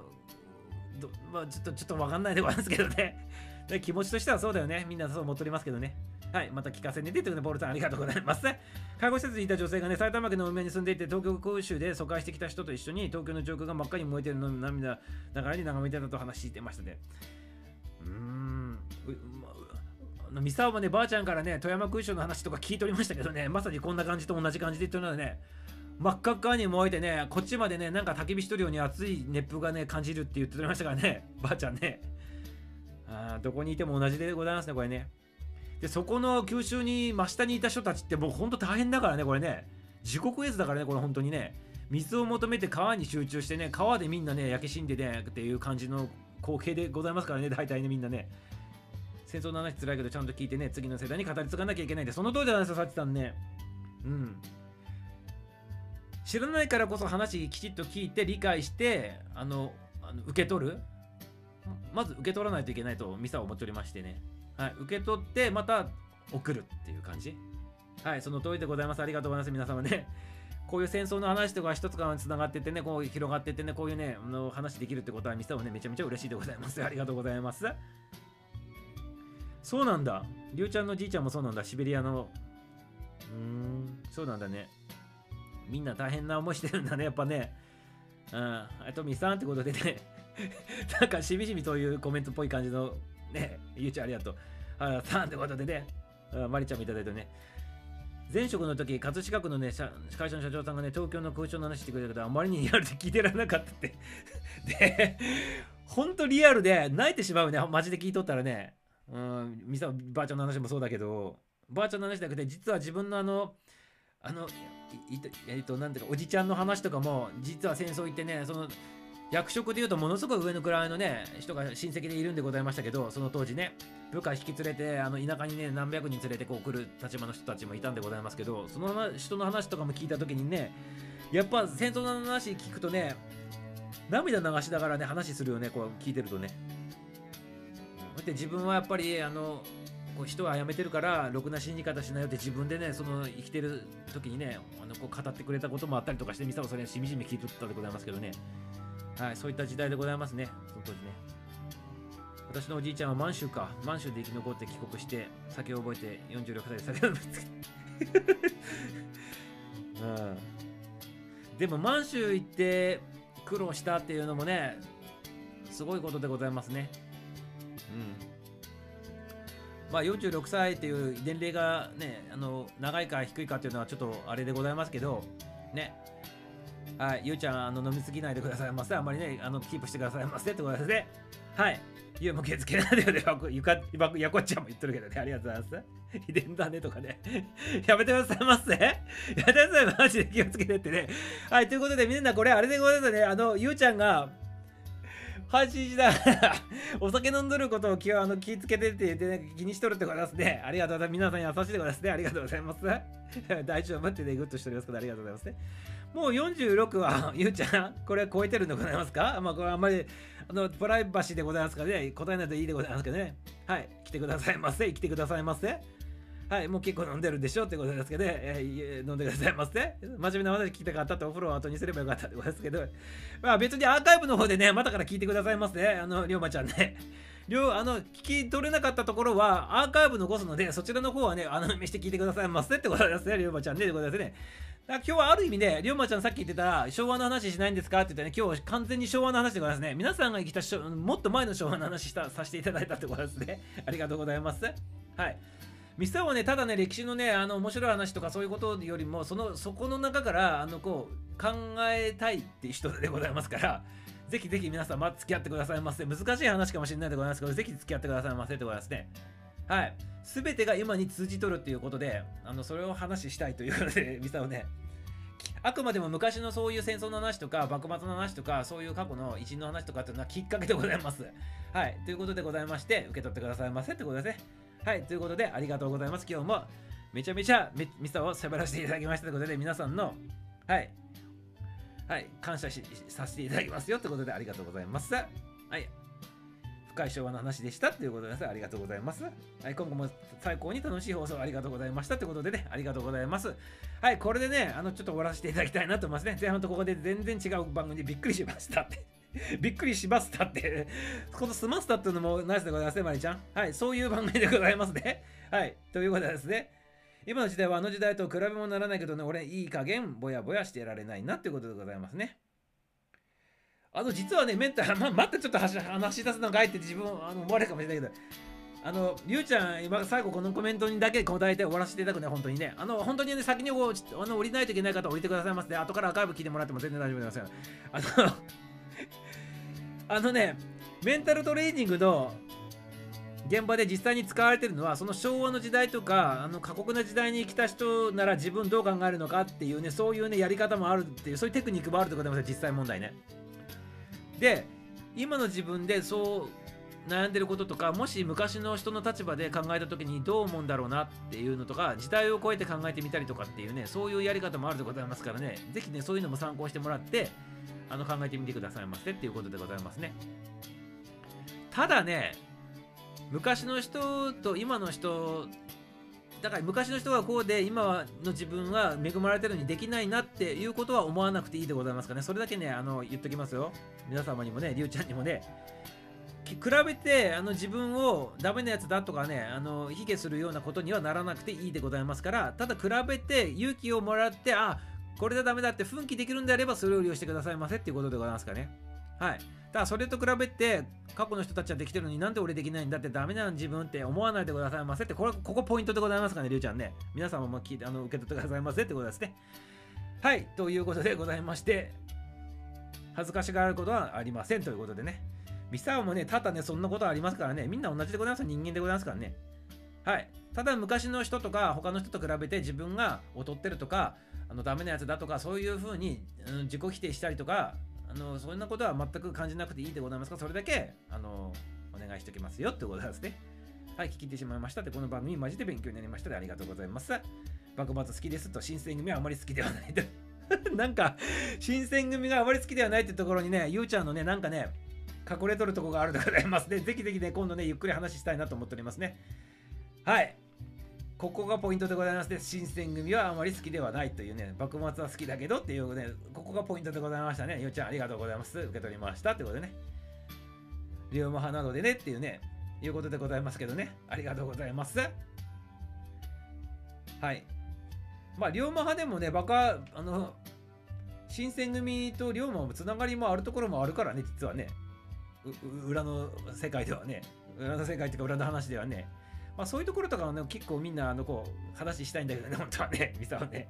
まあ、ちょっと、ちょっとわかんないでございますけどね。気持ちとしてはそうだよね。みんなそう思っておりますけどね。はい、また聞かせてねていうことで、ボルさんありがとうございます。介護施設にいた女性がね、埼玉県の梅に住んでいて、東京空襲で疎開してきた人と一緒に、東京の上空が真っ赤に燃えてるのを涙ながらに眺めてたと話してましたね。うーん。のミサオもね、ばあちゃんからね、富山空襲の話とか聞いておりましたけどね、まさにこんな感じと同じ感じで言ってるのはね、真っ赤っかに燃えてね、こっちまでね、なんか焚き火しとるように熱い熱風がね、感じるって言っておりましたからね、ばあちゃんね。あどこにいても同じでございますね、これね。で、そこの九州に真下にいた人たちってもうほんと大変だからね、これね。地獄絵図だからね、これ本当にね。水を求めて川に集中してね、川でみんなね、焼け死んでね、っていう感じの光景でございますからね、大体ね、みんなね。戦争の話つらいけど、ちゃんと聞いてね、次の世代に語り継がなきゃいけないんで、その通りじゃないですか、さちさんね。うん。知らないからこそ話きちっと聞いて理解してあのあの受け取るまず受け取らないといけないとミサは思っておりましてね、はい、受け取ってまた送るっていう感じ。はいその通りでございます。ありがとうございます皆様ね。こういう戦争の話とか一つからつながっててねこう広がっててねこういうねあの話できるってことはミサはねめちゃめちゃ嬉しいでございます。ありがとうございます。そうなんだ。りゅうちゃんのじいちゃんもそうなんだ。シベリアの。うーんそうなんだね。みんな大変な思いしてるんだね、やっぱね。うん、あとみさんってことでね、なんかしみじみというコメントっぽい感じの、ね、ゆうちゃんありがとう。あさんってことでね、まりちゃんもいただいてね。前職の時、葛飾区のね、会社の社長さんがね、東京の空調の話してくれたけど、あまりにリアルで聞いてられなかったって。でほんとリアルで泣いてしまうねマジで聞いとったらねうんミサばあちゃんの話もそうだけどばあちゃんの話だけで実は自分のあのあのえっとなんていうかおじちゃんの話とかも実は戦争行ってねその役職でいうとものすごい上の位のね人が親戚でいるんでございましたけどその当時ね部下引き連れてあの田舎にね何百人連れてこう来る立場の人たちもいたんでございますけどその人の話とかも聞いた時にねやっぱ戦争の話聞くとね涙流しながらね話するよねこう聞いてるとね。だって自分はやっぱりあのこう人は辞めてるからろくな死に方しないよって自分でねその生きてる時にねあのこう語ってくれたこともあったりとかしてミサもそれしみじみ聞いとったでございますけどね。はいそういった時代でございますね。その当時ね。私のおじいちゃんは満州か。満州で生き残って帰国して酒を覚えて46歳で酒を飲みつけうん。でも満州行って苦労したっていうのもねすごいことでございますね。うん。まあ46歳っていう年齢がねあの長いか低いかっていうのはちょっとあれでございますけどね。はい、ゆうちゃん、あの飲みすぎないでくださいませ。あんまりね、あのキープしてくださいませってことですね。はい。ゆうも気付けないでよね。ゆか、ゆかやこっちゃんも言ってるけどね。ありがとうございます。秘伝だねとかね。やめてくださいませ。やめてください。マジで気をつけてってね。はい、ということで、みんなこれ、あれでございますね。あの、ゆうちゃんが、配信しながらお酒飲んどることを気をあの気ぃつけてって言って、ね、気にしとるってことですね。ありがとうございます。皆さん優しいでございますね。ありがとうございます。大丈夫ってね、グッとしておりますけど、ありがとうございますね。もう46は、ゆうちゃん、これ超えてるんでございますか？まあ、これあんまり、あの、プライバシーでございますからね、答えないといいでございますけどね。はい、来てくださいませ。来てくださいませ。はい、もう結構飲んでるでしょってことですけど、ね、えー、飲んでくださいませ。真面目な話聞きたかったとお風呂を後にすればよかったってことですけど、まあ別にアーカイブの方でね、またから聞いてくださいませ。あの、りょうまちゃんね。りょう、あの、聞き取れなかったところは、アーカイブ残すので、そちらの方はね、穴埋めして聞いてくださいませってことですね、りょうまちゃんね。ってことですね。だ今日はある意味ね、りょうまちゃんさっき言ってた昭和の話しないんですか？って言ってね、今日完全に昭和の話でございますね。皆さんが生きたもっと前の昭和の話したさせていただいたってことですね。ありがとうございます。はい。ミスターはね、ただね、歴史のね、あの面白い話とかそういうことよりも、そのそこの中からあのこう考えたいっていう人でございますから、ぜひぜひ皆さん、ま、付き合ってくださいませ。難しい話かもしれないでございますけど、ぜひ付き合ってくださいませってことですね。はい。すべてが今に通じとるっていうことで、あのそれを話したいということで、ミサをね、あくまでも昔のそういう戦争の話とか、幕末の話とか、そういう過去の偉人の話とかっていうのはきっかけでございます。はい。ということでございまして、受け取ってくださいませってことですね。はい。ということで、ありがとうございます。今日もめちゃめちゃミサを喋らせていただきましたということで、皆さんの、はい。はい。感謝させていただきますよってことで、ありがとうございます。はい。深い昭和の話でしたということです。ありがとうございます。はい、今後も最高に楽しい放送ありがとうございましたということでね、ありがとうございます。はい、これでね、あの、ちょっと終わらせていただきたいなと思いますね。前半とここで全然違う番組でびっくりしましたって。びっくりしましたって。このスマスタっていうのもナイスでございますね、マリちゃん。はい、そういう番組でございますね。はい、ということですね。今の時代はあの時代と比べもならないけどね、俺いい加減ぼやぼやしてられないなっていうことでございますね。あの実はね、メンター、ま、またちょっと話話し出すのがあえて自分あの思われるかもしれないけど、あの、りゅうちゃん、今最後このコメントにだけ答えて終わらせていただくね、本当にね。あの、本当にね、先にこうあの降りないといけない方は降りてくださいませね。後からアーカイブ聞いてもらっても全然大丈夫ですよ。あの、あのね、メンタルトレーニングの現場で実際に使われてるのはその昭和の時代とかあの過酷な時代に生きた人なら自分どう考えるのかっていうねそういうねやり方もあるっていうそういうテクニックもあるってことなんです実際問題ねで今の自分でそう悩んでることとかもし昔の人の立場で考えた時にどう思うんだろうなっていうのとか時代を超えて考えてみたりとかっていうねそういうやり方もあるでございますからね。ぜひねそういうのも参考してもらってあの考えてみてくださいませっていうことでございますね。ただね昔の人と今の人だから昔の人がこうで今の自分は恵まれてるのにできないなっていうことは思わなくていいでございますかね。それだけねあの言っときますよ。皆様にもねりゅうちゃんにもね。比べてあの自分をダメなやつだとかねあの卑下するようなことにはならなくていいでございますからただ比べて勇気をもらってあこれでダメだって奮起できるんであればそれを利用してくださいませっていうことでございますかね。はい。からそれと比べて過去の人たちはできてるのになんで俺できないんだってダメなん自分って思わないでくださいませってこれここポイントでございますかねりゅうちゃんね皆様も聞いてあの受け取ってくださいませってことですねはいということでございまして恥ずかしがることはありませんということでね。ミサオもね、ただね、そんなことありますからね、みんな同じでございます人間でございますからね。はい。ただ昔の人とか他の人と比べて自分が劣ってるとか、あのダメなやつだとか、そういうふうに、うん、自己否定したりとか、あのそんなことは全く感じなくていいでございますが、それだけあのお願いしておきますよってことなんですね。はい、聞き入ってしまいましたって、この番組マジで勉強になりましたでありがとうございます。幕末好きですと、新選組はあまり好きではないと。なんか、新選組があまり好きではないってところにね、ゆうちゃんのね、なんかね、隠れとるとこがあるでございますね。ぜひぜひね、今度ね、ゆっくり話したいなと思っておりますね。はい。ここがポイントでございますね。新選組はあまり好きではないというね、幕末は好きだけどっていうね、ここがポイントでございましたね。ゆうちゃん、ありがとうございます。受け取りました。ってことでね。龍馬派なのでねっていうね、いうことでございますけどね。ありがとうございます。はい。まあ、龍馬派でもね、バカ、あの、新選組と龍馬もつながりもあるところもあるからね、実はね。裏の世界ではね。裏の世界っていうか裏の話ではね。まあ、そういうところとかはね、結構みんな、あの、こう、話したいんだけどね、本当はね、ミサはね。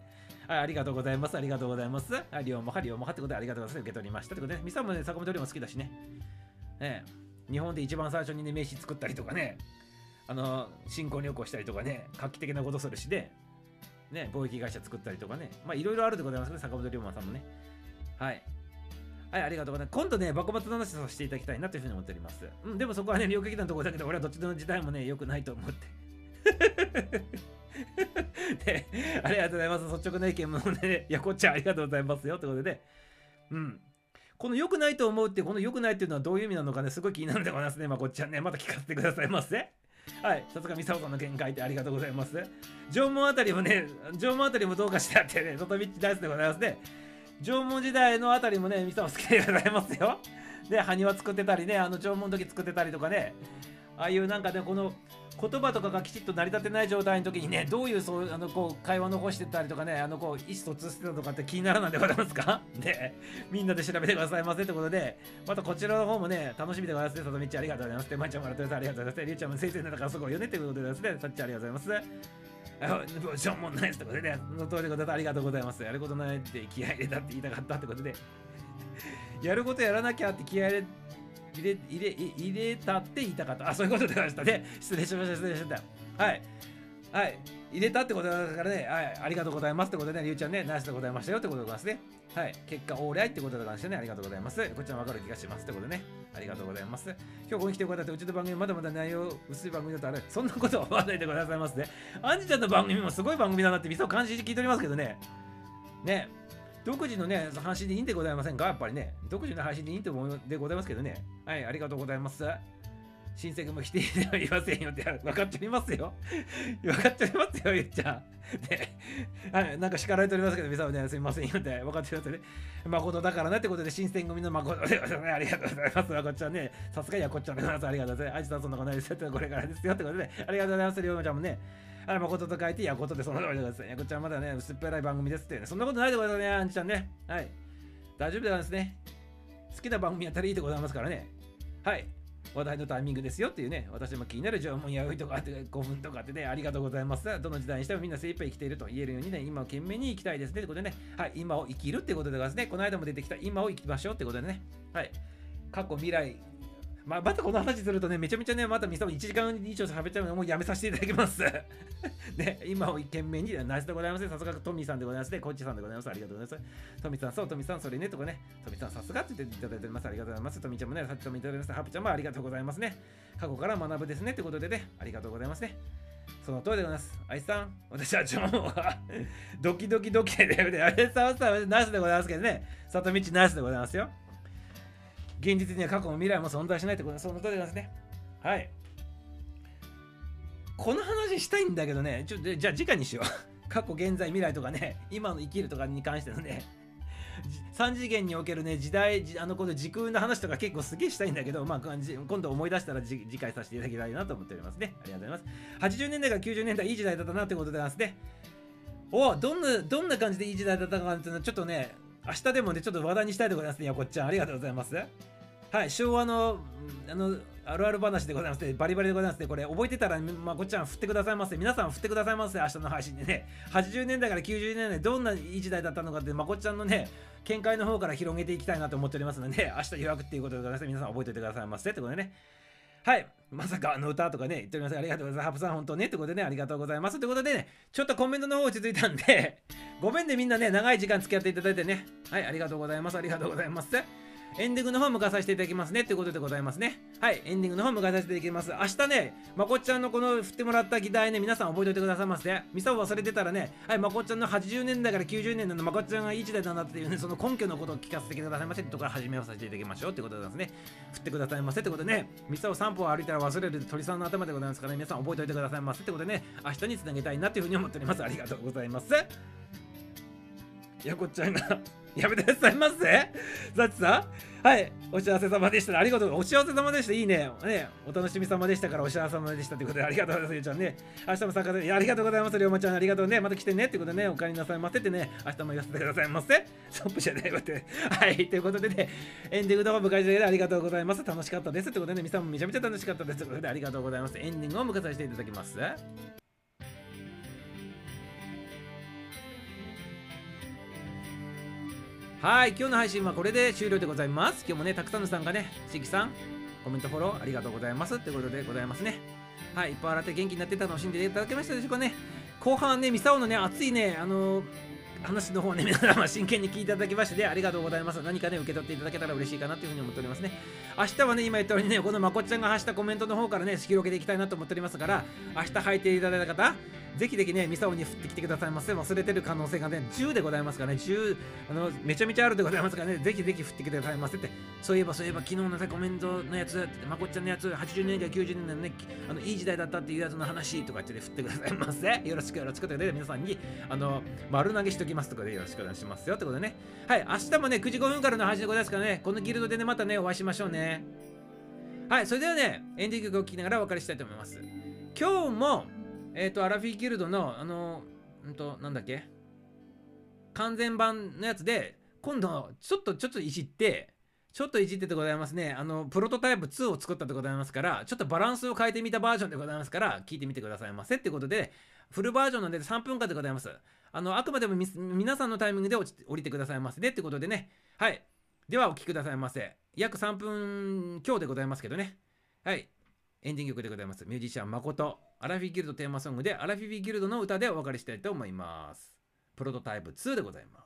はい、ありがとうございます。ありがとうございます。はい、龍馬派、龍馬派ってことでありがとうございます。受け取りました。ってことで、ね、ミサもね、坂本龍馬好きだしね。ね日本で一番最初にね、名刺作ったりとかね、あの、新婚旅行したりとかね、画期的なことするしね、ね、貿易会社作ったりとかね、まあいろいろあるでございますね、坂本龍馬さんもね。はい。はい、ありがとうございます。今度ね、幕末の話させていただきたいなというふうに思っております。うん、でもそこはね、両劇団のところだけど、俺はどっちの時代もね、良くないと思って。で、ありがとうございます。率直な意見もね、やこっちゃんありがとうございますよ。ということで、うん。この良くないと思うって、この良くないっていうのはどういう意味なのかね、すごい気になるんでございますね。まあ、こっちはね、また聞かせてくださいませ。はい、さすがミサオさんの見解でありがとうございます。縄文あたりもね、縄文あたりもどうかしてあってね、外道大好きでございますね。縄文時代のあたりもね、ミサオ好きでございますよ。で、埴輪作ってたりね、あの縄文の時作ってたりとかね、ああいうなんかね、この言葉とかがきちっと成り立てない状態の時にね、どういうそうあのこう会話残してたりとかね、あのこう意思疎通してたとかって気にならないでございますか？で、みんなで調べてくださいませってことで、またこちらの方もね、楽しみでございますね。さとみっちありがとうございます。てまいちゃんもらってありがとうございます。りゅうちゃんも先生なんだかすごいよねってことでですね、さっちゃんありがとうございます。あしょうもないですってことでね、その通りでございます。ありがとうございます。やることないって気合入れたって言いたかったってことで、やることやらなきゃって気合入れ入れ入れ入れたって言いたかった。あ、そういうことでましたね。失礼しました、失礼しました。はい。はい。入れたってことだからね、はい、ありがとうございますってことでね、りゅうちゃんね、ナイスでございましたよってことでございますね。はい。結果、オーライってことでございましてね、ありがとうございます。こっちはわかる気がしますってことでね、ありがとうございます。今日ここに来てよかったって、うちの番組まだまだ内容薄い番組だとあれ、そんなことは思わないでくださいますね。アンジちゃんの番組もすごい番組だなって、みそ感じて聞いておりますけどね。ね。独自のね、配信でいいんでございませんかやっぱりね。独自の配信でいいと思うでございますけどね。はい、ありがとうございます。親戚も否定では言いませんよって分かっておりますよ。分かっておりますよ、言っちゃう。ね、はい、なんか叱られておりますけど、皆さんね、すみませんよって分かっておりますね。誠だからなってことで、新選組の誠でございます。ありがとうございます。まこっちゃんね、さすがやこっちゃんでございます。ありがとうございます。あいつさんそんなことないですよってこれからですよってことで、ありがとうございます。りょうまちゃんもね。あ誠と書いて、やことでその通りでございます。やこっちゃんまだね、薄っぺらい番組ですってね。そんなことないでございますね、あんちゃんね。はい。大丈夫でございますね。好きな番組やったらいいでございますからね。はい。話題のタイミングですよっていうね、私も気になる縄文弥生とかって5分とかってね、ありがとうございます。どの時代にしてもみんな精一杯生きていると言えるようにね、今を懸命に生きたいですねってことでね、はい、今を生きるってことでございますね。この間も出てきた今を生きましょうってことでね、はい、過去、未来、まあ、またこの話するとね、めちゃめちゃね、またみさも1時間以上喋っちゃうので、もうやめさせていただきます。ね、今を懸命に、ナイスでございます。さすがトミーさんでございますね。コッチさんでございます。ありがとうございます。トミーさん、そう、トミーさん、それね、とかね。トミーさん、さすがって言っていただいております。ありがとうございます。トミーちゃんもね、さっきトミーいただきました。ハプちゃんもありがとうございますね。過去から学ぶですね。ってことでね、ありがとうございますね。その通りでございます。アイさん、私はジョンはドキドキドキで、アイスさんはさ、ナイスでございますけどね、里道ナイスでございますよ。現実には過去も未来も存在しないってこと、その通りですね。はい。この話したいんだけどね、ちょっとじゃあ次回にしよう。過去、現在、未来とかね、今の生きるとかに関してのね、3次元におけるね、時代、あのこの時空の話とか結構すげえしたいんだけど、まあ、今度思い出したら次回させていただきたいなと思っておりますね。ありがとうございます。80年代から90年代、いい時代だったなってことでますね。おどんな、どんな感じでいい時代だったかっていうのは、ちょっとね、明日でもね、ちょっと話題にしたいでございますね。やこっちゃん、ありがとうございます。はい昭和のあのあるある話でございますねバリバリでございますねこれ覚えてたらまこちゃん振ってくださいませ皆さん振ってくださいませ明日の配信でね80年代から90年代どんないい時代だったのかってまこっちゃんのね見解の方から広げていきたいなと思っておりますので 明日予約っていうことでございます皆さん覚えておいてくださいませってことでねはい。まさかあの歌とかね、言っております。ありがとうございます。ハプさん、本当ね。ってことでね、ありがとうございます。ということでね、ちょっとコメントの方落ち着いたんで、ごめんね、みんなね、長い時間付き合っていただいてね。はい、ありがとうございます。ありがとうございます。エンディングの方向かさせていただきますね。ということでございますね。はい、エンディングの方向かさせていただきます。明日ね、まこっちゃんのこの振ってもらった議題ね、皆さん覚えておいてくださいませ、ね。ミサを忘れてたらね、はい、まこっちゃんの80年代から90年代のまこっちゃんがいい時代だなっていうね、その根拠のことを聞かせてくださいませってところから始めさせていただきましょうってことでございますね。振ってくださいませってことでね、ミサを3歩を歩いたら忘れる鳥さんの頭でございますから、ね、皆さん覚えておいてくださいませってことでね、明日につなげたいなっていうふうに思っております。ありがとうございます。やこっちゃんがやめてくださいませ。さちさん？はい。お幸せ様でした。ありがとうお幸せ様でした。いいね。ね。お楽しみ様でしたからお幸せ様でしたということでありがとうございます。ゆうちゃんね。明日も参加でありがとうございます。りょうまちゃんありがとうね。また来てね。ってことでね。お帰りなさいませ。ってね。明日も言わせてくださいませ。ストップじゃないわって。はい。ということでね。エンディングの方迎えていただいてありがとうございます。楽しかったです。ってことでね。みさんもめちゃめちゃ楽しかったです。ということでありがとうございます。エンディングを迎えさせていただきます。はい、今日の配信はこれで終了でございます。今日もね、たくさんのさんがね、しきさん、コメントフォローありがとうございますってことでございますね。はい、いっぱい洗って元気になって楽しんでいただけましたでしょうかね。後半ね、ミサオのね、熱いね、あのー話の方ね、皆様真剣に聞いていただきまして、ありがとうございます。何かね、受け取っていただけたら嬉しいかなというふうに思っておりますね。明日はね、今言ったようにね、このまこっちゃんが発したコメントの方からね、広げていきたいなと思っておりますから、明日履いていただいた方、ぜひぜひね、ミサオに振ってきてくださいませ。忘れてる可能性がね、10でございますからね、10、あの、めちゃめちゃあるでございますからね、ぜひぜひ振ってきてくださいませって、そういえばそういえば昨日のさ、コメントのやつ、ってまこっちゃんのやつ、80年代、90年代のね、あの、いい時代だったっていうやつの話とか言って、ね、振ってくださいませ。よろしくよろしくということで、皆さんに、あの、丸投げしときますとかでよろしくお願いしますよってことでね。はい、明日もね、9時5分からの配信でございますからね、このギルドでね、またね、お会いしましょうね。はい、それではね、エンディング曲を聴きながらお別れしたいと思います。今日も、えっ、と、アラフィーギルドの、あの、うんと、なんだっけ？完全版のやつで、今度、ちょっと、ちょっといじって、ちょっといじってでございますね。あの、プロトタイプ2を作ったでございますから、ちょっとバランスを変えてみたバージョンでございますから、聞いてみてくださいませってことで、フルバージョンなんで3分間でございます。あの、あくまでも皆さんのタイミングで落ち降りてくださいませでってことでね。はい。では、お聴きくださいませ。約3分強でございますけどね。はい。エンディング曲でございます。ミュージシャン誠、アラフィギルドテーマソングで、アラフィビギルドの歌でお別れしたいと思います。プロトタイプ2でございます。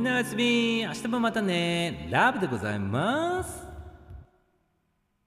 みんなお明日もまたね。ラブでございます。